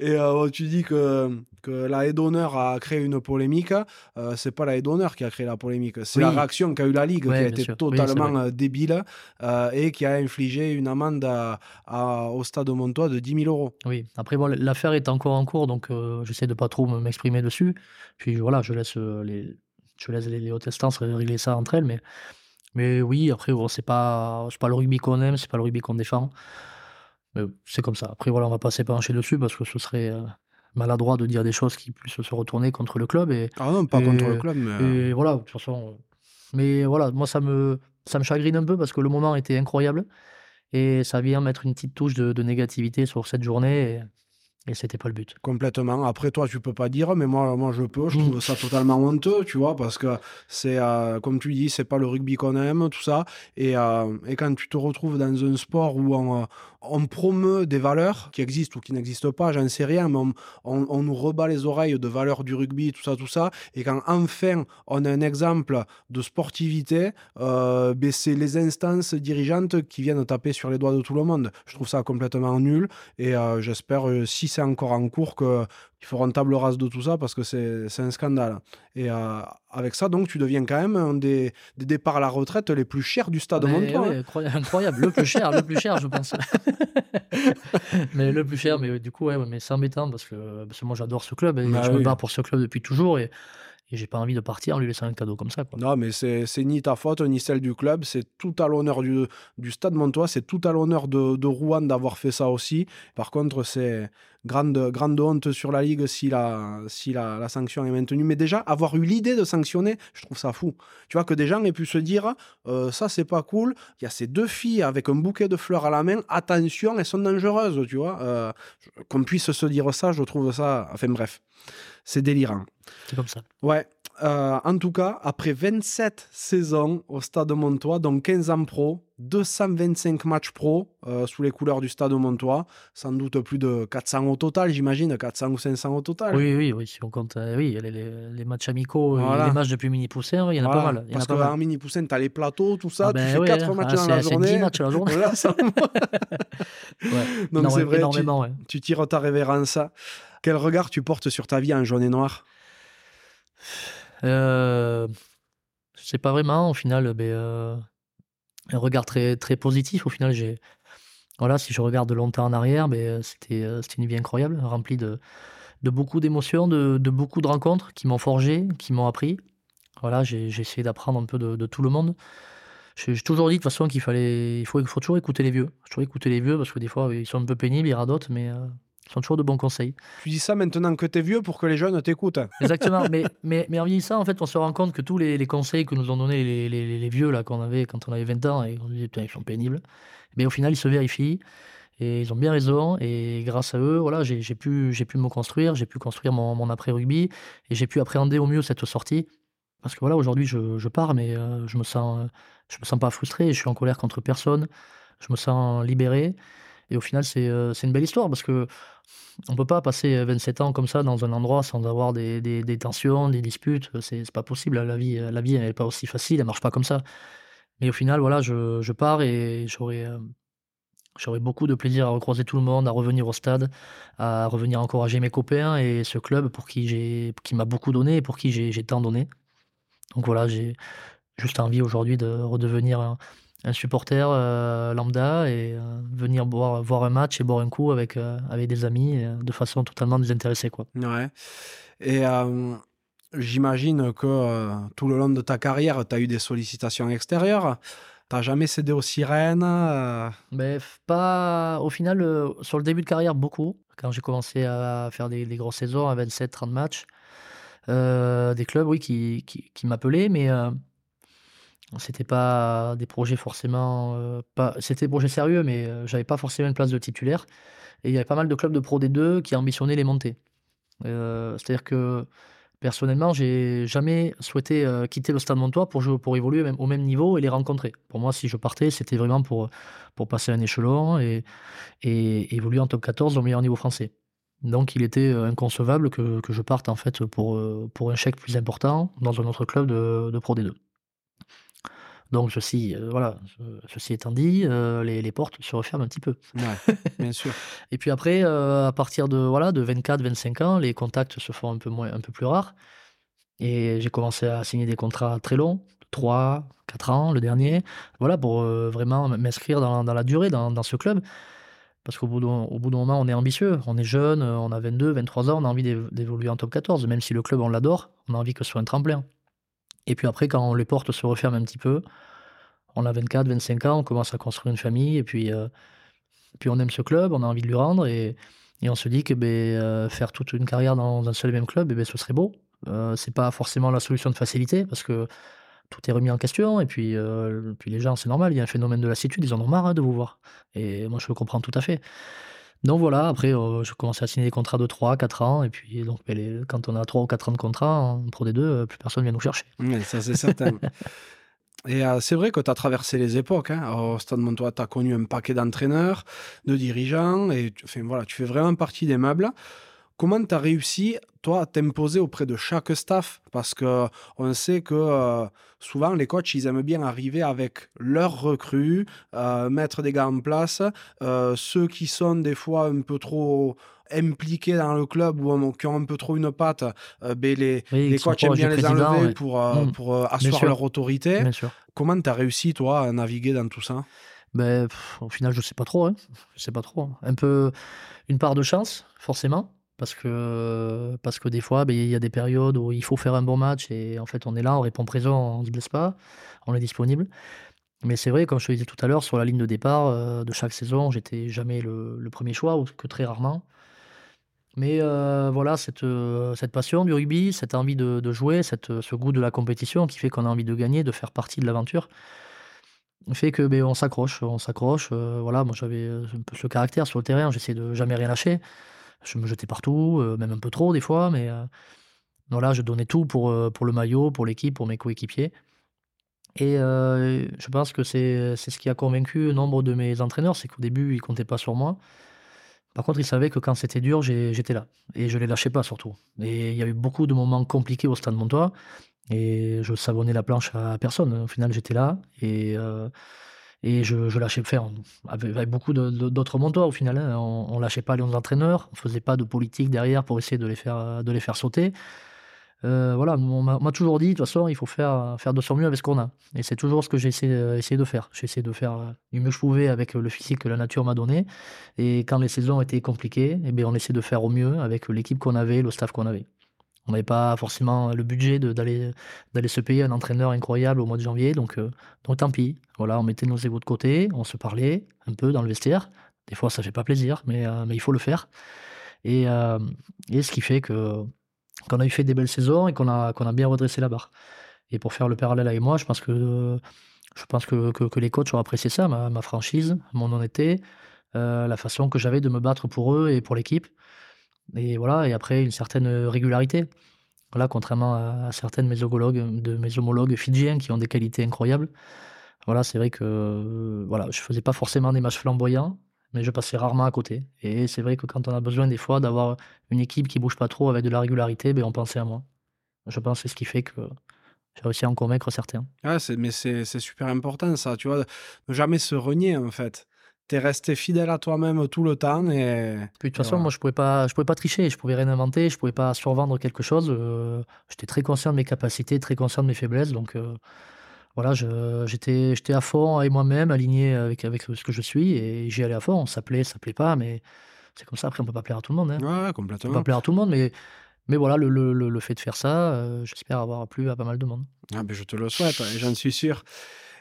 Et euh, tu dis que, que la haie d'honneur a créé une polémique. Euh, c'est pas la haie d'honneur qui a créé la polémique, c'est la réaction qu'a eu la Ligue Ouais, qui a été sûr. Totalement euh, débile euh, et qui a infligé une amende à- à- au stade Montois de 10 000 euros. Oui, après bon, l'affaire est encore en cours, donc j'essaie de pas trop me- m'exprimer dessus. Puis voilà, je laisse les, je laisse les, les hautes instances régler ça entre elles. Mais, mais oui, après, bon, c'est pas, pas le rugby qu'on aime, c'est pas le rugby qu'on défend. Mais c'est comme ça. Après, voilà, on va pas s'épancher dessus parce que ce serait euh, maladroit de dire des choses qui puissent se retourner contre le club. Et, Ah non, pas Et- contre le club, mais. euh, et voilà, de toute façon. Mais voilà, moi, ça me, ça me chagrine un peu parce que le moment était incroyable. Et ça vient mettre une petite touche de, de négativité sur cette journée. Et, et c'était pas le but. Complètement. Après, toi, tu peux pas dire, mais moi, moi je peux. Je Mm. trouve ça totalement honteux, tu vois, parce que c'est, euh, comme tu dis, c'est pas le rugby qu'on aime, tout ça. Et, euh, et quand tu te retrouves dans un sport où on, euh, on promeut des valeurs qui existent ou qui n'existent pas, j'en sais rien, mais on, on- on nous rebat les oreilles de valeurs du rugby, tout ça, tout ça. Et quand enfin on a un exemple de sportivité, euh, ben, c'est les instances dirigeantes qui viennent taper sur les doigts de tout le monde. Je trouve ça complètement nul. Et j'espère, si c'est encore en cours, que ils feront table rase de tout ça parce que c'est un scandale. Et euh, avec ça, donc, tu deviens quand même un des, des départs à la retraite les plus chers du stade Montois. ouais, incroyable, incroyable. Le plus cher, le plus cher, je pense. *laughs* mais le plus cher, mais du coup, ouais, ouais, mais c'est embêtant parce que, parce que moi j'adore ce club et Bah je oui. me bats pour ce club depuis toujours et, et j'ai pas envie de partir en lui laissant un cadeau comme ça. Quoi. Non, mais c'est ni ta faute ni celle du club. C'est tout à l'honneur du, Stade Montois. C'est tout à l'honneur de, Rouen d'avoir fait ça aussi. Par contre, c'est grande, grande honte sur la Ligue si, la, si la sanction est maintenue. Mais déjà, avoir eu l'idée de sanctionner, je trouve ça fou. Tu vois, que des gens aient pu se dire euh, ça, c'est pas cool. Il y a ces deux filles avec un bouquet de fleurs à la main. Attention, elles sont dangereuses, tu vois. Euh, Qu'on puisse se dire ça, je trouve ça. Enfin, bref, c'est délirant. C'est comme ça. Ouais, euh, en tout cas, après 27 saisons au Stade Montois, donc 15 ans pro, 225 matchs pro euh, sous les couleurs du Stade Montois, sans doute plus de 400 au total, j'imagine, 400 ou 500 au total. Oui, oui, oui, si on compte, euh, oui, les, les- les matchs amicaux, Voilà. les matchs depuis mini poussin, il y en a Voilà, pas mal. Parce pas que mal. en mini poussin, tu as les plateaux, tout ça, Ah tu ben fais ouais, 4 hein. matchs Ah, dans la journée. 10 matchs *laughs* à la journée. Voilà, ça- *laughs* Ouais, Donc c'est vrai, tu, énormément, ouais. tu tires ta révérence. Quel regard tu portes sur ta vie en jaune et noir? Euh, je sais pas vraiment, au final, ben, euh, un regard très, très positif. Au final, j'ai. Voilà, si je regarde longtemps en arrière, ben, euh, c'était euh, c'était une vie incroyable, remplie de, de beaucoup d'émotions, de, de beaucoup de rencontres qui m'ont forgé, qui m'ont appris. Voilà, j'ai essayé d'apprendre un peu de, tout le monde. J'ai toujours dit de toute façon qu'il fallait, il faut, il faut toujours écouter les vieux. Toujours écouter les vieux parce que des fois, ils sont un peu pénibles, ils radotent, mais euh, sont toujours de bons conseils. Tu dis ça maintenant que tu es vieux pour que les jeunes t'écoutent. Exactement, *laughs* mais, mais, mais en vieillissant, en fait, on se rend compte que tous les, les conseils que nous ont donnés les, les, les- vieux là qu'on avait quand on avait 20 ans et on se disait, putain, ils sont pénibles, mais au final, ils se vérifient et ils ont bien raison. Et grâce à eux, voilà, j'ai j'ai pu, j'ai pu me construire, j'ai pu construire mon, mon après-rugby et j'ai pu appréhender au mieux cette sortie. Parce que voilà, aujourd'hui, je, je pars, mais euh, je me sens, je me sens pas frustré, je suis en colère contre personne, je me sens libéré. Et au final, c'est euh, c'est une belle histoire parce que on peut pas passer 27 ans comme ça dans un endroit sans avoir des, des- des tensions, des disputes. C'est pas possible. La vie, la vie, elle est pas aussi facile, elle marche pas comme ça. Mais au final, voilà, je, je pars et j'aurai euh, j'aurai beaucoup de plaisir à recroiser tout le monde, à revenir au stade, à revenir encourager mes copains et ce club pour qui j'ai, qui m'a beaucoup donné et pour qui j'ai j'ai tant donné. Donc voilà, j'ai juste envie aujourd'hui de redevenir un, un supporter euh, lambda et euh, venir boire, voir un match et boire un coup avec, euh, avec des amis de façon totalement désintéressée. Quoi. Ouais. Et j'imagine que tout le long de ta carrière, tu as eu des sollicitations extérieures. T'as jamais cédé aux sirènes. euh, Mais f- pas au final, euh, sur le début de carrière, beaucoup. Quand j'ai commencé à faire des, des grosses saisons à 27-30 matchs, euh, des clubs, oui, qui, qui, qui m'appelaient, mais c'était pas des projets forcément. pas, c'était des projets sérieux, mais j'avais pas forcément une place de titulaire. Et il y avait pas mal de clubs de Pro D2 qui ambitionnaient les montées. Euh, c'est-à-dire que personnellement, j'ai jamais souhaité quitter le Stade Montois pour, jouer, pour évoluer même, au même niveau et les rencontrer. Pour moi, si je partais, c'était vraiment pour, pour passer un échelon et, et évoluer en top 14 au meilleur niveau français. Donc, il était inconcevable que, que je parte en fait pour, pour un chèque plus important dans un autre club de, de Pro D2. Donc ceci, euh, voilà, ceci étant dit, les, les portes se referment un petit peu. Ouais, bien sûr. *laughs* Et puis après, à partir de, voilà, de 24-25 ans, les contacts se font un peu, moins, un peu plus rares. Et j'ai commencé à signer des contrats très longs, 3, 4 ans, le dernier, voilà, pour vraiment m'inscrire dans, dans, la durée dans, dans ce club. Parce qu'au bout d'un moment, on est ambitieux, on est jeune, on a 22, 23 ans, on a envie d'évoluer en top 14. Même si le club, on l'adore, on a envie que ce soit un tremplin. Et puis après, quand les portes se referment un petit peu, on a 24, 25 ans, on commence à construire une famille, et puis, euh, puis on aime ce club, on a envie de lui rendre, et, et on se dit que ben, euh, faire toute une carrière dans un seul et même club, eh ben, ce serait beau. Euh, c'est pas forcément la solution de facilité, parce que tout est remis en question. Et puis, euh, puis les gens, c'est normal, il y a un phénomène de lassitude, ils en ont marre hein, de vous voir. Et moi, je le comprends tout à fait. Donc voilà, après, euh, je commençais à signer des contrats de 3, 4 ans. Et puis, donc, ben, quand on a 3 ou 4 ans de contrat, en Pro D2, euh, plus personne vient nous chercher. Oui, ça, c'est certain. *laughs* Et c'est vrai que tu as traversé les époques. Hein. Au Stade Montois, tu as connu un paquet d'entraîneurs, de dirigeants, et enfin, voilà, tu fais vraiment partie des meubles. Comment tu as réussi, toi, à t'imposer auprès de chaque staff? Parce que on sait que euh, souvent, les coachs, ils aiment bien arriver avec leurs recrues, euh, mettre des gars en place. Euh, ceux qui sont des fois un peu trop impliqués dans le club ou qui ont un peu trop une patte, ben les, les coachs aiment bien les enlever pour, mmh. pour asseoir leur autorité. Comment tu as réussi, toi, à naviguer dans tout ça? Ben, Au final, je ne sais pas trop. Hein. Je sais pas trop. Hein. Un peu une part de chance, forcément. Parce que, parce que des fois, ben, il y a des périodes où il faut faire un bon match et en fait, on est là, on répond présent, on ne se blesse pas, on est disponible. Mais c'est vrai, comme je te disais tout à l'heure, sur la ligne de départ euh, de chaque saison, j'étais jamais le, premier choix, ou que très rarement. Mais euh, voilà, cette, euh, cette passion du rugby, cette envie de, jouer, cette, ce goût de la compétition qui fait qu'on a envie de gagner, de faire partie de l'aventure, fait que ben, on s'accroche, on s'accroche. voilà, moi j'avais un peu ce caractère sur le terrain, j'essaie de jamais rien lâcher. Je me jetais partout, euh, même un peu trop des fois, mais euh, voilà, je donnais tout pour, euh, pour le maillot, pour l'équipe, pour mes coéquipiers. Et je pense que c'est ce qui a convaincu nombre de mes entraîneurs, c'est qu'au début, ils ne comptaient pas sur moi. Par contre, ils savaient que quand c'était dur, j'étais là. Et je les lâchais pas surtout. Et il y a eu beaucoup de moments compliqués au Stade Montois. Et je savonnais la planche à personne. Au final, j'étais là. Et et je, je lâchais faire avec, beaucoup d'autres monteurs au final. Hein. On, ne lâchait pas les entraîneurs, on faisait pas de politique derrière pour essayer de les faire, de les faire sauter. Euh, voilà, on m'a toujours dit, de toute façon, il faut faire, faire de son mieux avec ce qu'on a. Et c'est toujours ce que j'ai essayé, de faire. J'ai essayé de faire du mieux que je pouvais avec le physique que la nature m'a donné. Et quand les saisons étaient compliquées, eh bien, on essayait de faire au mieux avec l'équipe qu'on avait, le staff qu'on avait. On n'avait pas forcément le budget d'aller se payer un entraîneur incroyable au mois de janvier, donc, euh, donc tant pis. Voilà, on mettait nos égos de côté, on se parlait un peu dans le vestiaire. Des fois, ça fait pas plaisir, mais, euh, mais il faut le faire. Et, euh, et ce qui fait que qu'on a eu fait des belles saisons et qu'on a, a bien redressé la barre. Et pour faire le parallèle avec moi, je pense que, je pense que, que, les coachs ont apprécié ça, ma, ma franchise, mon honnêteté, la façon que j'avais de me battre pour eux et pour l'équipe. Et voilà, et après, une certaine régularité. Voilà, contrairement à, certaines mes homologues, de mes homologues fidjiens qui ont des qualités incroyables. Voilà, c'est vrai que voilà, je faisais pas forcément des matchs flamboyants, mais je passais rarement à côté. Et c'est vrai que quand on a besoin des fois d'avoir une équipe qui bouge pas trop avec de la régularité, ben on pensait à moi. Je pense que c'est ce qui fait que j'ai réussi à en convaincre certains. Ah, mais c'est super important ça, tu vois, ne jamais se renier en fait t'es resté fidèle à toi-même tout le temps. Et... de toute façon, moi, je pouvais pas, je pouvais pas tricher, je pouvais rien inventer, je pouvais pas survendre quelque chose. Euh, j'étais très conscient de mes capacités, très conscient de mes faiblesses. Donc euh, voilà, j'étais, j'étais à fond avec moi-même, aligné avec, avec ce que je suis, et j'y allais à fond. Ça plaît, ça plaît pas, mais c'est comme ça. Après, on peut pas plaire à tout le monde. Hein. Ouais, complètement. On peut pas plaire à tout le monde, mais mais voilà, le, le, le fait de faire ça, euh, j'espère avoir plu à pas mal de monde. Ah ben je te le souhaite, et j'en suis sûr.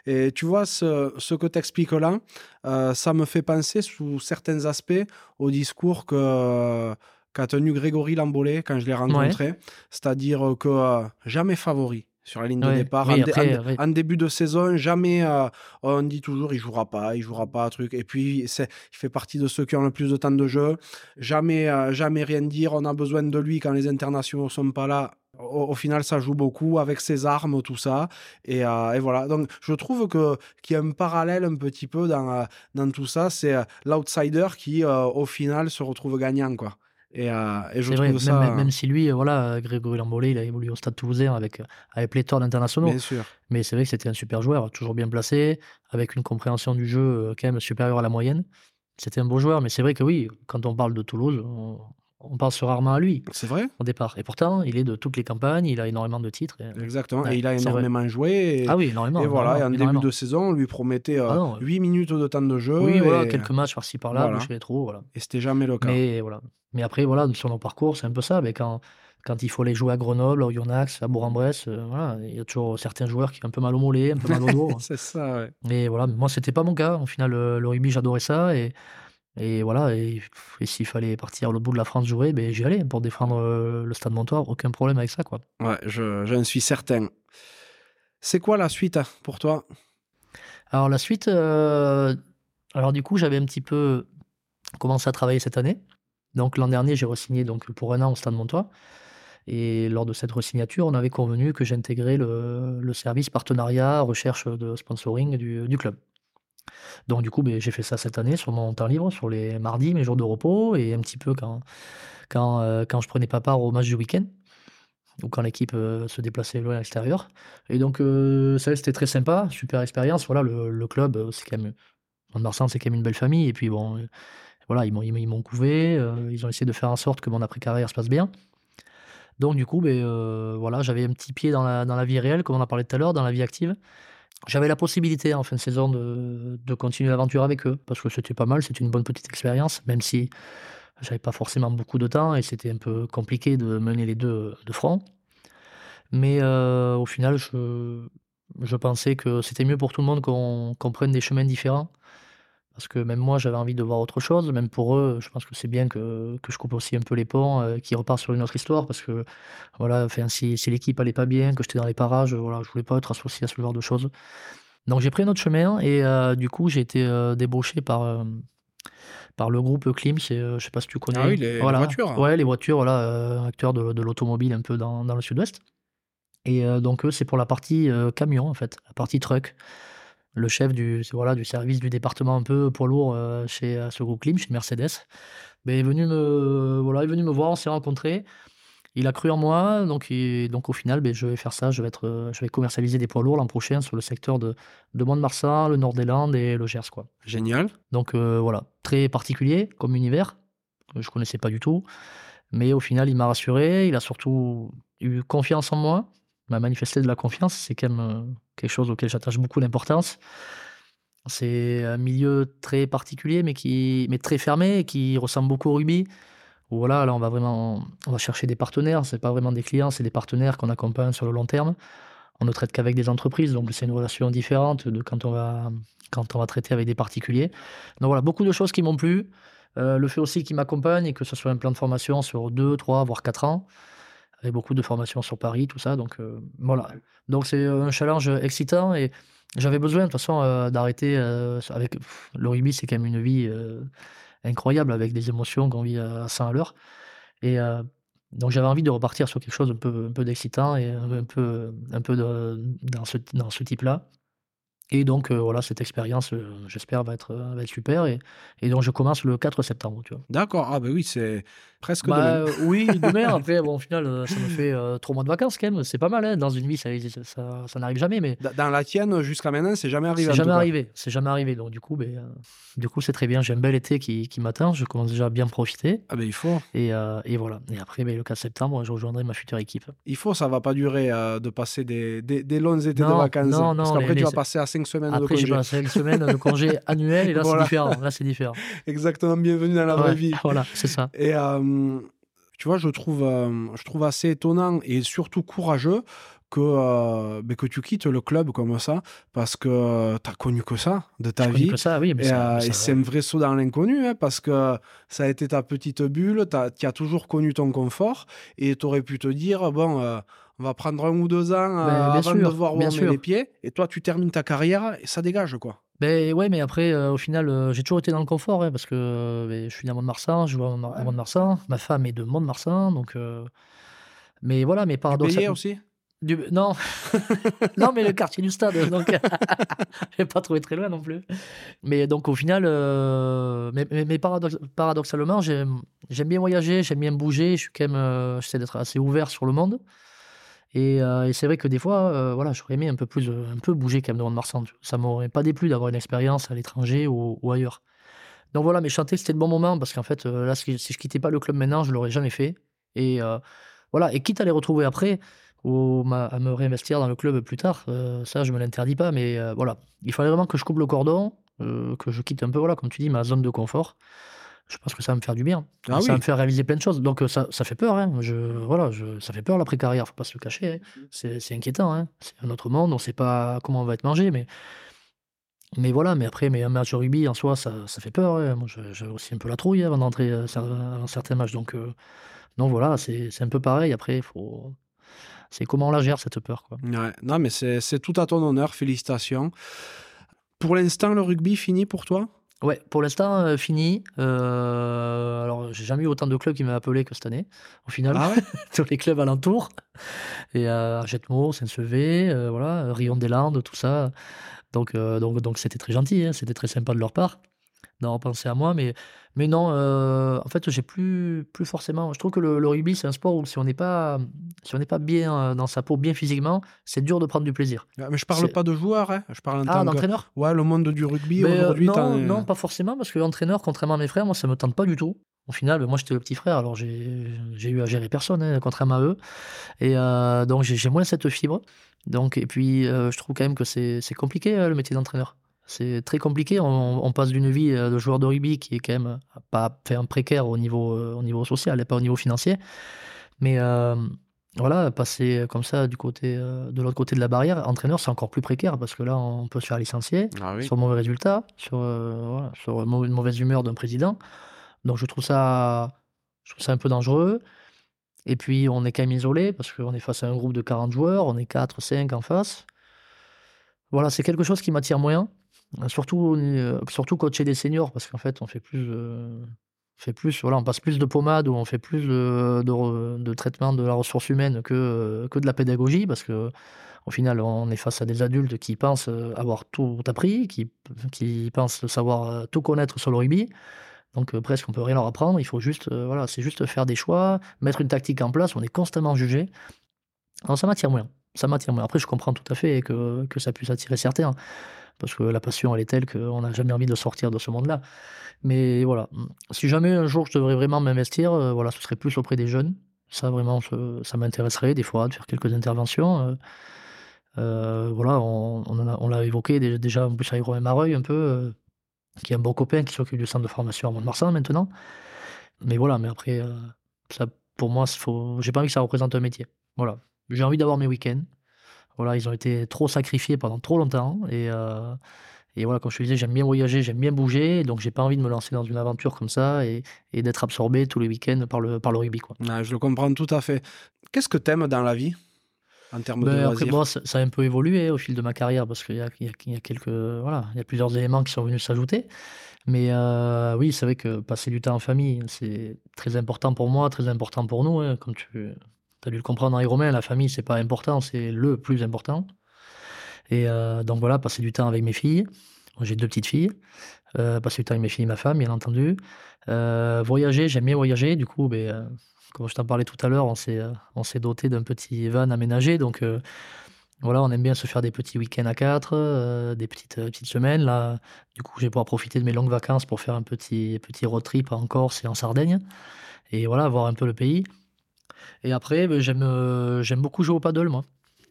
Et tu vois, ce, ce que tu expliques là, euh, ça me fait penser sous certains aspects au discours que qu'a tenu Grégory Lambolé quand je l'ai rencontré. C'est-à-dire que euh, jamais favori sur la ligne de départ. en, début de saison, jamais euh, on dit toujours il jouera pas, il jouera pas, truc. Et puis il fait partie de ceux qui ont le plus de temps de jeu. Jamais, jamais rien dire. On a besoin de lui quand les internationaux sont pas là au, final, ça joue beaucoup avec ses armes, tout ça. Euh, et, voilà. Donc, je trouve que qu'il y a un parallèle un petit peu dans, euh, dans tout ça. C'est euh, l'outsider qui, au final, se retrouve gagnant, quoi. Et, euh, et je trouve vrai, même, ça. même- même si lui, voilà, Grégory Lambolé, il a évolué au Stade Toulousain avec, avec pléthore d'internationaux. Bien sûr. Mais c'est vrai que c'était un super joueur, toujours bien placé, avec une compréhension du jeu quand même supérieure à la moyenne. C'était un beau joueur, mais c'est vrai que oui, quand on parle de Toulouse, on, on pense rarement à lui C'est vrai au départ. Et pourtant, il est de toutes les campagnes, il a énormément de titres. et- Exactement. Ouais, et il a vrai. énormément joué. Et, Ah oui, énormément. et voilà, et en énormément, début énormément. de saison, on lui promettait Ah non, 8 minutes de temps de jeu. Oui, et, voilà, quelques matchs par-ci par-là, Voilà. les trous, voilà. et c'était jamais le cas. Mais voilà. Mais après, voilà, sur nos parcours, c'est un peu ça. Mais quand, quand il faut aller jouer à Grenoble, à Oyonnax, à Bourg-en-Bresse, euh, voilà, il y a toujours certains joueurs qui ont un peu mal au mollet, un peu mal au dos. *laughs* c'est ça, ouais. Et voilà, moi, c'était pas mon cas. Au final, le, le rugby, j'adorais ça. Et, et voilà, et, et s'il fallait partir à l'autre bout de la France jouer, ben, j'y allais pour défendre euh, le Stade Montoir. Aucun problème avec ça, quoi. Ouais, je- j'en suis certain. C'est quoi la suite hein, pour toi? Alors, la suite, euh, alors du coup, j'avais un petit peu commencé à travailler cette année. Donc, l'an dernier, j'ai re-signé donc, pour un an au Stade Montois. Et lors de cette re-signature, on avait convenu que j'intégrais le, le service partenariat, recherche de sponsoring du, du club. Donc, du coup, ben, j'ai fait ça cette année sur mon temps libre, sur les mardis, mes jours de repos, et un petit peu quand, euh, je prenais pas part au match du week-end, ou quand l'équipe euh, se déplaçait loin à l'extérieur. Et donc, euh, ça, c'était très sympa, super expérience. Voilà, le, club, c'est quand même. C'est quand même une belle famille. Et puis, bon, voilà, ils m'ont, couvé, ils ont essayé de faire en sorte que mon après-carrière se passe bien. Donc, du coup, ben, voilà, j'avais un petit pied dans la, dans la vie réelle, comme on en parlait tout à l'heure, dans la vie active. J'avais la possibilité en fin de saison de, continuer l'aventure avec eux, parce que c'était pas mal, c'était une bonne petite expérience, même si j'avais pas forcément beaucoup de temps et c'était un peu compliqué de mener les deux de front. Mais euh, au final, je, pensais que c'était mieux pour tout le monde qu'on qu'on prenne des chemins différents. Parce que même moi, j'avais envie de voir autre chose. Même pour eux, je pense que c'est bien que, que je coupe aussi un peu les ponts, euh, qu'ils repartent sur une autre histoire. Parce que voilà, enfin, si, si l'équipe allait pas bien, que j'étais dans les parages, voilà, je voulais pas être associé à ce genre de choses. Donc j'ai pris un autre chemin et euh, du coup, j'ai été euh, débauché par, euh, par le groupe Klim. Je sais pas si tu connais. Ah oui, les- les Voilà. voitures. Ouais, les voitures, voilà, acteurs de, de l'automobile un peu dans, dans le sud-ouest. Et donc, eux, c'est pour la partie camion, en fait, la partie truck. Le chef du, voilà, du service du département un peu poids lourd euh, chez euh, ce groupe Klim, chez Mercedes, ben, est, venu me, voilà, est venu me voir, on s'est rencontrés. Il a cru en moi, donc, il- donc au final, ben, je vais faire ça. Je vais, être, je vais commercialiser des poids lourds l'an prochain sur le secteur de, de Mont-de-Marsan, le Nord des Landes et le Gers. Quoi. Génial. Donc euh, voilà, très particulier comme univers, que je connaissais pas du tout. Mais au final, il m'a rassuré, il a surtout eu confiance en moi, m'a manifesté de la confiance. C'est quand même quelque chose auquel j'attache beaucoup d'importance. C'est un milieu très particulier, mais, qui, mais très fermé, qui ressemble beaucoup au rugby. Voilà, là, on va vraiment on va chercher des partenaires. C'est pas vraiment des clients, c'est des partenaires qu'on accompagne sur le long terme. On ne traite qu'avec des entreprises, donc c'est une relation différente de quand on va, quand on va traiter avec des particuliers. Donc voilà, beaucoup de choses qui m'ont plu. Euh, le fait aussi qu'ils m'accompagnent et que ce soit un plan de formation sur 2, 3, voire 4 ans, avec beaucoup de formations sur Paris, tout ça. Donc euh, voilà. Donc c'est un challenge excitant et j'avais besoin de toute façon euh, d'arrêter euh, avec pff, le rugby, c'est quand même une vie euh, incroyable avec des émotions qu'on vit à 100 à l'heure. Et euh, donc j'avais envie de repartir sur quelque chose un peu, un peu d'excitant et un peu, un peu de- dans ce, dans ce type-là. Et donc euh, voilà, cette expérience, euh, j'espère, va être, euh, va être super. Et, et donc je commence le 4 septembre, tu vois. D'accord. Ah, bah oui, c'est presque Bah, demain. euh, oui, demain, *laughs* après, bon, au final, ça me fait trois mois de vacances quand même. C'est pas mal, hein. Dans une vie, ça, ça, ça n'arrive jamais, mais Dans la tienne, jusqu'à maintenant, c'est jamais arrivé. c'est jamais arrivé. C'est jamais arrivé. Donc du coup, ben, du coup, c'est très bien. J'ai un bel été qui, qui m'attend. Je commence déjà à bien profiter. Ah, ben il faut. Et, et voilà. Et après, ben, le 4 septembre, je rejoindrai ma future équipe. Il faut, ça va pas durer de passer des, des, des longs étés de Non, vacances. non, Parce non, qu'après, les- tu vas passer à 5 semaines Après, de j'ai congé. une semaine de congé *laughs* annuel et là, Voilà. c'est différent. Là, c'est différent. Exactement, bienvenue dans la vraie vie. Voilà, c'est ça. Et euh, tu vois, je trouve, euh, je trouve assez étonnant et surtout courageux que, euh, que tu quittes le club comme ça parce que tu as connu que ça de ta vie. que ça, oui. Mais Et, euh, c'est un vrai saut dans l'inconnu hein, parce que ça a été ta petite bulle, tu as, toujours connu ton confort et tu aurais pu te dire bon, euh, on va prendre un ou deux ans euh, Ben, avant sûr, de voir où on met les pieds. Et toi, tu termines ta carrière et ça dégage quoi. Ben ouais, mais après, euh, au final, euh, j'ai toujours été dans le confort, hein, parce que euh, ben, je suis né à Mont-de-Marsan, je joue à Mont- à Mont-de-Marsan, ma femme est de Mont-de-Marsan, donc... Mais voilà, mais paradoxalement... aussi? Du... Non. *laughs* non, mais le quartier du stade. Donc, *laughs* je n'ai pas trouvé très loin non plus. Mais donc, au final, mais, mais, paradoxalement, j'aime bien voyager, j'aime bien bouger. Je suis quand même, j'essaie d'être assez ouvert sur le monde. Et, euh, et c'est vrai que des fois, voilà, j'aurais aimé un peu plus, un peu bouger quand même devant Marsan. Ça m'aurait pas déplu d'avoir une expérience à l'étranger ou, ailleurs. Donc voilà, mais chanter, c'était le bon moment parce qu'en fait, là, si je quittais pas le club maintenant, je l'aurais jamais fait. Et voilà, et quitte à les retrouver après, ou à me réinvestir dans le club plus tard. Euh, ça, je me l'interdis pas, mais euh, voilà. Il fallait vraiment que je coupe le cordon, euh, que je quitte un peu, voilà, comme tu dis, ma zone de confort. Je pense que ça va me faire du bien. Ah ça va me faire réaliser plein de choses. Donc ça, ça fait peur. Hein. Je, voilà, je, ça fait peur l'après-carrière, faut pas se le cacher. Hein. C'est inquiétant. Hein. C'est un autre monde, on ne sait pas comment on va être mangé. Mais, mais voilà, mais après, mais un match de rugby en soi, ça, ça fait peur. Moi, j'ai aussi un peu la trouille avant d'entrer dans certains matchs. Donc, donc voilà, c'est un peu pareil. Après, faut c'est comment on la gère cette peur. Quoi. non, mais c'est tout à ton honneur, félicitations. Pour l'instant, le rugby fini pour toi? Ouais, pour l'instant, euh, fini. Euh, alors, j'ai jamais eu autant de clubs qui m'ont appelé que cette année, au final. Ah *laughs* Tous les clubs alentours. Et euh, Jetmo, Saint-Sevé, euh, voilà, Rion des Landes, tout ça. Donc, donc, donc c'était très gentil, hein, c'était très sympa de leur part d'avoir pensé à moi. Mais, mais non, euh, en fait, j'ai plus, plus forcément. Je trouve que le, rugby, c'est un sport où si on n'est pas, si on n'est pas bien euh, dans sa peau, bien physiquement, c'est dur de prendre du plaisir. Ah, mais je parle pas de joueur, hein. je parle ah, d'entraîneur. Ouais, le monde du rugby euh, aujourd'hui. non, non, pas forcément, parce que l'entraîneur, contrairement à mes frères, moi, ça me tente pas du tout. Au final, moi, j'étais le petit frère, alors j'ai eu à gérer personne, hein, contrairement à eux. Et donc, j'ai moins cette fibre. Donc, et puis, je trouve quand même que c'est compliqué, le métier d'entraîneur. C'est très compliqué. On, passe d'une vie euh, de joueur de rugby qui est quand même euh, pas fait un précaire au niveau, euh, au niveau social et pas au niveau financier. Mais voilà, passer comme ça du côté, de l'autre côté de la barrière, entraîneur, c'est encore plus précaire parce que là, on peut se faire licencier ah sur mauvais résultats, sur, sur une mauvaise humeur d'un président. Donc je trouve ça, je trouve ça un peu dangereux. Et puis on est quand même isolé parce qu'on est face à un groupe de 40 joueurs, on est 4, 5 en face. Voilà, c'est quelque chose qui m'attire moins. Surtout, euh, surtout coacher des seniors, parce qu'en fait, on fait plus, fait plus, voilà, on passe plus de pommade ou on fait plus de, de, traitement de la ressource humaine que, que de la pédagogie, parce que au final, on est face à des adultes qui pensent avoir tout appris, qui, qui pensent savoir tout connaître sur le rugby. Donc presque on peut rien leur apprendre. Il faut juste, voilà, c'est juste faire des choix, mettre une tactique en place. On est constamment jugé. Alors ça m'attire moins. Ça m'attire moins. Après, je comprends tout à fait que, que ça puisse attirer certains parce que la passion, elle est telle qu'on n'a jamais envie de sortir de ce monde-là. Mais voilà, si jamais un jour je devrais vraiment m'investir, euh, voilà, ce serait plus auprès des jeunes. Ça, vraiment, ça m'intéresserait des fois de faire quelques interventions. Euh, euh, voilà, on, on l'a évoqué déjà en plus avec Romain Mareuil un peu, qui est un bon copain qui s'occupe du centre de formation à Mont-de-Marsan maintenant. Mais voilà, mais après, ça, pour moi, j'ai pas envie que ça représente un métier. Voilà, j'ai envie d'avoir mes week-ends. Voilà, ils ont été trop sacrifiés pendant trop longtemps. Et, euh, et voilà, comme je te disais, j'aime bien voyager, j'aime bien bouger. Donc, j'ai pas envie de me lancer dans une aventure comme ça et, et d'être absorbé tous les week-ends par le, par le rugby. Quoi. je le comprends tout à fait. Qu'est-ce que tu aimes dans la vie en termes de ben, après, moi, ça, a un peu évolué au fil de ma carrière parce qu'il y a, il y a, quelques, voilà, il y a plusieurs éléments qui sont venus s'ajouter. Mais euh, oui, c'est vrai que passer du temps en famille, c'est très important pour moi, très important pour nous. Hein, comme tu, tu as dû le comprendre, les Romains, la famille, c'est pas important, c'est le plus important. Et euh, donc voilà, passer du temps avec mes filles. J'ai deux petites filles. Euh, passer du temps avec mes filles et ma femme, bien entendu. Euh, voyager, j'aime bien voyager. Du coup, ben, comme je t'en parlais tout à l'heure, on s'est, doté d'un petit van aménagé. Donc voilà, on aime bien se faire des petits week-ends à quatre, des petites, petites semaines. Là, du coup, j'ai pouvoir profiter de mes longues vacances pour faire un petit, petit road trip en Corse et en Sardaigne. Et voilà, voir un peu le pays. Et après, ben, j'aime, euh, j'aime beaucoup jouer au paddle, moi.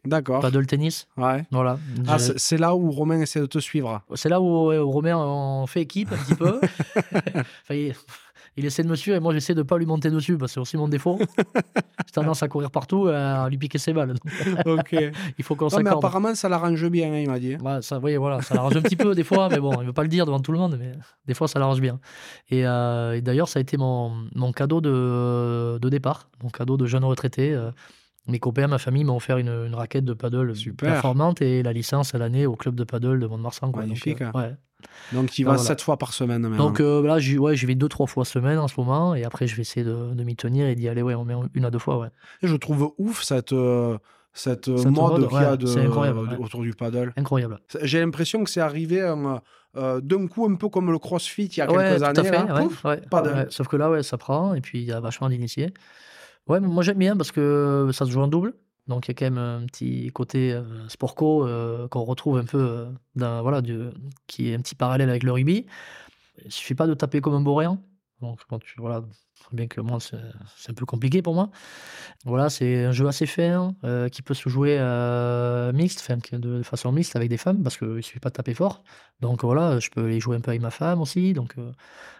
D'accord. Paddle tennis. Ouais. Voilà. Ah, c'est là où Romain essaie de te suivre. C'est là où, Romain en fait équipe un petit peu. *laughs* enfin, il essaie de me suivre et moi j'essaie de pas lui monter dessus parce que c'est aussi mon défaut. *laughs* J'ai tendance à courir partout et à lui piquer ses balles. ok. *laughs* il faut qu'on s'accorde. mais apparemment ça l'arrange bien, hein, il m'a dit. Ouais, ça, oui, voilà, ça l'arrange un petit peu des fois, mais bon, il veut pas le dire devant tout le monde, mais des fois ça l'arrange bien. Et, euh, d'ailleurs, ça a été mon, mon cadeau de, de, départ, mon cadeau de jeune retraité. Euh, mes copains, ma famille m'ont offert une, une, raquette de paddle Super. performante et la licence à l'année au club de paddle de Mont-de-Marsan. Magnifique. Donc, euh, ouais. Donc, tu vas 7 fois par semaine Donc euh, là, j'y ouais, vais 2-3 fois semaine en ce moment. Et après, je vais essayer de, de m'y tenir et d'y aller ouais, une à deux fois. Ouais. Et je trouve ouf cette, euh, cette Cette mode mode, qu'il y a de- autour du paddle. Incroyable. J'ai l'impression que c'est arrivé euh, d'un coup un peu comme le crossfit il y a Ouais, quelques tout à années. fait, là, pouf. Sauf que là, ouais, ça prend, et puis il y a vachement d'initiés. Ouais, moi j'aime bien parce que ça se joue en double. Donc il y a quand même un petit côté euh, sport co euh, qu'on retrouve un peu euh, dans, voilà, qui est un petit parallèle avec le rugby. Il suffit pas de taper comme un boréen. Donc quand tu, voilà, bien que moi c'est un peu compliqué pour moi. Voilà, c'est un jeu assez fin euh, qui peut se jouer euh, mixte, enfin, de façon mixte avec des femmes parce qu'il suffit pas de taper fort. Donc voilà, je peux les jouer un peu avec ma femme aussi. Donc euh,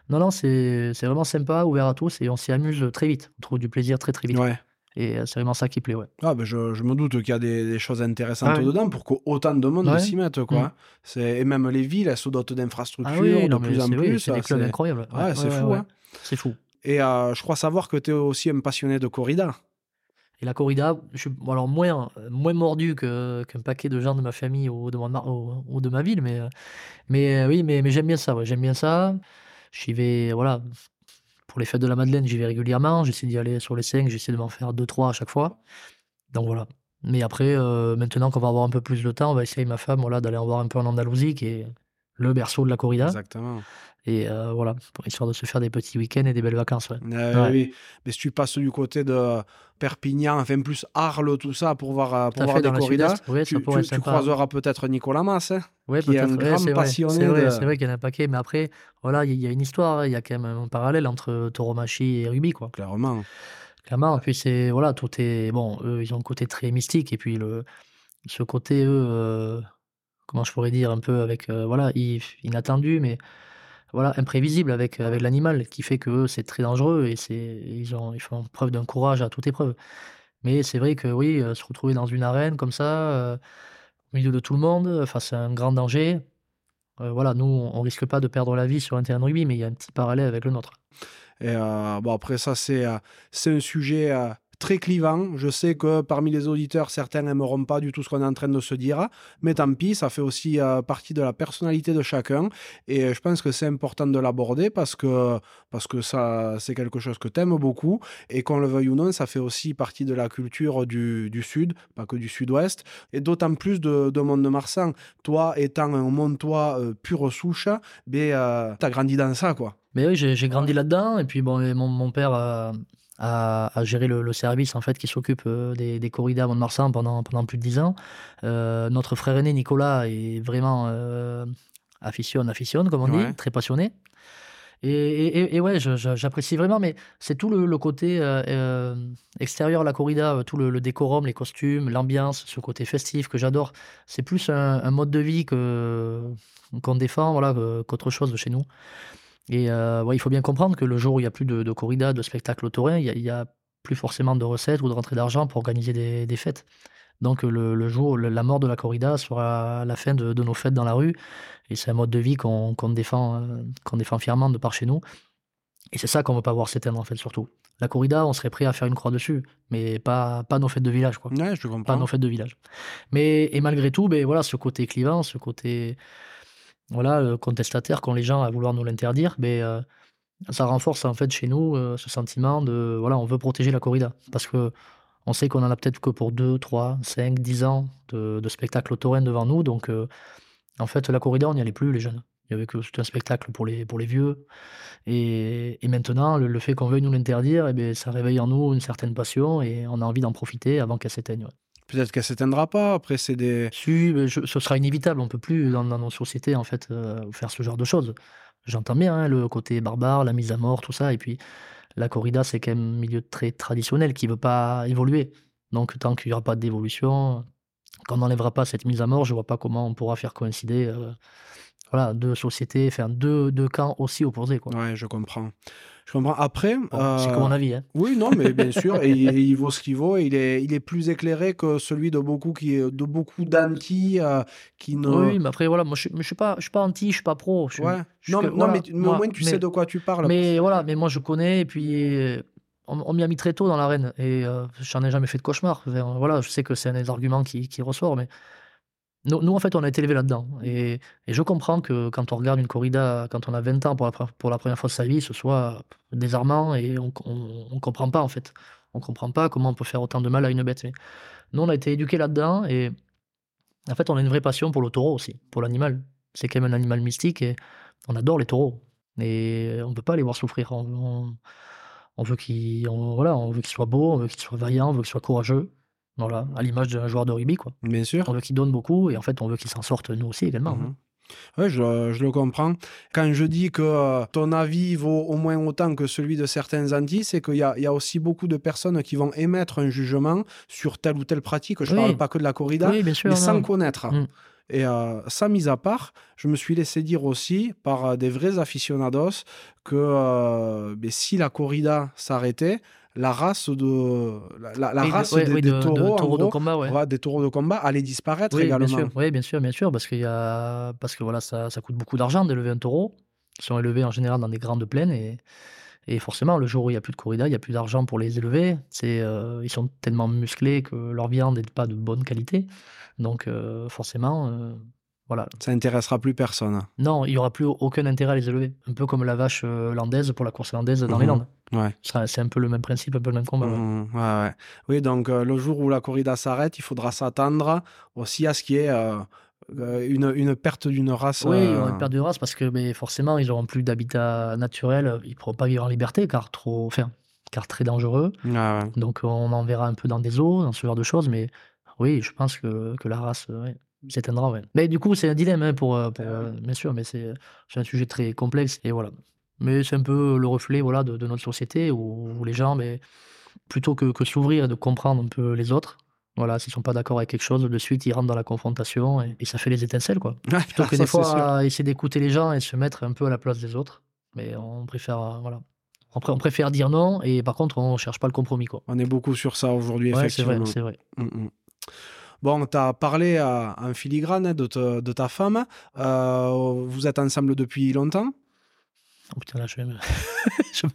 non, non, c'est vraiment sympa, ouvert à tous et on s'y amuse très vite. On trouve du plaisir très très vite. Ouais. Et c'est vraiment ça qui plaît, ouais. Ah, ben je, je me doute qu'il y a des, des choses intéressantes ouais. dedans pour qu'autant de monde Ouais. s'y mette. Quoi. Mm. C'est- Et même les villes, elles se dotent d'infrastructures Ah oui, de non, plus en oui, plus. c'est des ça, clubs incroyables. Ouais, c'est fou, hein. C'est fou. Et euh, je crois savoir que tu es aussi un passionné de corrida. Et la corrida, je suis alors moins, euh, moins mordu qu'un paquet de gens de ma famille ou de, mon mar- ou, ou de ma ville, mais, euh, mais oui, mais, mais j'aime bien ça, ouais, j'aime bien ça. J'y vais, voilà, pour les fêtes de la Madeleine, j'y vais régulièrement. J'essaie d'y aller sur les 5, j'essaie de m'en faire 2-3 à chaque fois. Donc voilà. Mais après, euh, maintenant qu'on va avoir un peu plus de temps, on va essayer ma femme voilà, d'aller en voir un peu en Andalousie, qui est le berceau de la corrida. Exactement. Et euh, voilà, histoire de se faire des petits week-ends et des belles vacances. ouais. Euh, Ouais. oui. Mais si tu passes du côté de Perpignan, enfin plus Arles, tout ça, pour voir, euh, pour voir fait, des corridas, tu, croiseras peut-être Nicolas Mass. hein. Ouais, qui est un grand c'est vrai. passionné C'est vrai, de- c'est vrai qu'il y en a un paquet. Mais après, voilà, il y, a une histoire. hein. Il y a quand même un parallèle entre tauromachie et rugby, quoi. Clairement. Clairement. Puis, c'est, voilà, tout est. Bon, eux, ils ont un côté très mystique. Et puis, le, ce côté, eux, euh, comment je pourrais dire, un peu avec. voilà, inattendu, mais. Voilà, imprévisible avec, avec l'animal, qui fait que c'est très dangereux et c'est, ils, ont, ils font preuve d'un courage à toute épreuve. Mais c'est vrai que oui, euh, se retrouver dans une arène comme ça, euh, au milieu de tout le monde, face à un grand danger, euh, voilà, nous, on risque pas de perdre la vie sur un terrain de rugby, mais il y a un petit parallèle avec le nôtre. Et euh, bon, après, ça, c'est euh, c'est un sujet euh, très clivant. Je sais que parmi les auditeurs, certains n'aimeront pas du tout ce qu'on est en train de se dire, mais tant pis, ça fait aussi euh, partie de la personnalité de chacun. Et je pense que c'est important de l'aborder parce que, parce que ça, c'est quelque chose que tu aimes beaucoup. Et qu'on le veuille ou non, ça fait aussi partie de la culture du, du Sud, pas que du Sud-Ouest. Et d'autant plus de, de Mont-de-Marsan. Toi, étant un Montois euh, pure souche, ben, euh, tu as grandi dans ça, quoi. Mais oui, j'ai grandi là-dedans, et puis bon, mon, mon père a géré le, le service en fait qui s'occupe euh, des, des corridas à Mont-de-Marsan pendant, pendant plus de dix ans. Euh, notre frère aîné Nicolas est vraiment euh, aficionne, aficionne, comme on Ouais. dit, très passionné. Et, et- ouais, j'apprécie vraiment, mais c'est tout le, le côté euh, extérieur à la corrida, tout le, le décorum, les costumes, l'ambiance, ce côté festif que j'adore. C'est plus un, un mode de vie que qu'on défend, voilà, qu'autre chose de chez nous. Et euh, ouais, il faut bien comprendre que le jour où il n'y a plus de, de corrida, de spectacle au taurin, il n'y a, a plus forcément de recettes ou de rentrée d'argent pour organiser des, des fêtes. Donc le, le jour, le- la mort de la corrida sera la fin de, de nos fêtes dans la rue. Et c'est un mode de vie qu'on défend, euh, qu'on défend fièrement de par chez nous. Et c'est ça qu'on ne veut pas voir s'éteindre en fait surtout. La corrida, on serait prêt à faire une croix dessus, mais pas, pas nos fêtes de village. Quoi Ouais, je pas comprends. nos fêtes de village. Mais et malgré tout, ben voilà, ce côté clivant, ce côté voilà euh, contestataire qu'ont les gens à vouloir nous l'interdire, ben euh, ça renforce en fait chez nous euh, ce sentiment de voilà, on veut protéger la corrida parce que on sait qu'on en a peut-être que pour 2, 3, 5, 10 ans de, de spectacle au taurin devant nous. Donc, en fait, la corrida, on n'y allait plus, les jeunes. Il y avait que c'était un spectacle pour les, pour les vieux. Et, et maintenant, le, fait qu'on veuille nous l'interdire, eh bien, ça réveille en nous une certaine passion et on a envie d'en profiter avant qu'elle s'éteigne. Peut-être qu'elle s'éteindra pas. Après, c'est des. Si, mais je- ce sera inévitable. On peut plus, dans, dans nos sociétés, en fait, euh, faire ce genre de choses. J'entends bien hein, le côté barbare, la mise à mort, tout ça. Et puis, la corrida, c'est quand même un milieu très traditionnel qui ne veut pas évoluer. Donc, tant qu'il n'y aura pas d'évolution, qu'on n'enlèvera pas cette mise à mort, je ne vois pas comment on pourra faire coïncider euh, voilà, deux sociétés, enfin, deux, deux camps aussi opposés. Quoi. Ouais, je comprends. Je comprends. Après. Bon, C'est euh, que mon avis. Hein. Oui, non, mais bien *laughs* sûr, et, il- il vaut ce qu'il vaut. Il est, il est plus éclairé que celui de beaucoup qui, de beaucoup d'anti euh, qui ne. Oui, mais après, voilà, moi, je ne suis, pas- je suis pas anti, je ne suis pas pro. Je Ouais. je Non, non, voilà, mais, mais moi, au moins tu mais- sais de quoi tu parles. Mais voilà, mais moi je connais, et puis euh, on, on m'y a mis très tôt dans l'arène, et euh, j'en ai jamais fait de cauchemar. Enfin, voilà, je sais que c'est un des arguments qui, qui ressort, mais nous, en fait, on a été élevés là-dedans. Et, je comprends que quand on regarde une corrida, quand on a 20 ans pour la, première fois de sa vie, ce soit désarmant, et on, on comprend pas, en fait. On comprend pas comment on peut faire autant de mal à une bête. Mais Nous, on a été éduqués là-dedans et en fait, on a une vraie passion pour le taureau aussi, pour l'animal. C'est quand même un animal mystique et on adore les taureaux. Et on ne peut pas les voir souffrir. On, on, veut qu'il voilà, on veut qu'il soit beau, on veut qu'il soit vaillant, on veut qu'il soit courageux. Voilà, à l'image d'un joueur de rugby. Quoi. Bien sûr. On veut qu'il donne beaucoup et en fait, on veut qu'il s'en sorte nous aussi également. Mhm. Oui, je, je, le comprends. Quand je dis que euh, ton avis vaut au moins autant que celui de certains anti, c'est qu'il y, y, a aussi beaucoup de personnes qui vont émettre un jugement sur telle ou telle pratique. Je ne parle pas que de la corrida, mais sans connaître. Mm. Et euh, ça, mis à part, je me suis laissé dire aussi par euh, des vrais aficionados que euh, ben, si la corrida s'arrêtait, la race de la, race des, taureaux, de, combat, des taureaux de combat allait disparaître également. Bien sûr, oui, bien sûr, bien sûr, parce qu'il y a parce que voilà, ça, ça coûte beaucoup d'argent d'élever un taureau. Ils sont élevés en général dans des grandes plaines et, et forcément, le jour où il n'y a plus de corrida, il n'y a plus d'argent pour les élever. C'est, ils sont tellement musclés que leur viande n'est pas de bonne qualité. Donc forcément, voilà. Ça n'intéressera plus personne. Non, il n'y aura plus aucun intérêt à les élever. Un peu comme la vache landaise pour la course landaise dans les mmh Landes. Ouais. C'est un peu le même principe, un peu le même combat. Mmh ouais. Oui, donc le jour où la corrida s'arrête, il faudra s'attendre aussi à ce qu'il y ait une, une, perte d'une race. Oui, une perte d'une race parce que mais forcément, ils n'auront plus d'habitat naturel. Ils ne pourront pas vivre en liberté car trop, enfin, car très dangereux. Donc on en verra un peu dans des eaux, dans ce genre de choses, mais oui, je pense que, que la race s'éteindra. Ouais. Mais du coup, c'est un dilemme hein, pour, euh, pour euh, bien sûr, mais c'est un sujet très complexe. Et voilà. Mais c'est un peu le reflet voilà, de, notre société où, les gens, mais, plutôt que, que s'ouvrir et de comprendre un peu les autres, voilà, s'ils sont pas d'accord avec quelque chose, de suite, ils rentrent dans la confrontation et, ça fait les étincelles, quoi. Plutôt *laughs* que des fois essayer d'écouter les gens et se mettre un peu à la place des autres. Mais on préfère, euh, voilà. On, préfère dire non et par contre, on cherche pas le compromis, quoi. On est beaucoup sur ça aujourd'hui, effectivement. C'est vrai, c'est vrai. Mmh, mmh. Bon, tu as parlé en filigrane de, de ta femme. Euh, vous êtes ensemble depuis longtemps? Oh putain, là, je vais me... *laughs*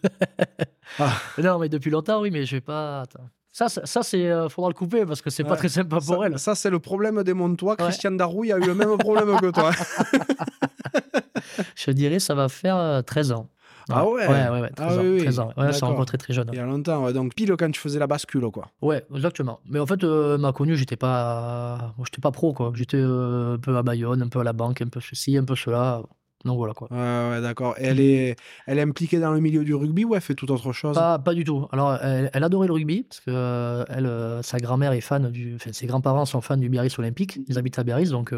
Ah. Non, mais depuis longtemps, oui, mais je vais pas... Ça, ça, c'est, euh, faudra le couper parce que c'est pas très sympa pour elle. Ça, c'est le problème des Montois. Ouais. Christian Darouille a eu le même problème que toi. *laughs* je dirais, ça va faire 13 euh, ans. Ah ouais Ouais, ouais, ouais 13 ah, ans. Oui, 13 ans. Ouais, c'est encore très très jeune. Il y a longtemps, ouais. donc pile quand tu faisais la bascule, quoi. Ouais, exactement. Mais en fait, euh, m'a connu, j'étais pas, j'étais pas pro, quoi. J'étais euh, un peu à Bayonne, un peu à la banque, un peu ceci, un peu cela. Donc voilà quoi. Ouais, ouais d'accord. Et elle est, elle est impliquée dans le milieu du rugby ou elle fait tout autre chose? Pas, pas du tout. Alors, elle, elle, adorait le rugby parce que euh, elle, sa grand-mère est fan du. Enfin, ses grands-parents sont fans du Biarritz Olympique. Ils habitent à Biarritz, donc,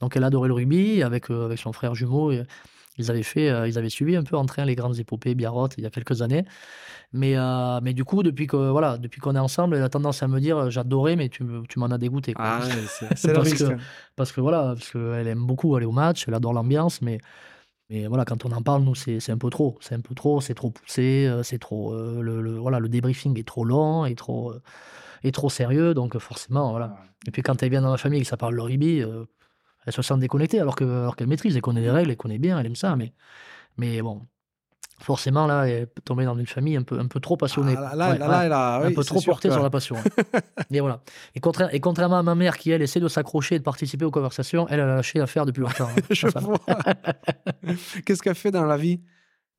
donc elle adorait le rugby avec, avec son frère jumeau. Et, ils avaient fait, euh, ils avaient suivi un peu en train les grandes épopées Biarrot il y a quelques années. Mais, euh, mais du coup, depuis que voilà, depuis qu'on est ensemble, elle a tendance à me dire euh, j'adorais, mais tu, tu m'en as dégoûté. Ah, c'est le *laughs* risque. Que, parce que voilà, parce qu'elle aime beaucoup aller au match, elle adore l'ambiance, mais mais voilà, quand on en parle, nous, c'est un peu trop. C'est un peu trop, c'est trop poussé, c'est trop. le, voilà, le débriefing est trop long et trop, et trop sérieux. Donc, forcément, voilà. Et puis, quand elle vient dans la famille et que ça parle de rugby, elle se sent déconnectée alors qu'elle alors qu'elle maîtrise, elle connaît les règles, elle connaît bien, elle aime ça. Mais, mais bon, forcément, là, elle peut tomber dans une famille un peu, un peu trop passionnée. Ah, là, là, là, un peu trop portée sur la passion. *laughs* et voilà. Et, et, contrairement à ma mère qui, elle, essaie de s'accrocher et de participer aux conversations, elle, a lâché l'affaire depuis longtemps. Hein. *laughs* *laughs* Qu'est-ce qu'elle fait dans la vie?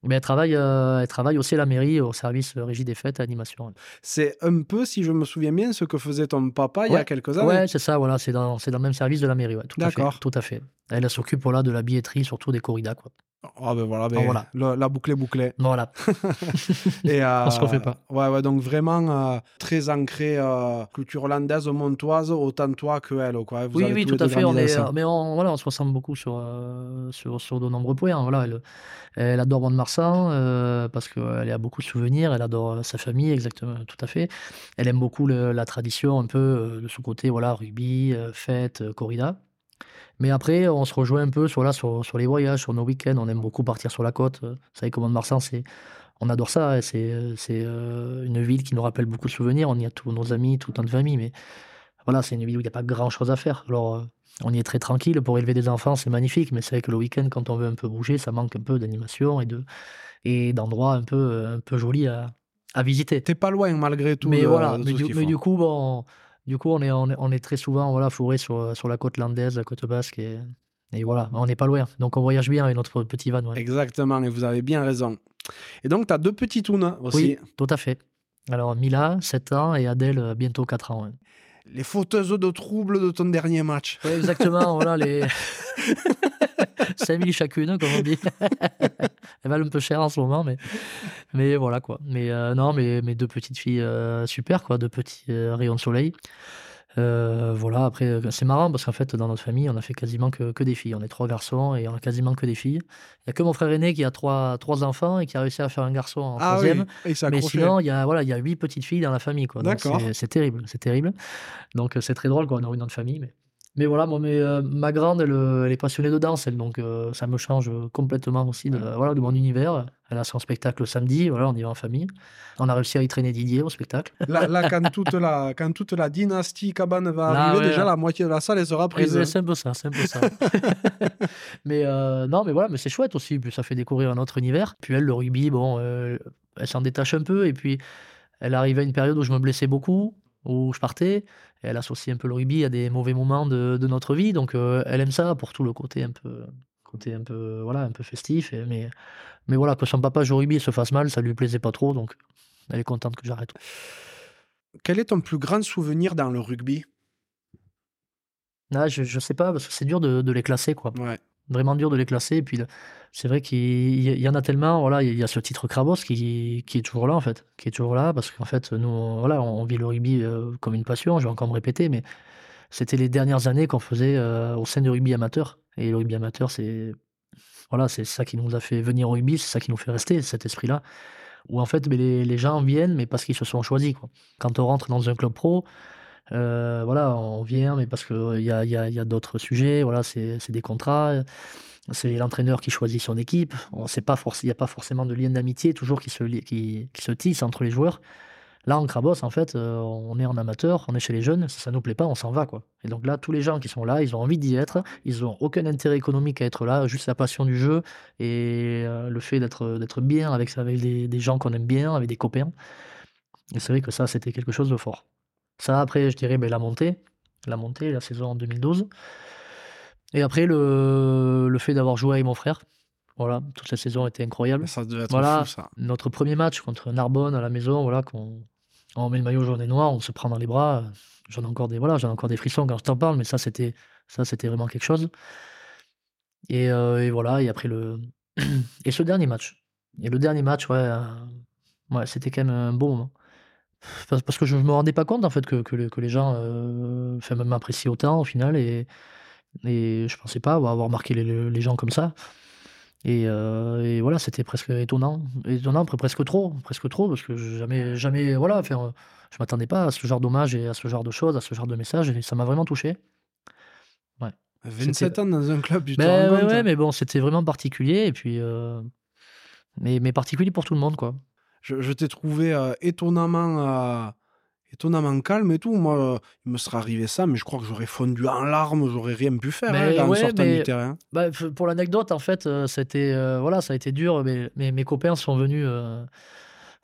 Mais elle travaille, euh, elle travaille aussi à la mairie, au service euh, régie des fêtes et animation. C'est un peu, si je me souviens bien, ce que faisait ton papa il y a quelques années. Ouais, c'est ça, voilà, c'est dans, dans le même service de la mairie, ouais, tout à fait. Tout à fait. Elle s'occupe voilà, de la billetterie, surtout des corridas. Quoi. Ah ben voilà, ben, voilà. La, boucle est bouclée. Voilà. *laughs* et, euh, On se refait pas. Ouais, ouais donc vraiment euh, très ancré euh, culture hollandaise, montoise, autant toi que elle. Quoi. oui, oui, tout à fait. On est, mais on, voilà, on se ressemble beaucoup sur, sur, sur, de nombreux points. Voilà, elle, elle adore Mont-de-Marsan parce qu'elle a beaucoup de souvenirs. Elle adore sa famille, exactement, tout à fait. Elle aime beaucoup la tradition, un peu de ce côté, voilà, rugby, fête, corrida. Mais après, on se rejoint un peu sur, là, sur, sur les voyages, sur nos week-ends. On aime beaucoup partir sur la côte. Vous savez, comment Marsan, c'est, on adore ça. C'est, c'est euh, une ville qui nous rappelle beaucoup de souvenirs. On y a tous nos amis, toute notre famille. Mais voilà, c'est une ville où il n'y a pas grand-chose à faire. Alors, euh, on y est très tranquille. Pour élever des enfants, c'est magnifique. Mais c'est vrai que le week-end, quand on veut un peu bouger, ça manque un peu d'animation et, de, et d'endroits un peu, un peu jolis à, à visiter. T'es pas loin malgré tout. Mais voilà, mais, du, mais du, coup, bon du coup, on est, on est, très souvent voilà, fourré sur, sur la côte landaise, la côte basque. Et, et voilà, on n'est pas loin. Donc on voyage bien avec notre petit van. Exactement, et vous avez bien raison. Et donc, tu as deux petits toons aussi. Oui, tout à fait. Alors, Mila, 7 ans, et Adèle, bientôt 4 ans. Les fauteuses de troubles de ton dernier match. Ouais, exactement, voilà, les *laughs* 5000 chacune, comme on dit. *laughs* Elles valent un peu cher en ce moment, mais, mais voilà quoi. Mais euh, non, mais mes deux petites filles euh, super, quoi, deux petits euh, rayons de soleil. Euh, voilà, après, euh, c'est marrant parce qu'en fait, dans notre famille, on a fait quasiment que, que des filles. On est trois garçons et on a quasiment que des filles. Il n'y a que mon frère aîné qui a trois, trois enfants et qui a réussi à faire un garçon en Ah troisième. oui, et Mais sinon, il y a voilà, il y a huit petites filles dans la famille, quoi. Donc, D'accord. c'est- C'est terrible, c'est terrible. Donc euh, c'est très drôle, quoi. On a une autre famille, mais mais voilà, moi, mais, euh, ma grande, elle, euh, elle est passionnée de danse, elle, donc euh, ça me change complètement aussi de voilà de mon univers. Elle a son spectacle le samedi, voilà, on y va en famille. On a réussi à y traîner Didier au spectacle. Là, là, *laughs* quand, toute la, quand toute la dynastie cabane va Là, arriver, ouais. déjà la moitié de la salle elle sera prise. C'est un peu ça, c'est un peu ça. *laughs* *laughs* mais euh, non, mais voilà, mais c'est chouette aussi, puis ça fait découvrir un autre univers. Puis elle, le rugby, bon, elle s'en détache un peu, et puis elle arrivait à une période où je me blessais beaucoup, où je partais. Elle associe un peu le rugby à des mauvais moments de, de notre vie, donc euh, elle aime ça pour tout le côté un peu, côté un peu, voilà, un peu festif. et- mais, mais voilà, que son papa joue au rugby et se fasse mal, ça lui plaisait pas trop, donc elle est contente que j'arrête. Quel est ton plus grand souvenir dans le rugby? Là, je, je sais pas, parce que c'est dur de, de les classer, quoi. Ouais. Vraiment dur de les classer. Et puis, c'est vrai qu'il y, en a tellement. Voilà, il y a ce titre Krabos qui, qui est toujours là, en fait. Qui est toujours là, parce qu'en fait, nous, on- voilà, on vit le rugby euh, comme une passion. Je vais encore me répéter, mais c'était les dernières années qu'on faisait euh, au sein du rugby amateur. Et le rugby amateur, c'est. Voilà, ça qui nous a fait venir au rugby, c'est ça qui nous fait rester, cet esprit-là. Où en fait, mais les, les gens viennent, mais parce qu'ils se sont choisis. Quoi. Quand on rentre dans un club pro, euh, voilà, on vient, mais parce qu'il y a, y a, y a d'autres sujets, voilà, c'est des contrats, c'est l'entraîneur qui choisit son équipe. Il n'y a pas forcément de lien d'amitié toujours qui se, qui, se tisse entre les joueurs. Là, en Crabos, en fait, euh, on est en amateur, on est chez les jeunes, si ça nous plaît pas, on s'en va. quoi. Et donc là, tous les gens qui sont là, ils ont envie d'y être, ils ont aucun intérêt économique à être là, juste la passion du jeu et euh, le fait d'être d'être bien avec, avec des, des gens qu'on aime bien, avec des copains. Et c'est vrai que ça, c'était quelque chose de fort. Ça, après, je dirais ben, la montée, la montée, la saison en 2012. Et après, le, le fait d'avoir joué avec mon frère. Voilà, toute la saison était incroyable. Ça devait être Voilà. fou, ça. Notre premier match contre Narbonne à la maison, voilà, qu'on on met le maillot jaune et noir, on se prend dans les bras. J'en ai encore des, voilà, j'en ai encore des frissons quand je t'en parle, mais ça, c'était, ça, c'était vraiment quelque chose. Et, euh, et voilà, et après le, *clears throat* et ce dernier match. Et le dernier match, ouais, euh, ouais, c'était quand même un bon moment. Parce, que je ne me rendais pas compte en fait que, que, les, que les gens euh, enfin, m'apprécient autant au final et, et je pensais pas avoir marqué les, les gens comme ça. Et, euh, et voilà, c'était presque étonnant, étonnant, pre- presque trop, presque trop, parce que jamais, jamais, voilà, enfin, je m'attendais pas à ce genre d'hommage et à ce genre de choses, à ce genre de message, et ça m'a vraiment touché. 27 ans dans un club, Mais, rends ouais, ouais, mais bon, c'était vraiment particulier, et puis, euh, mais, mais particulier pour tout le monde, quoi. Je, je t'ai trouvé euh, étonnamment, euh, étonnamment calme et tout. Moi, euh, il me serait arrivé ça, mais je crois que j'aurais fondu en larmes, j'aurais rien pu faire Mais hein, en ouais, sortant mais- du terrain. Bah, pour l'anecdote, en fait, euh, c'était euh, voilà, ça a été dur. Mais, mais mes copains sont venus,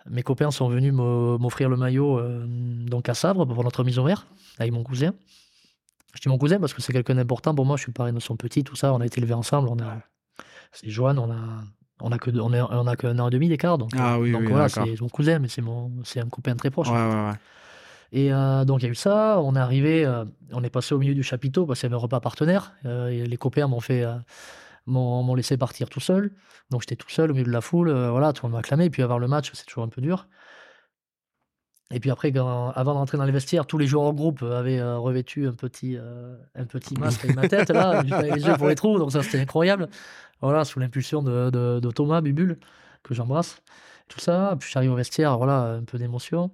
mes copains sont venus m'o- m'offrir le maillot euh, donc à Sabre pour notre mise au vert avec mon cousin. Je dis mon cousin parce que c'est quelqu'un d'important pour moi. Je suis parrain de son petit, tout ça. On a été élevés ensemble. On a, c'est Joanne. On a, on a que, on est, on a qu'un an et demi d'écart. Donc, Ah euh, oui, donc oui, voilà, c'est mon cousin, mais c'est mon, c'est un copain très proche. Ouais, ouais, ouais. Et euh, donc il y a eu ça, on est arrivé, euh, on est passé au milieu du chapiteau parce qu'il y avait un repas partenaire. Euh, et les copains m'ont fait, euh, m'ont laissé partir tout seul. Donc j'étais tout seul au milieu de la foule, euh, voilà, tout le monde m'a acclamé. Et puis avoir le match, c'est toujours un peu dur. Et puis après, quand- avant d'entrer dans les vestiaires, tous les joueurs en groupe avaient euh, revêtu un petit, euh, un petit masque avec ma tête là, *laughs* les yeux pour les trous. Donc ça c'était incroyable. Voilà, sous l'impulsion de, de- de Thomas Bubule que j'embrasse. Tout ça, puis j'arrive au vestiaire, voilà, un peu d'émotion.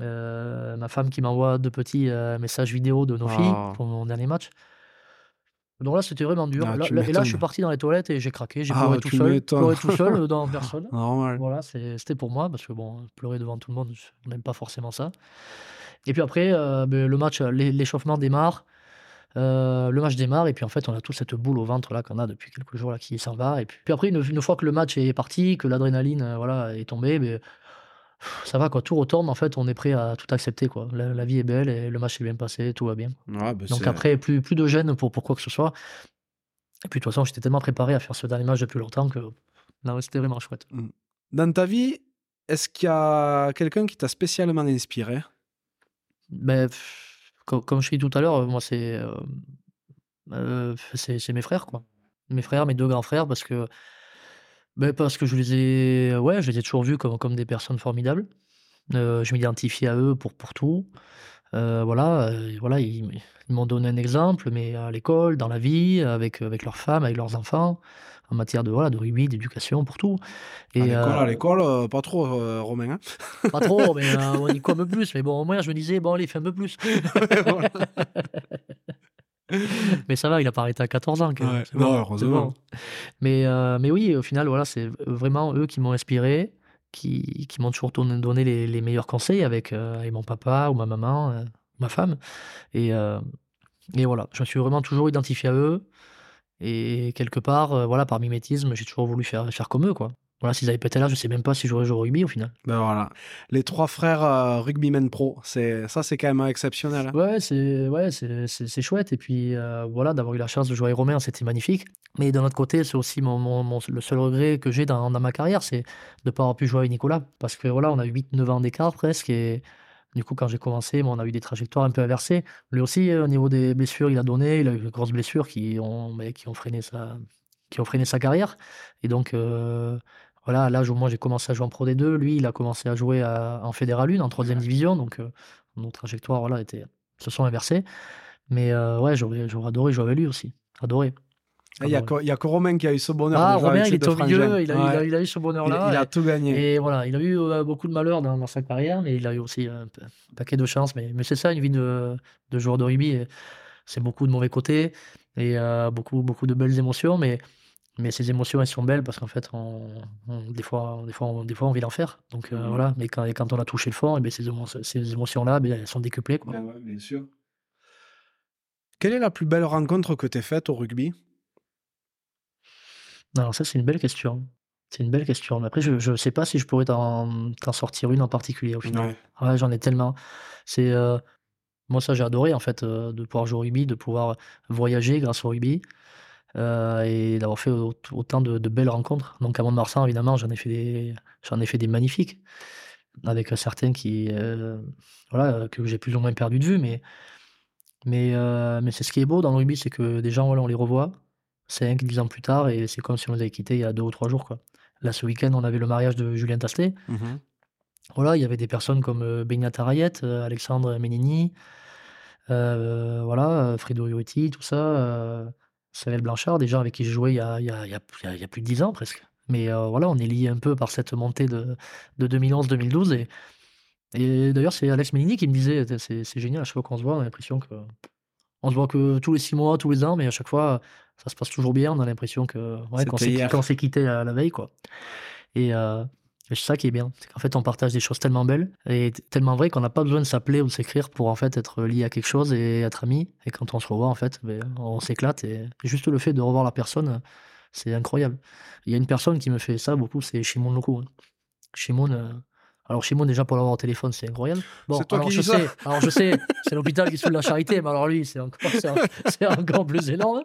Euh, ma femme qui m'envoie deux petits messages vidéo de nos filles Ah. pour mon dernier match. Donc là, c'était vraiment dur. Ah, Là- tu là- et là, je suis parti dans les toilettes et j'ai craqué. J'ai Ah, pleuré tout seul. Pleuré tout seul *laughs* euh, dans personne. Normal. Voilà, c'était pour moi, parce que bon, pleurer devant tout le monde, on n'aime pas forcément ça. Et puis après, euh, ben, le match, l'é- l'échauffement démarre. euh, le match démarre, et puis en fait, on a toute cette boule au ventre là qu'on a depuis quelques jours là qui s'en va. Et puis, puis après, une, une fois que le match est parti, que l'adrénaline euh, voilà, est tombée, ben, ça va quoi, tout retourne. En fait, on est prêt à tout accepter quoi. La, la vie est belle et le match est bien passé, tout va bien. Ouais, bah, Donc après, plus, plus de gêne pour, pour quoi que ce soit. Et puis de toute façon, j'étais tellement préparé à faire ce dernier match depuis longtemps que c'était vraiment chouette. Dans ta vie, est-ce qu'il y a quelqu'un qui t'a spécialement inspiré? Ben, pff, co comme je dit tout à l'heure, moi c'est, c'est c'est mes frères, quoi. Mes frères, mes 2 grands frères parce que beh, parce que je les ai ouais, je les ai toujours vus comme comme des personnes formidables. Heu, je m'identifiais à eux pour pour tout. Heu, voilà, voilà, ils m'ont donné un exemple, mais à l'école, dans la vie, avec, avec leurs femmes, avec leurs enfants, en matière de, voilà, de rugby, d'éducation, pour tout À et à l'école, pas trop, Romain, hein? *laughs* pas trop, mais *laughs* on y quoi un peu plus, mais bon, au moins je me disais: «Bon allez, fais un peu plus». *laughs* *laughs* Mais ça va, il a pas arrêté à 14 ans quand même, Ouais, non, bon, heureusement. bon. Mais heu, mais oui, au final, voilà, c'est vraiment eux qui m'ont inspiré, qui qui m'ont toujours donné les les meilleurs conseils avec, avec mon papa ou ma maman, heu, ma femme et heu et voilà, je me suis vraiment toujours identifié à eux et quelque part, voilà, par mimétisme, j'ai toujours voulu faire faire comme eux, quoi. Voilà, s'ils avaient pas été là, je sais même pas si j'aurais joué au rugby au final. Ben voilà, les 3 frères, heu, rugbymen pro, c'est ça, c'est quand même exceptionnel, hein? Ouais, c'est ouais, c'est chouette et puis, heu, voilà, d'avoir eu la chance de jouer avec Romain, c'était magnifique. Mais d'un autre côté, c'est aussi mon mon mon le seul regret que j'ai dans dans ma carrière, c'est de pas avoir pu jouer avec Nicolas. Parce que voilà, on a 8-9 ans d'écart presque et du coup, quand j'ai commencé, bon, on a eu des trajectoires un peu inversées. Lui aussi, heu, au niveau des blessures, il a donné, il a eu de grosses blessures qui ont, beh, qui ont freiné sa qui ont freiné sa carrière et donc voilà, à l'âge où moi j'ai commencé à jouer en Pro D2, lui, il a commencé à jouer à en Fédéral 1, en 3e division donc heu, nos trajectoires, voilà, étaient se sont inversées. Mais heu, ouais, j'aurais j'aurais adoré jouer avec lui aussi, adoré. Il y a a que Romain qui a eu ce bonheur Ah Romain, il 2 au milieu, il a eu il a Ouais. il a eu ce bonheur-là il a tout gagné. et voilà, il a eu, heu, beaucoup de malheur dans dans sa carrière, mais il a eu aussi un paquet de chance. Mais mais c'est ça une vie de de joueur de rugby c'est beaucoup de mauvais côtés et heu, beaucoup beaucoup de belles émotions, mais mais ces émotions, elles sont belles parce qu'en fait, on on des fois des fois on des fois on vit l'enfer. Donc heu, Mmh mh. voilà, mais quand quand on a touché le fond et beh, ces émo ces émotions-là, beh, elles sont décuplées, quoi. Ben ouais, bien sûr. Quelle est la plus belle rencontre que tu aies faite au rugby? Alors ça, c'est une belle question. C'est une belle question. Mais après, je je sais pas si je pourrais t'en t'en sortir une en particulier, au final. Ouais. Ouais, j'en ai tellement. C'est, heu, moi, ça, j'ai adoré, en fait, heu, de pouvoir jouer au rugby, de pouvoir voyager grâce au rugby, heu et d'avoir fait aut autant de de belles rencontres. Donc à Mont-de-Marsan, évidemment, j'en ai fait des j'en ai fait des magnifiques, avec, certains qui, heu, voilà, que j'ai plus ou moins perdus de vue. Mais mais heu, mais c'est ce qui est beau dans le rugby, c'est que des gens, voilà, on les revoit 5-10 ans plus tard et c'est comme si on les avait quittés il y a 2 ou 3 jours, quoi. Là, ce week-end, on avait le mariage de Julien Tastet. Mmh mh. Voilà, il y avait des personnes comme, Arrayet, heu, Alexandre Menini, heu, voilà, Fredo Uruti, tout ça, Samuel Blanchard, des gens avec qui j'ai joué il y a il y a il y a il y plus de 10 ans presque. Mais heu, voilà, on est liés un peu par cette montée de de 2011-2012 et et d'ailleurs, c'est Alex Menini qui me disait: «Tu c'est génial, à chaque fois qu'on se voit, on a l'impression que on se voit que tous les 6 mois, tous les ans, mais à chaque fois, ça se passe toujours bien. On a l'impression que, ouais, qu'on s'est qui hier. qu'on s'est quittés la la veille, quoi» et heu et c'est ça qui est bien. C'est qu'en fait, on partage des choses tellement belles et tellement vraies qu'on n'a pas besoin de s'appeler ou de s'écrire pour, en fait, être liés à quelque chose et être amis et quand on se revoit, en fait, beh, on s'éclate et juste le fait de revoir la personne, c'est incroyable. Il y a une personne qui me fait ça beaucoup, c'est Shimon hein. Shimon, heu, alors Shimon, déjà, pour l'avoir au téléphone, c'est incroyable. Bon, toi alors qui je ça? sais alors je sais, c'est l'hôpital qui se fout de la charité, mais alors lui, c'est encore encore plus énorme.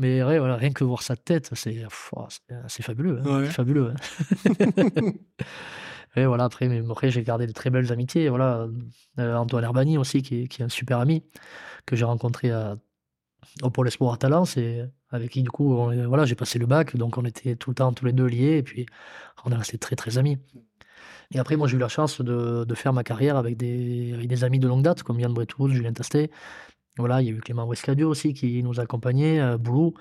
Mais ouais, voilà, rien que voir sa tête, c'est waouh, c'est c'est fabuleux, hein, Ouais. c'est fabuleux, hein. *laughs* Et voilà, après mais après, j'ai gardé de très belles amitiés, voilà, heu, Antoine Herbagny aussi qui est qui est un super ami, que j'ai rencontré à au Pôle Espoir à Talence et avec qui, du coup, on est voilà, j'ai passé le bac, donc on était tout le temps tous les 2 liés et puis on est restés très, très amis. Et après, moi, j'ai eu la chance de de faire ma carrière avec des avec des amis de longue date comme Yann Bretous, Julien Tastet. Voilà, il y a eu Clément Wescadio aussi qui nous accompagnait, heu, Boulou.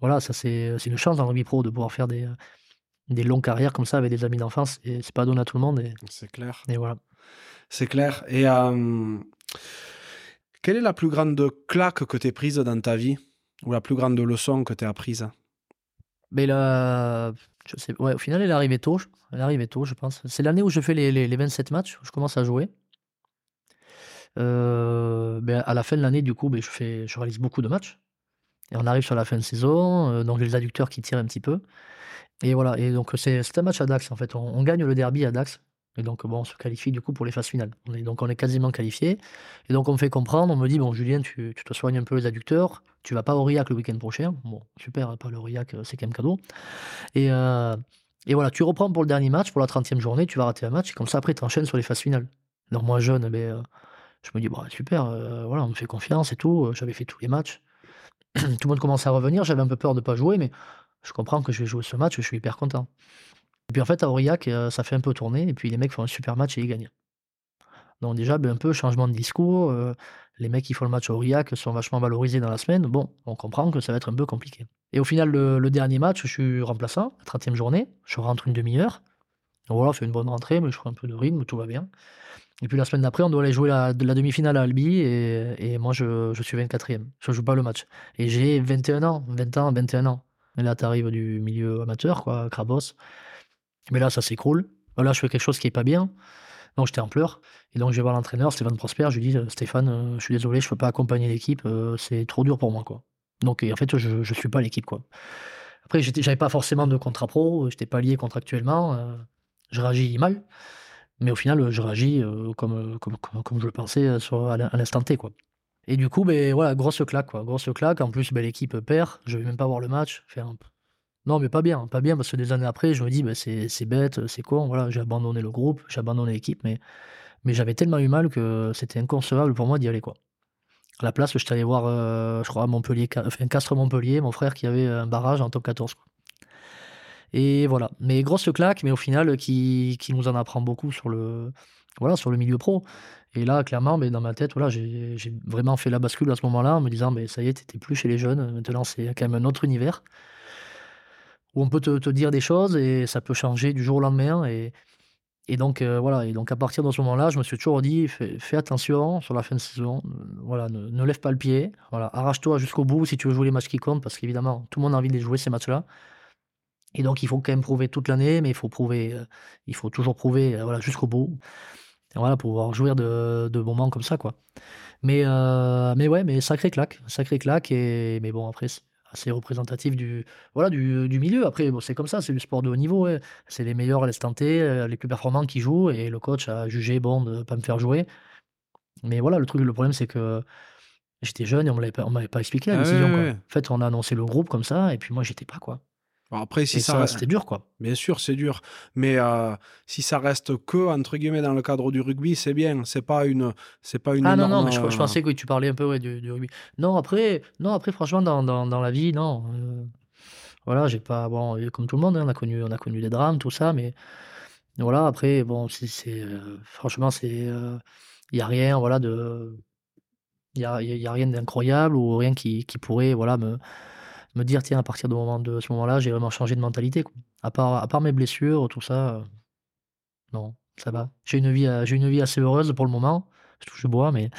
Voilà, ça c'est c'est une chance dans le rugby pro de pouvoir faire des, heu, des longues carrières comme ça avec des amis d'enfance et c'est pas donné à tout le monde C'est clair. et voilà. C'est clair et hem, quelle est la plus grande claque que tu aies prise dans ta vie? Ou la plus grande leçon que tu aies apprise? Mais la je sais ouais, au final, elle est arrivée tôt, elle est arrivée tôt, je pense. C'est l'année où je fais les les les 27 matchs, où je commence à jouer. Heu, beh, à la fin de l'année, du coup, beh, je fais je réalise beaucoup de matchs. Et on arrive sur la fin de saison, heu, donc les adducteurs qui tirent un petit peu. Et voilà. Et donc c'est un match à Dax, en fait. On gagne le derby à Dax. Et donc bon, on se qualifie, du coup, pour les phases finales. On est donc on est quasiment qualifiés et donc on me fait comprendre, on me dit: «Bon, Julien, tu tu te soignes un peu les adducteurs, tu vas pas à Aurillac le week-end prochain». Bon, super, pas le Aurillac, heu, c'est quand même cadeau. Et et voilà, tu reprends pour le dernier match, pour la 30e journée, tu vas rater un match. Et comme ça, après, tu enchaînes sur les phases finales. Alors moi, jeune, beh, heu, Je me dis: «Bah, super, heu, voilà, on me fait confiance et tout», heu, j'avais fait tous les matchs. *clears throat* Tout le monde commençait à revenir, j'avais un peu peur de pas jouer, mais je comprends que je vais jouer ce match, je suis hyper content. Et puis en fait à Aurillac, heu, ça fait un peu tourner et puis les mecs font un super match et ils gagnent. Donc déjà, beh, un peu changement de discours, les mecs qui font le match à Aurillac sont vachement valorisés dans la semaine. Bon, on comprend que ça va être un peu compliqué. Et au final, le dernier match, je suis remplaçant, la 30e journée, je rentre une demi-heure. Voilà, fait une bonne rentrée, mais je prends un peu de rythme, tout va bien. Et puis la semaine d'après, on doit aller jouer la la demi-finale à Albi et moi je suis 24e. Je joue pas le match et j'ai 21 ans, 20 ans, 21 ans. Et là, tu arrives du milieu amateur quoi, Crabos. Mais là, ça s'écroule. Là, je fais quelque chose qui est pas bien. Donc j'étais en pleurs et donc je vais voir l'entraîneur Stéphane Prosper, je lui dis: «Heu, Stéphane, heu, je suis désolé, je peux pas accompagner l'équipe, heu, c'est trop dur pour moi, quoi». Donc en fait, je je suis pas l'équipe, quoi. Après j'avais pas forcément de contrat pro, j'étais pas lié contractuellement, heu, je réagis mal, mais au final, heu, je réagis, comme, heu, comme comme comme je le pensais, sur à l'in à l'instant T, quoi. Et du coup, beh, voilà, grosse claque, quoi, grosse claque. En plus, beh, l'équipe, perd, je vais même pas voir le match, non, mais pas bien, pas bien parce que des années après, je me dis: «Bah, c'est bête, c'est con, voilà, j'ai abandonné le groupe, j'ai abandonné l'équipe», mais mais j'avais tellement eu mal que c'était inconcevable pour moi d'y aller, quoi. À la place, j'étais allé voir, je crois Montpellier enfin Castres-Montpellier, mon frère qui avait un barrage en top 14, quoi. Et voilà, mais grosse claque, mais au final, qui qui nous en apprend beaucoup sur le voilà, sur le milieu pro. Et là, clairement, beh, dans ma tête, voilà, j'ai vraiment fait la bascule à ce moment-là en me disant: «Beh, ça y est, tu étais plus chez les jeunes, maintenant c'est quand même un autre univers» où on peut te dire des choses et ça peut changer du jour au lendemain. Et et donc heu, voilà. Et donc à partir de ce moment-là, je me suis toujours dit: «Fais attention sur la fin de saison, voilà, ne ne lève pas le pied, voilà, arrache-toi jusqu'au bout si tu veux jouer les matchs qui comptent» parce qu'évidemment, tout le monde a envie de les jouer ces matchs-là. Et donc il faut quand même prouver toute l'année, mais il faut prouver, heu, il faut toujours prouver, heu, voilà, jusqu'au bout. Et voilà, pour pouvoir jouir de de moments comme ça, quoi. Mais heu, mais ouais, mais sacrée claque, sacrée claque et mais bon après c'est assez représentatif du voilà, du du milieu. Après bon, c'est comme ça, c'est du sport de haut niveau, ouais. C'est les meilleurs à l'instant T, les plus performants qui jouent et le coach a jugé bon de pas me faire jouer. Mais voilà, le truc, le problème, c'est que j'étais jeune et on on m'avait pas expliqué la Ah décision, ouais, quoi. ouais. En fait, on a annoncé le groupe comme ça et puis moi, j'étais pas, quoi. Après si ça ça, c'était dur, quoi. bien sûr, c'est dur, mais heu, si ça reste que entre guillemets «dans le cadre du rugby», c'est bien, c'est pas une c'est pas une Ah non, non, mais je je heu pensais que tu parlais un peu, ouais, du du rugby. Non, après non, après franchement dans dans dans la vie, non, heu, voilà, j'ai pas bon, comme tout le monde, hein, on a connu on a connu des drames, tout ça, mais voilà, après bon, c'est c'est, franchement, c'est, il y a rien, voilà, de il y a y a rien d'incroyable ou rien qui qui pourrait, voilà, me me dire: «Tiens, à partir de moment de ce moment-là, j'ai vraiment changé de mentalité», quoi. À part à part mes blessures, tout ça, heu, non, ça va. J'ai une vie, heu, j'ai une vie assez heureuse pour le moment. Je touche bois, mais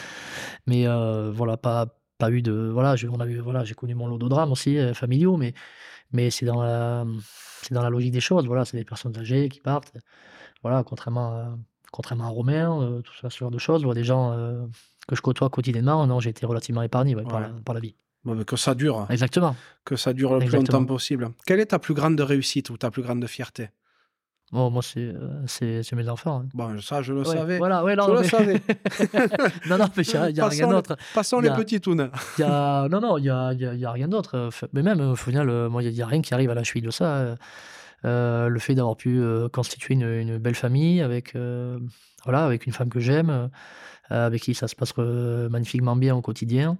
mais heu, voilà, pas pas eu de voilà, j'ai on a eu voilà, j'ai connu mon lot de drames aussi, familiaux, mais mais c'est dans la, c'est dans la logique des choses, voilà, c'est des personnes âgées qui partent, voilà, contrairement à contrairement à Romain, tout ça, ce genre de choses, vois des gens, que je côtoie quotidiennement, non, j'ai été relativement épargné, ouais, par la vie. Bon, que ça dure, Exactement. que ça dure le plus longtemps possible. Quelle est ta plus grande réussite ou ta plus grande fierté? Bon, moi, c'est, heu, c'est c'est mes enfants, hein. Bon, ça, je le Ouais, savais, voilà, ouais, non, je le savais. *laughs* non, non, mais il y a rien d'autre. passons les a petitounes. *laughs* il y a non, non, il y a y a y a rien d'autre, mais même, au final, moi, il y a rien qui arrive à la cheville de ça, heu heu, le fait d'avoir pu, constituer une une belle famille avec, voilà, avec une femme que j'aime, avec qui ça se passe, magnifiquement bien au quotidien,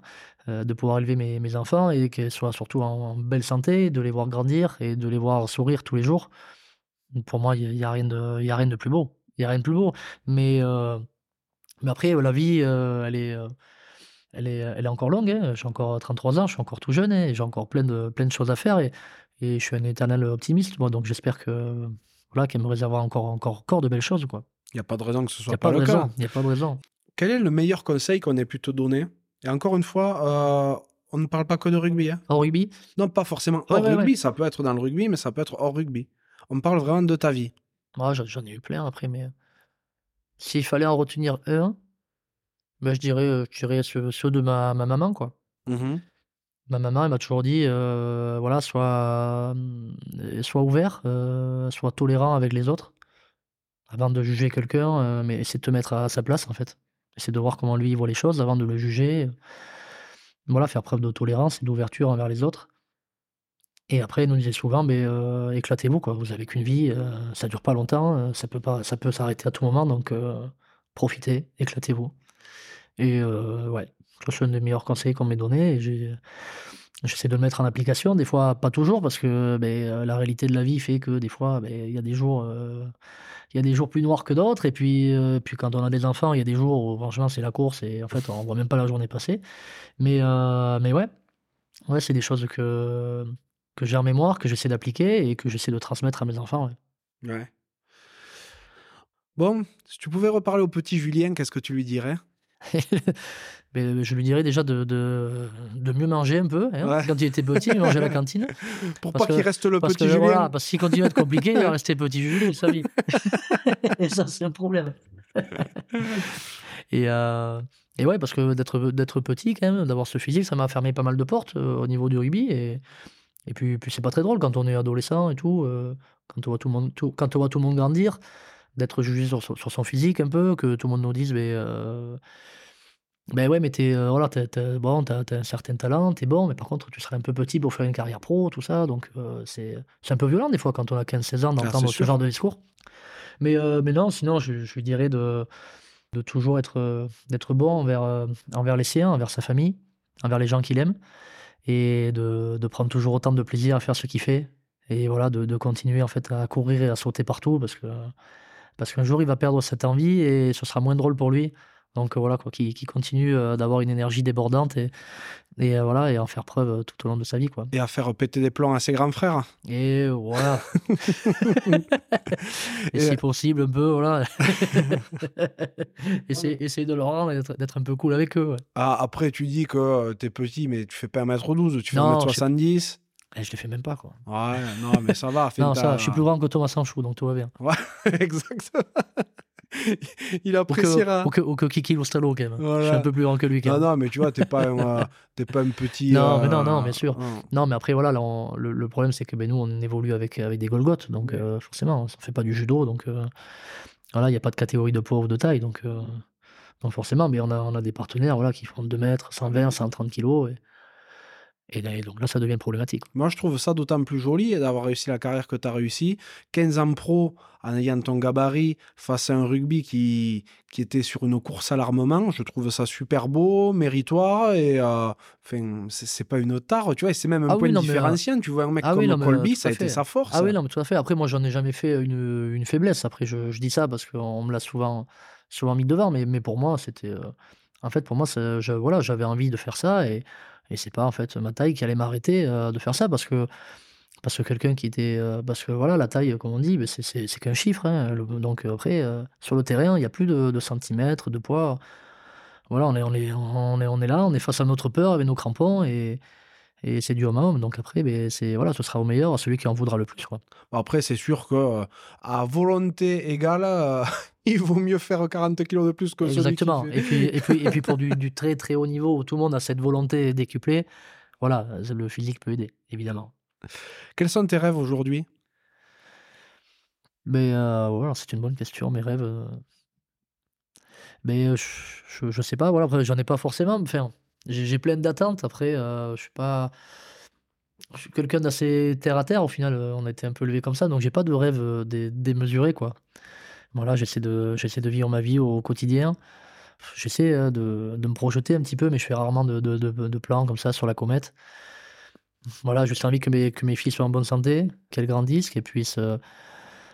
heu, de pouvoir élever mes mes enfants et qu'elles soient surtout en en belle santé, de les voir grandir et de les voir sourire tous les jours. Pour moi, il y a y a rien de y a rien de plus beau. Il a rien de plus beau. Mais heu, mais après, heu, la vie, elle est, elle est, elle est encore longue, hein. J'ai encore 33 ans, je suis encore tout jeune, hein, et j'ai encore plein de plein de choses à faire et et je suis un éternel optimiste, moi, donc j'espère que, voilà, qu'elle me réservera encore encore encore de belles choses. Il y a pas de raison que ce soit pas le cas. il y a pas de raison. Quel est le meilleur conseil qu'on ait pu te donner? Et encore une fois, heu, on ne parle pas que de rugby, hein. Au rugby? Non, pas forcément hors ouais, rugby, ouais. ça peut être dans le rugby, mais ça peut être hors rugby. On parle vraiment de ta vie. Ouais, j'en j'en ai eu plein après, mais heu s'il fallait en retenir un, bah, je dirais, heu, je dirais ceux ceux de ma ma maman, quoi. Mmh mh. Ma maman, elle m'a toujours dit, voilà, sois, sois ouvert, heu, sois tolérant avec les autres. Avant de juger quelqu'un, heu, mais de te mettre à sa place, en fait. Essaie de voir comment lui, il voit les choses avant de le juger. Voilà, faire preuve de tolérance et d'ouverture envers les autres. Et après, elle nous disait souvent: «Beh, heu, éclatez-vous, quoi. Vous avez qu'une vie, heu, ça dure pas longtemps, heu, ça peut pas ça peut s'arrêter à tout moment, donc heu, profitez, éclatez-vous». Et ouais, c'est un des meilleurs conseils qu'on m'ait donné et j'ai j'essaie de le mettre en application. Des fois, pas toujours parce que, beh, heu, la réalité de la vie fait que des fois, beh, il y a des jours, heu, il y a des jours plus noirs que d'autres et puis, heu, puis quand on a des enfants, il y a des jours où franchement c'est la course et en fait on voit même pas la journée passer. Mais, heu, mais ouais, ouais, c'est des choses que que j'ai en mémoire, que j'essaie d'appliquer et que j'essaie de transmettre à mes enfants, ouais. Ouais. Bon, si tu pouvais reparler au petit Julien, qu'est-ce que tu lui dirais? *laughs* Beh, je lui dirais déjà de de de mieux manger un peu, hein. Ouais. Quand il était petit, il mangeait à la *laughs* cantine. Pour Parce pas qu'il reste le parce petit que Julien? voilà, parce qu'il continue à être compliqué, il va rester petit Julien toute sa vie. *laughs* Et ça, c'est un problème. Et heu et ouais, parce que d'être d'être petit quand même, d'avoir ce physique, ça m'a fermé pas mal de portes, heu, au niveau du rugby et et puis puis c'est pas très drôle quand on est adolescent et tout, heu, quand on voit tout le monde tout quand on voit tout le monde grandir, d'être jugé sur son sur son physique un peu, que tout le monde nous dise: «Beh, heu, beh, ouais, mais tu es, heu, voilà, as bon, tu as tu as un certain talent, tu es bon, mais par contre tu serais un peu petit pour faire une carrière pro», tout ça, donc heu, c'est c'est un peu violent des fois quand on a 15-16 ans Ah, d'entendre ce sûr. genre de discours. Mais heu, mais non, sinon je je lui dirais de de toujours être, heu, d'être bon envers, envers les siens, envers sa famille, envers les gens qu'il aime et de de prendre toujours autant de plaisir à faire ce qu'il fait et voilà, de de continuer en fait à courir et à sauter partout parce que parce qu'un jour il va perdre cette envie et ce sera moins drôle pour lui. Donc heu, voilà quoi, qu'il qu'il continue, heu, d'avoir une énergie débordante et et heu, voilà et en faire preuve, tout au long de sa vie, quoi. Et à faire péter des plombs à ses grands frères? Et voilà. Et *laughs* Et si possible un peu, voilà. *laughs* Essayer de leur rendre et d'être un peu cool avec eux, ouais. Ah, après tu dis que, heu, tu es petit, mais tu fais pas 1m12, tu fais Non, je sais 1m70? Eh, je les fais même pas, quoi. Ouais, non, mais ça va, *laughs* Non, ça, je suis plus grand que Thomas Sanchou, donc tout va bien. Ouais, *laughs* exactement. *laughs* Il Ou que appréciera. ou que ou que Kiki quand même. Je suis Voilà. un peu plus grand que lui quand Non, même. non, mais tu vois, tu es pas un, es pas un petit, Non, mais non, non, bien sûr. non. Non, mais après voilà, là on le le problème c'est que, beh, nous on évolue avec, avec des Golgoth, donc heu, forcément, on fait pas du judo, donc voilà, il y a pas de catégorie de poids ou de taille, donc donc forcément, mais on a on a des partenaires, voilà, qui font 2 mètres, 120-130 kilogrammes et et là donc là, ça devient problématique. Moi, je trouve ça d'autant plus joli d'avoir réussi la carrière que tu as réussi. 15 ans pro, en ayant ton gabarit, face à un rugby qui qui était sur une course à l'armement, je trouve ça super beau, méritoire et enfin, c'est pas une tare, tu vois? C'est même un Ah point oui, non, mais, différenciant. Tu vois un mec ah oui, comme non, mais, heu, Colby, tout ça a été sa force. Ah oui, non, mais tout à fait. Après moi, j'en ai jamais fait une, une faiblesse. Après je je dis ça parce qu'on me l'a souvent souvent mis devant, mais mais pour moi, c'était, en fait, pour moi, je voilà, j'avais envie de faire ça et et c'est pas, en fait, ma taille qui allait m'arrêter, heu, de faire ça parce que parce que quelqu'un qui était, heu, parce que voilà, la taille, comme on dit, beh, c'est qu'un chiffre, hein, donc heu, après, sur le terrain, il y a plus de centimètres, de poids. Voilà, on est on on est on là, on est face à notre peur avec nos crampons et c'est du homme à homme. Donc après, beh, c'est voilà, ce sera au meilleur, à celui qui en voudra le plus, quoi. Après, c'est sûr que, heu, à volonté égale, heu, *laughs* il vaut mieux faire 40 kilogrammes de plus que celui qui Exactement. Et puis *laughs* et puis et puis pour du du très, très haut niveau où tout le monde a cette volonté décuplée, voilà, le physique peut aider, évidemment. Quels sont tes rêves aujourd'hui? Mais heu, voilà, c'est une bonne question. Mes rêves, heu mais heu, je je je sais pas, voilà, j'en ai pas forcément, enfin, j'ai j'ai plein d'attentes. Après, heu, je suis pas je suis quelqu'un d'assez terre à terre au final, heu, on a été un peu élevé comme ça, donc j'ai pas de rêve, heu, dé démesuré, quoi. Voilà, j'essaie de de vivre ma vie au quotidien. J'essaie, heu, de de me projeter un petit peu, mais je fais rarement de de plans comme ça sur la comète. Voilà, juste envie que mes que mes filles soient en bonne santé, qu'elles grandissent, qu'elles puissent,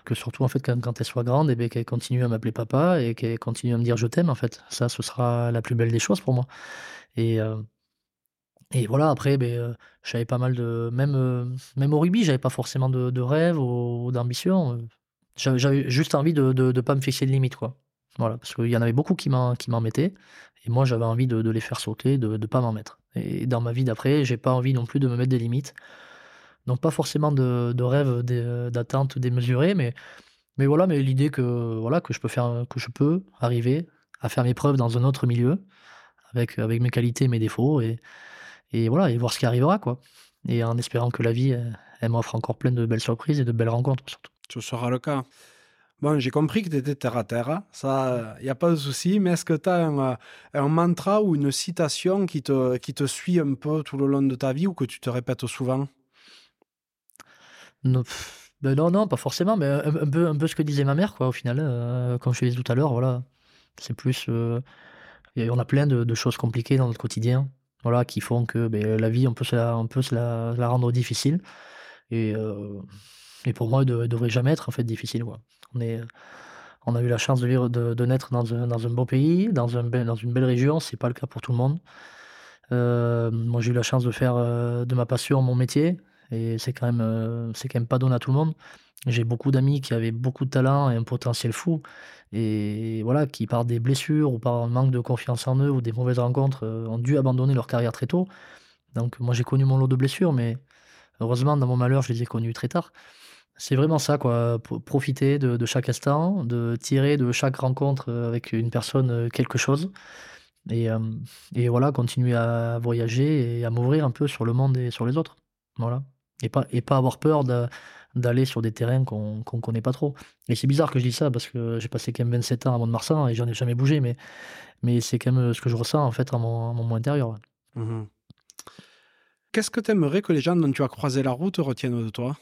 que surtout en fait quand elles soient grandes et beh, qu'elles continuent à m'appeler papa et qu'elles continuent à me dire: «Je t'aime» en fait. Ça, ce sera la plus belle des choses pour moi et heu et voilà après, beh, heu, j'avais pas mal de même, heu, même au rugby, j'avais pas forcément de de rêves ou d'ambition, heu. J'avais juste envie de de de pas me fixer de limite, quoi. Voilà, parce qu'il y en avait beaucoup qui m'en mettaient et moi j'avais envie de les faire sauter, de de pas m'en mettre et dans ma vie d'après, j'ai pas envie non plus de me mettre des limites. Donc pas forcément de de rêves, dé d'attentes démesurées, mais mais voilà, mais l'idée que, voilà, que je peux que je peux arriver à faire mes preuves dans un autre milieu avec, avec mes qualités mes défauts et et voilà et voir ce qui arrivera, quoi et en espérant que la vie, elle m'offre encore plein de belles surprises et de belles rencontres surtout. Ce sera le cas. Bon, j'ai compris que tu étais terre à terre, hein. il y a pas de souci, mais est-ce que tu as un, heu, un mantra ou une citation qui te qui te suit un peu tout le long de ta vie ou que tu te répètes souvent? Beh, non, non, pas forcément, mais un peu un peu ce que disait ma mère, quoi, au final, heu, comme je te disais tout à l'heure, voilà. C'est plus, Et on a plein de, choses compliquées dans notre quotidien, voilà, qui font que ben, la vie, on peut se la, la, rendre difficile. Et, euh, et pour moi, elle ne devrait jamais être en fait difficile. Quoi. On, est, on a eu la chance de, vivre, de, naître dans un, dans un beau pays, dans, un, dans une belle région. C'est pas le cas pour tout le monde. Euh, moi, j'ai eu la chance de faire euh, de ma passion mon métier. Et c'est quand, même, euh, c'est quand même pas donné à tout le monde. J'ai beaucoup d'amis qui avaient beaucoup de talent et un potentiel fou. Et voilà, qui par des blessures ou par un manque de confiance en eux ou des mauvaises rencontres ont dû abandonner leur carrière très tôt. Donc moi j'ai connu mon lot de blessures, mais heureusement dans mon malheur je les ai connues très tard. C'est vraiment ça, quoi. Profiter de, de, chaque instant, de tirer de chaque rencontre avec une personne quelque chose. Et, euh, et voilà, continuer à voyager et à m'ouvrir un peu sur le monde et sur les autres. Voilà. Et pas, et pas avoir peur d'aller sur des terrains qu'on ne connaît pas trop. Et c'est bizarre que je dis ça parce que j'ai passé quand même 27 ans à Mont-de-Marsan et j'en ai jamais bougé, mais, mais c'est quand même ce que je ressens en fait à mon, mon intérieur. Mmh Qu'est-ce que tu aimerais que les gens dont tu as croisé la route retiennent de toi?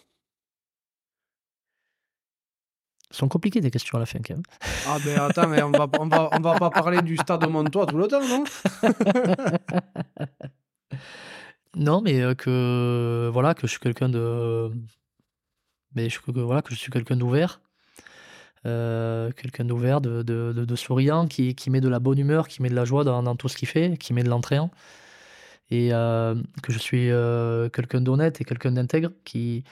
Sont compliquées des questions à la fin quand même. Ah ben attends, mais on va, on va, on va pas parler du stade de Montois tout le temps, non? *laughs* Non, mais euh, que voilà, que je suis quelqu'un de, mais je, que, voilà, que je suis quelqu'un d'ouvert, euh, quelqu'un d'ouvert, de, de, souriant, qui, qui, met de la bonne humeur, qui met de la joie dans, dans tout ce qu'il fait, qui met de l'entrain, et euh, que je suis quelqu'un d'honnête et quelqu'un d'intègre, qui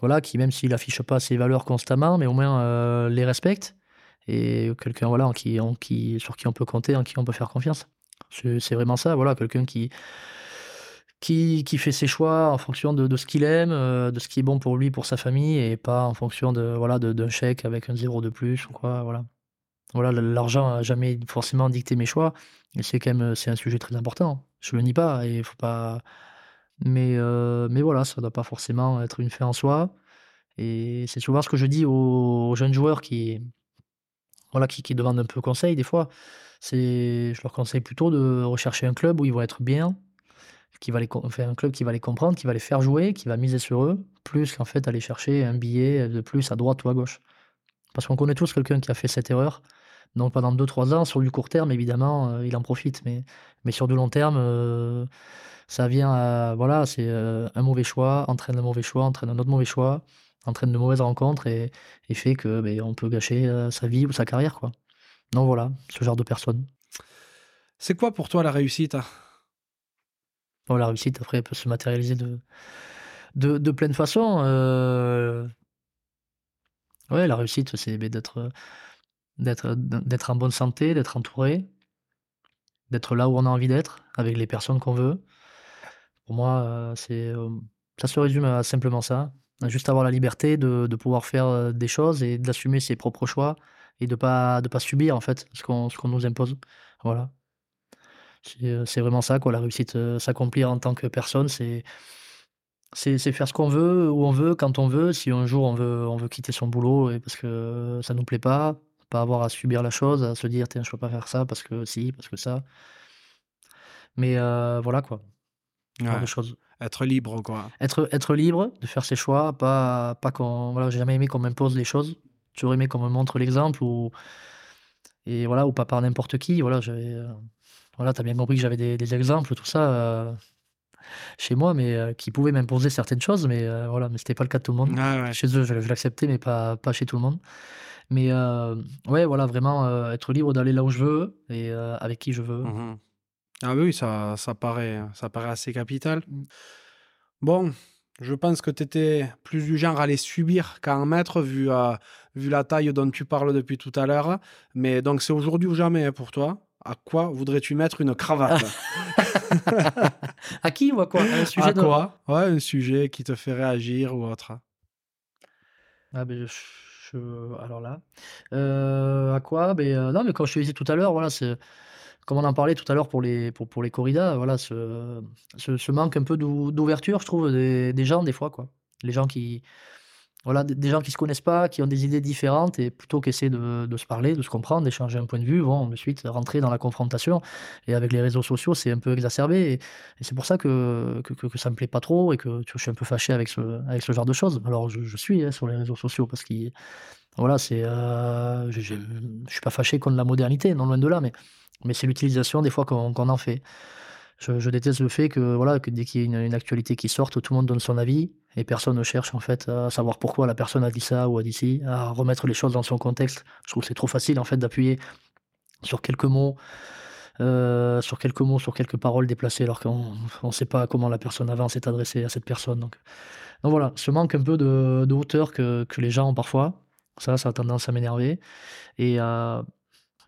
voilà, qui même s'il affiche pas ses valeurs constamment, mais au moins euh, les respecte et quelqu'un voilà, qui, en qui, sur qui on peut compter, en qui on peut faire confiance. C'est vraiment ça, voilà, quelqu'un qui, qui, qui, fait ses choix en fonction de, de ce qu'il aime, euh, de ce qui est bon pour lui, pour sa famille, et pas en fonction de voilà d'un chèque avec un zéro de plus ou quoi, voilà. Voilà, l'argent a jamais forcément dicté mes choix, et c'est quand même c'est un sujet très important. Je le nie pas, et faut pas mais, euh, mais voilà, ça doit pas forcément être une fin en soi. Et c'est souvent ce que je dis aux, jeunes joueurs qui, voilà, qui, qui, demandent un peu conseil des fois. C'est, je leur conseille plutôt de rechercher un club où ils vont être bien, qui va les, un club qui va les comprendre, qui va les faire jouer, qui va miser sur eux, plus qu'en fait aller chercher un billet de plus à droite ou à gauche. Parce qu'on connaît tous quelqu'un qui a fait cette erreur. Donc pendant 2-3 ans, sur du court terme, évidemment, euh, il en profite. Mais, mais sur du long terme, euh, ça vient à, voilà, c'est euh, un mauvais choix, entraîne un mauvais choix, entraîne un autre mauvais choix, entraîne de mauvaises rencontres et, fait que ben, on peut gâcher sa vie ou sa carrière. Quoi. Donc voilà, ce genre de personne. C'est quoi pour toi la réussite La réussite, après, peut se matérialiser de, de, de plein de façons. Euh... La réussite, c'est ben, d'être, d'être, en bonne santé, d'être entouré, d'être là où on a envie d'être, avec les personnes qu'on veut, pour moi, c'est, ça se résume à simplement ça. Juste avoir la liberté de, pouvoir faire des choses et d'assumer ses propres choix et de de pas subir en fait ce qu'on ce qu'on nous impose. Voilà. C'est vraiment ça quoi. La réussite, s'accomplir en tant que personne, c'est c'est faire ce qu'on veut, où on veut, quand on veut. Si un jour on veut on veut quitter son boulot et parce que ça nous plaît pas, pas avoir à subir la chose, à se dire tiens je peux pas faire ça parce que si, parce que ça. Mais voilà quoi choses. Être libre, quoi. Être, être libre de faire ses choix, pas, pas qu'on. Voilà, j'ai jamais aimé qu'on m'impose les choses. Toujours aimé qu'on me montre l'exemple ou. Et voilà, ou pas par n'importe qui. Voilà, j'avais. Euh, voilà, t'as bien compris que j'avais des, des, exemples, tout ça. Euh, chez moi, mais euh, qui pouvaient m'imposer certaines choses, mais voilà, mais c'était pas le cas de tout le monde. Chez eux, je, je l'acceptais, mais pas, pas chez tout le monde. Mais ouais, voilà, vraiment être libre d'aller là où je veux et avec qui je veux. Mmh ah oui, ça, ça, paraît, ça paraît assez capital. Mmh. Bon, je pense que tu étais plus du genre à les subir qu'à en mettre, vu, euh, vu la taille dont tu parles depuis tout à l'heure. Mais donc, c'est aujourd'hui ou jamais hein, pour toi? À quoi voudrais-tu mettre une cravate? *laughs* À qui ou à quoi? Un sujet à quoi? Ouais, un sujet qui te fait réagir ou autre. Ah ben, je, alors là, euh, à quoi? Ben, euh, Non, mais quand je te disais tout à l'heure, voilà, c'est comme on en parlait tout à l'heure pour les, pour, pour les corridas, voilà, ce, ce, manque un peu d'ouverture, je trouve, des, des, gens, des fois. Quoi. Les gens qui. Voilà, des gens qui se connaissent pas, qui ont des idées différentes, et plutôt qu'essayer de, se parler, de se comprendre, d'échanger un point de vue, vont ensuite rentrer dans la confrontation. Et avec les réseaux sociaux, c'est un peu exacerbé. Et, c'est pour ça que, que, ça me plaît pas trop et que je suis un peu fâché avec ce, avec ce genre de choses. Alors, je, suis hein, sur les réseaux sociaux parce que voilà, c'est. Euh, je, je suis pas fâché contre la modernité, non loin de là, mais mais c'est l'utilisation des fois qu'on en fait. Je, déteste le fait que, voilà, que dès qu'il y a une, une actualité qui sort, tout le monde donne son avis et personne ne cherche en fait à savoir pourquoi la personne a dit ça ou a dit ci, à remettre les choses dans son contexte. Je trouve que c'est trop facile en fait d'appuyer sur quelques mots, euh, sur quelques mots, sur quelques paroles déplacées alors qu'on ne sait pas comment la personne avant s'est adressée à cette personne. Donc, donc voilà, ce manque un peu de, hauteur que, que les gens ont parfois, ça, ça a tendance à m'énerver. Et, euh,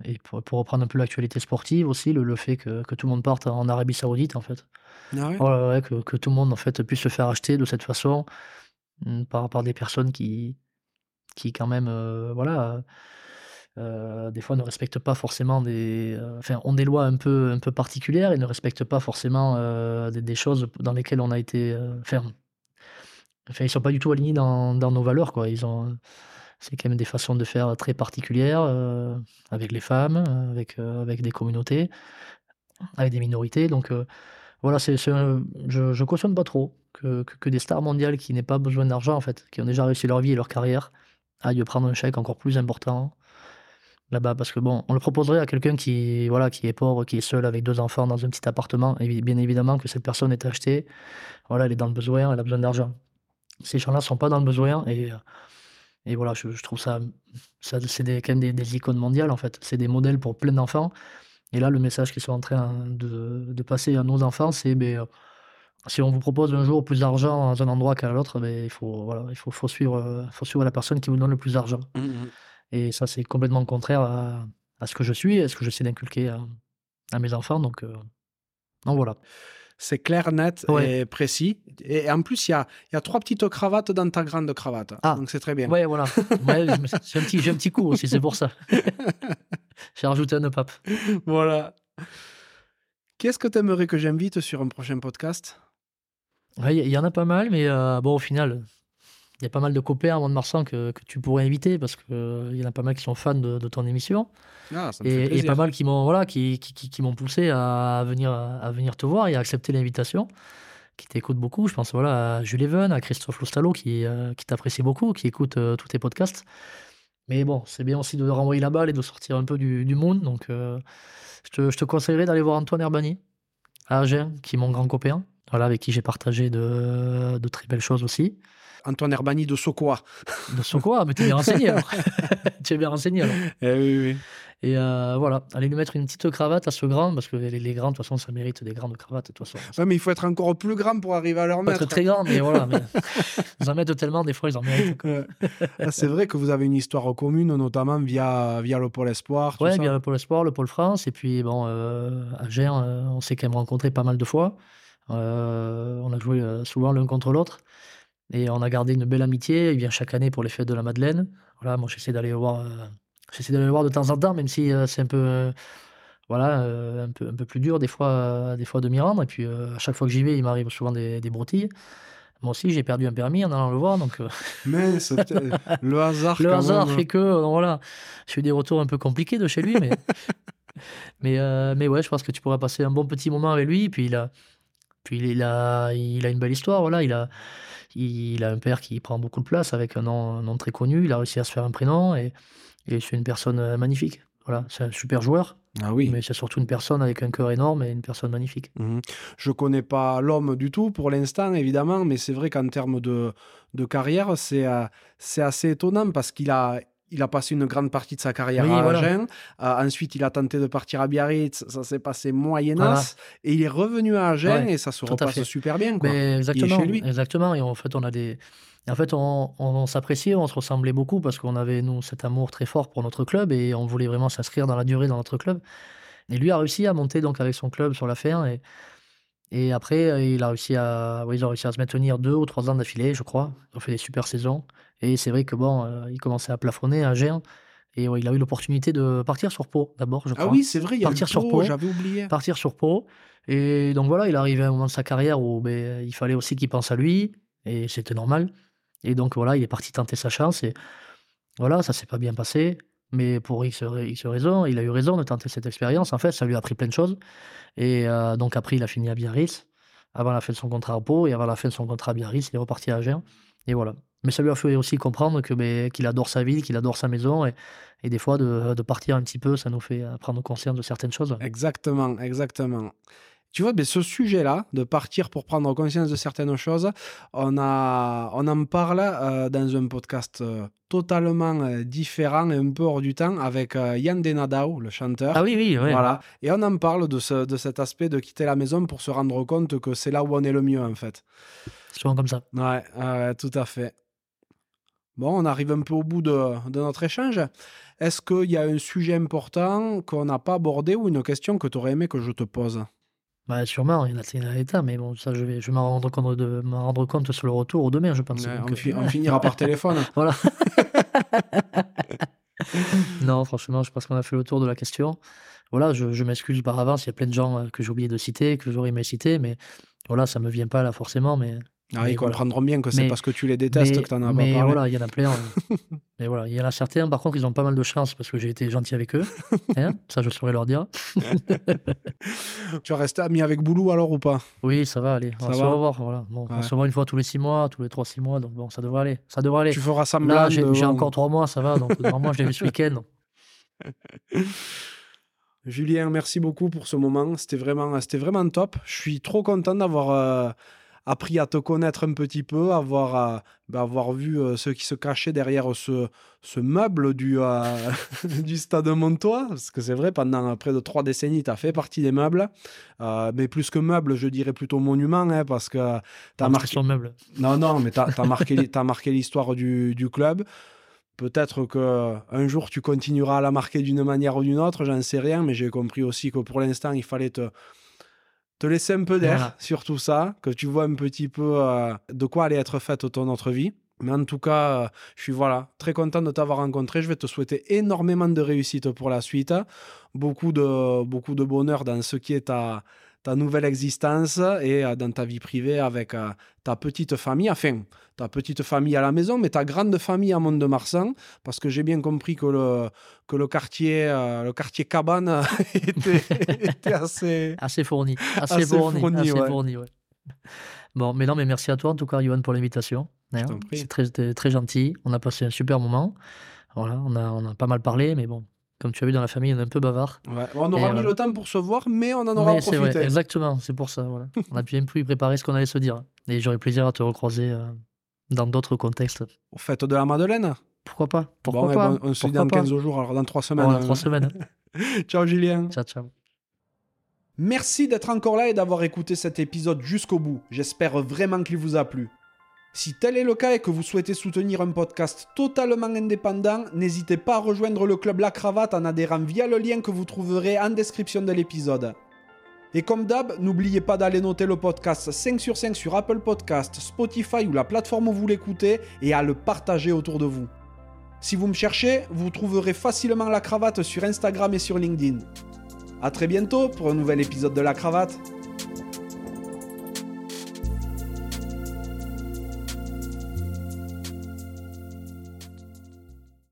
et pour, pour reprendre un peu l'actualité sportive aussi, le, le fait que, que tout le monde parte en Arabie Saoudite en fait. Ah ouais, que, que tout le monde en fait puisse se faire acheter de cette façon mm, par, par des personnes qui, qui quand même, euh, voilà, euh, des fois ne respectent pas forcément des, euh, enfin, ont des lois un peu, un peu particulières et ne respectent pas forcément des, des choses dans lesquelles on a été, enfin, enfin, ils sont pas du tout alignés dans, dans nos valeurs, quoi. Ils ont, c'est quand même des façons de faire très particulières euh, avec les femmes, euh, avec, euh, avec des communautés, avec des minorités. Donc voilà, c'est, je, je cautionne pas trop que, que, des stars mondiales qui n'aient pas besoin d'argent, en fait, qui ont déjà réussi leur vie et leur carrière, aillent prendre un chèque encore plus important là-bas. Parce que bon, on le proposerait à quelqu'un qui, voilà, qui est pauvre, qui est seul avec deux enfants dans un petit appartement. Et bien évidemment que cette personne est achetée, voilà, elle est dans le besoin, elle a besoin d'argent. Ces gens-là ne sont pas dans le besoin et, et voilà, je, je trouve ça, ça c'est quand même des, des icônes mondiales en fait. C'est des modèles pour plein d'enfants. Et là, le message qu'ils sont en train de, de passer à nos enfants, c'est ben, euh, si on vous propose un jour plus d'argent dans un endroit qu'à l'autre, ben, il, faut, voilà, il faut, faut, suivre, faut suivre la personne qui vous donne le plus d'argent. Mhm, mhm. Et ça, c'est complètement contraire à, à ce que je suis et à ce que j'essaie d'inculquer à, à mes enfants. Donc, euh, donc voilà. C'est clair, net Ouais. et précis. Et en plus, il y a, il y a trois petites cravates dans ta grande cravate. Ah. Donc c'est très bien. Ouais, voilà. *laughs* Ouais, j'ai un, petit- j'ai un petit coup aussi, c'est pour ça. *laughs* J'ai rajouté un pape. Voilà. Qu'est-ce que tu aimerais que j'invite sur un prochain podcast? Ouais, Il y, y en a pas mal, mais euh, bon, au final, y a pas mal de copains à Mont-de-Marsan que, que tu pourrais inviter parce qu'il y en a pas mal qui sont fans de, de ton émission. Ah, ça me fait Et, et plaisir. pas mal qui m'ont voilà, qui, qui, qui- qui m'ont poussé à venir, à venir te voir et à accepter l'invitation, qui t'écoutent beaucoup. Je pense voilà, à Jules Even, à Christophe Lostalo qui, euh, qui t'apprécie beaucoup, qui écoute euh, tous tes podcasts. Mais bon, c'est bien aussi de renvoyer la balle et de sortir un peu du, du monde. Donc, euh, je, te, je te conseillerais d'aller voir Antoine Herbani à Agen, qui est mon grand copain, voilà, avec qui j'ai partagé de, de très belles choses aussi. Antoine Herbani de Sokoa. *laughs* De Sokoa, mais tu es bien renseigné alors. *laughs* tu es bien renseigné alors. Eh oui, oui. Et euh, voilà, allez lui mettre une petite cravate à ce grand, parce que les, les grands, de toute façon, ça mérite des grandes cravates, de toute façon. Ouais, mais il faut être encore plus grand pour arriver à leur mettre. être très grand, mais voilà. Mais... *laughs* ils en mettent tellement, des fois, ils en méritent. ah, c'est vrai que vous avez une histoire commune, notamment via, via le Pôle Espoir. ça. bien le Pôle Espoir, le Pôle France, et puis bon, euh, à Gers, euh, on s'est quand même rencontrés pas mal de fois. Euh, on a joué souvent l'un contre l'autre, et on a gardé une belle amitié. Il vient chaque année pour les fêtes de la Madeleine. Voilà, moi j'essaie d'aller le voir, euh, j'essaie d'aller le voir de temps en temps, même si euh, c'est un peu, euh, voilà, un peu, un peu plus dur des fois, des fois de m'y rendre. Et puis à chaque fois que j'y vais, il m'arrive souvent des, des broutilles. Moi aussi, j'ai perdu un permis en allant le voir, donc. *laughs* putain, le hasard. *laughs* le hasard même. fait que voilà, j'ai eu des retours un peu compliqués de chez lui, mais *laughs* mais mais ouais, je pense que tu pourras passer un bon petit moment avec lui. Puis il a puis il a il a une belle histoire, voilà, il a il a un père qui prend beaucoup de place avec un nom, un nom très connu. Il a réussi à se faire un prénom et et c'est une personne euh, magnifique. Voilà, c'est un super joueur, Ah oui. mais c'est surtout une personne avec un cœur énorme et une personne magnifique. Mhm. Je connais pas l'homme du tout pour l'instant, évidemment, mais c'est vrai qu'en termes de, de carrière, c'est euh, c'est assez étonnant parce qu'il a, il a passé une grande partie de sa carrière Oui, à voilà. Agen. Euh, ensuite, il a tenté de partir à Biarritz, ça s'est passé moyennas. Et il est revenu à Agen Ouais, et ça se repasse super bien. Quoi. Mais exactement, chez lui. exactement. Et en fait, on a des. et en fait, on, on s'appréciait, on se ressemblait beaucoup parce qu'on avait, nous, cet amour très fort pour notre club et on voulait vraiment s'inscrire dans la durée dans notre club. Et lui a réussi à monter donc avec son club sur la F1 et, et après, euh, il a réussi à, oui, ils ont réussi à se maintenir deux ou trois ans d'affilée, je crois. Ils ont fait des super saisons. Et c'est vrai que bon, euh, il commençait à plafonner à Agen. Et ouais, il a eu l'opportunité de partir sur Pau d'abord, je crois Ah oui, c'est vrai, il y a Partir le sur Pau. j'avais oublié. partir sur Pau. Et donc voilà, il arrivait à un moment de sa carrière où ben, il fallait aussi qu'il pense à lui, et c'était normal. Et donc voilà, il est parti tenter sa chance, et voilà, ça s'est pas bien passé. Mais pour X, X raisons, il a eu raison de tenter cette expérience. En fait, ça lui a appris plein de choses. Et euh, donc après, il a fini à Biarritz, avant la fin de son contrat à Pau, et avant la fin de son contrat à Biarritz, il est reparti à Agen. Et voilà. Mais ça lui a fait aussi comprendre que, beh, qu'il adore sa ville, qu'il adore sa maison et et des fois de de partir un petit peu, ça nous fait, prendre conscience de certaines choses. Exactement, exactement. Tu vois, beh, ce sujet-là, de partir pour prendre conscience de certaines choses, on a on en parle, heu, dans un podcast, heu, totalement, heu, différent et un peu hors du temps avec, Yann Denadao, le chanteur. Ah oui, oui, ouais. Voilà et on en parle de ce de cet aspect de quitter la maison pour se rendre compte que c'est là où on est le mieux, en fait. C'est souvent comme ça. Ouais, tout à fait. Bon, on arrive un peu au bout de de notre échange. Est-ce qu'il y a un sujet important qu'on n'a pas abordé ou une question que tu aurais aimé que je te pose? Bah, sûrement, il y en a il y en a des tas, mais bon, ça, je vais je vais m'en rendre compte de m'en rendre compte sur le retour ou demain, je pense, Ouais, donc on fi on *laughs* finira par téléphone. *laughs* voilà. *laughs* Non, franchement, je pense qu'on a fait le tour de la question. Voilà, je je m'excuse par avance, il y a plein de gens, heu, que j'ai oublié de citer, que j'aurais aimé citer, mais voilà, ça me vient pas là forcément, mais Ah, mais ils voilà. comprendront bien que c'est parce que tu les détestes mais que tu en as pas mais parlé. voilà, il y en a plein, *laughs* mais voilà, il y en a certains, par contre, ils ont pas mal de chance parce que j'ai été gentil avec eux, *laughs* hein, ça, je saurais leur dire. *laughs* Tu vas rester ami avec Boulou alors ou pas? Oui, ça va aller, on va se revoir, voilà. Bon, on se voit une fois tous les 6 mois, tous les 3-6 mois, donc bon, ça devrait aller, ça devrait aller. Tu feras semblant Là, j'ai de encore 3 mois, ça va, donc normalement, je l'ai vu ce week-end. Julien, merci beaucoup pour ce moment. C'était vraiment, c'était vraiment top. Je suis trop content d'avoir euh, appris à te connaître un petit peu, avoir, euh, bah, avoir vu euh, ce qui se cachait derrière ce, ce meuble du, euh, *laughs* du stade Montois. Parce que c'est vrai, pendant près de trois décennies, tu as fait partie des meubles. Euh, mais plus que meubles, je dirais plutôt monument, hein, parce que tu as marqué. sur meuble. Non, non, mais tu as, marqué, marqué l'histoire du, du club. Peut-être que un jour tu continueras à la marquer d'une manière ou d'une autre, j'en sais rien, mais j'ai compris aussi que pour l'instant il fallait te, te laisser un peu d'air Voilà. sur tout ça, que tu vois un petit peu euh, de quoi allait être faite ton autre vie. Mais en tout cas, euh, je suis voilà, très content de t'avoir rencontré. Je vais te souhaiter énormément de réussite pour la suite, beaucoup de, beaucoup de bonheur dans ce qui est ta, ta nouvelle existence et euh, dans ta vie privée avec euh, ta petite famille. Enfin, ta petite famille à la maison, mais ta grande famille à Mont-de-Marsan, parce que j'ai bien compris que le, que le quartier, euh, le quartier cabane *laughs* était, était assez. Assez fourni, assez, Assez fourni, fourni, assez ouais. fourni, ouais. Bon, mais non, mais merci à toi en tout cas, Yoann, pour l'invitation. hein. C'est très, très gentil. On a passé un super moment. Voilà, on a, on a pas mal parlé, mais bon, comme tu as vu dans la famille, on est un peu bavard. Ouais. On aura Et, mis euh, le temps pour se voir, mais on en aura Mais vrai, profité. exactement, c'est pour ça. Voilà. On a bien pu y préparer ce qu'on allait se dire. Et j'aurais plaisir à te recroiser euh, dans d'autres contextes. Au fait de la Madeleine. Pourquoi pas Pourquoi Bon, eh pas ben, on se dit dans pas 15 jours, alors dans 3 semaines. Bon, hein. trois semaines. *laughs* Ciao Julien. ciao, ciao. Merci d'être encore là et d'avoir écouté cet épisode jusqu'au bout. J'espère vraiment qu'il vous a plu. Si tel est le cas et que vous souhaitez soutenir un podcast totalement indépendant, n'hésitez pas à rejoindre le club La Cravate en adhérant via le lien que vous trouverez en description de l'épisode. Et comme d'hab, n'oubliez pas d'aller noter le podcast 5 sur 5 sur Apple Podcast, Spotify ou la plateforme où vous l'écoutez et à le partager autour de vous. Si vous me cherchez, vous trouverez facilement La Cravate sur Instagram et sur LinkedIn. A très bientôt pour un nouvel épisode de La Cravate.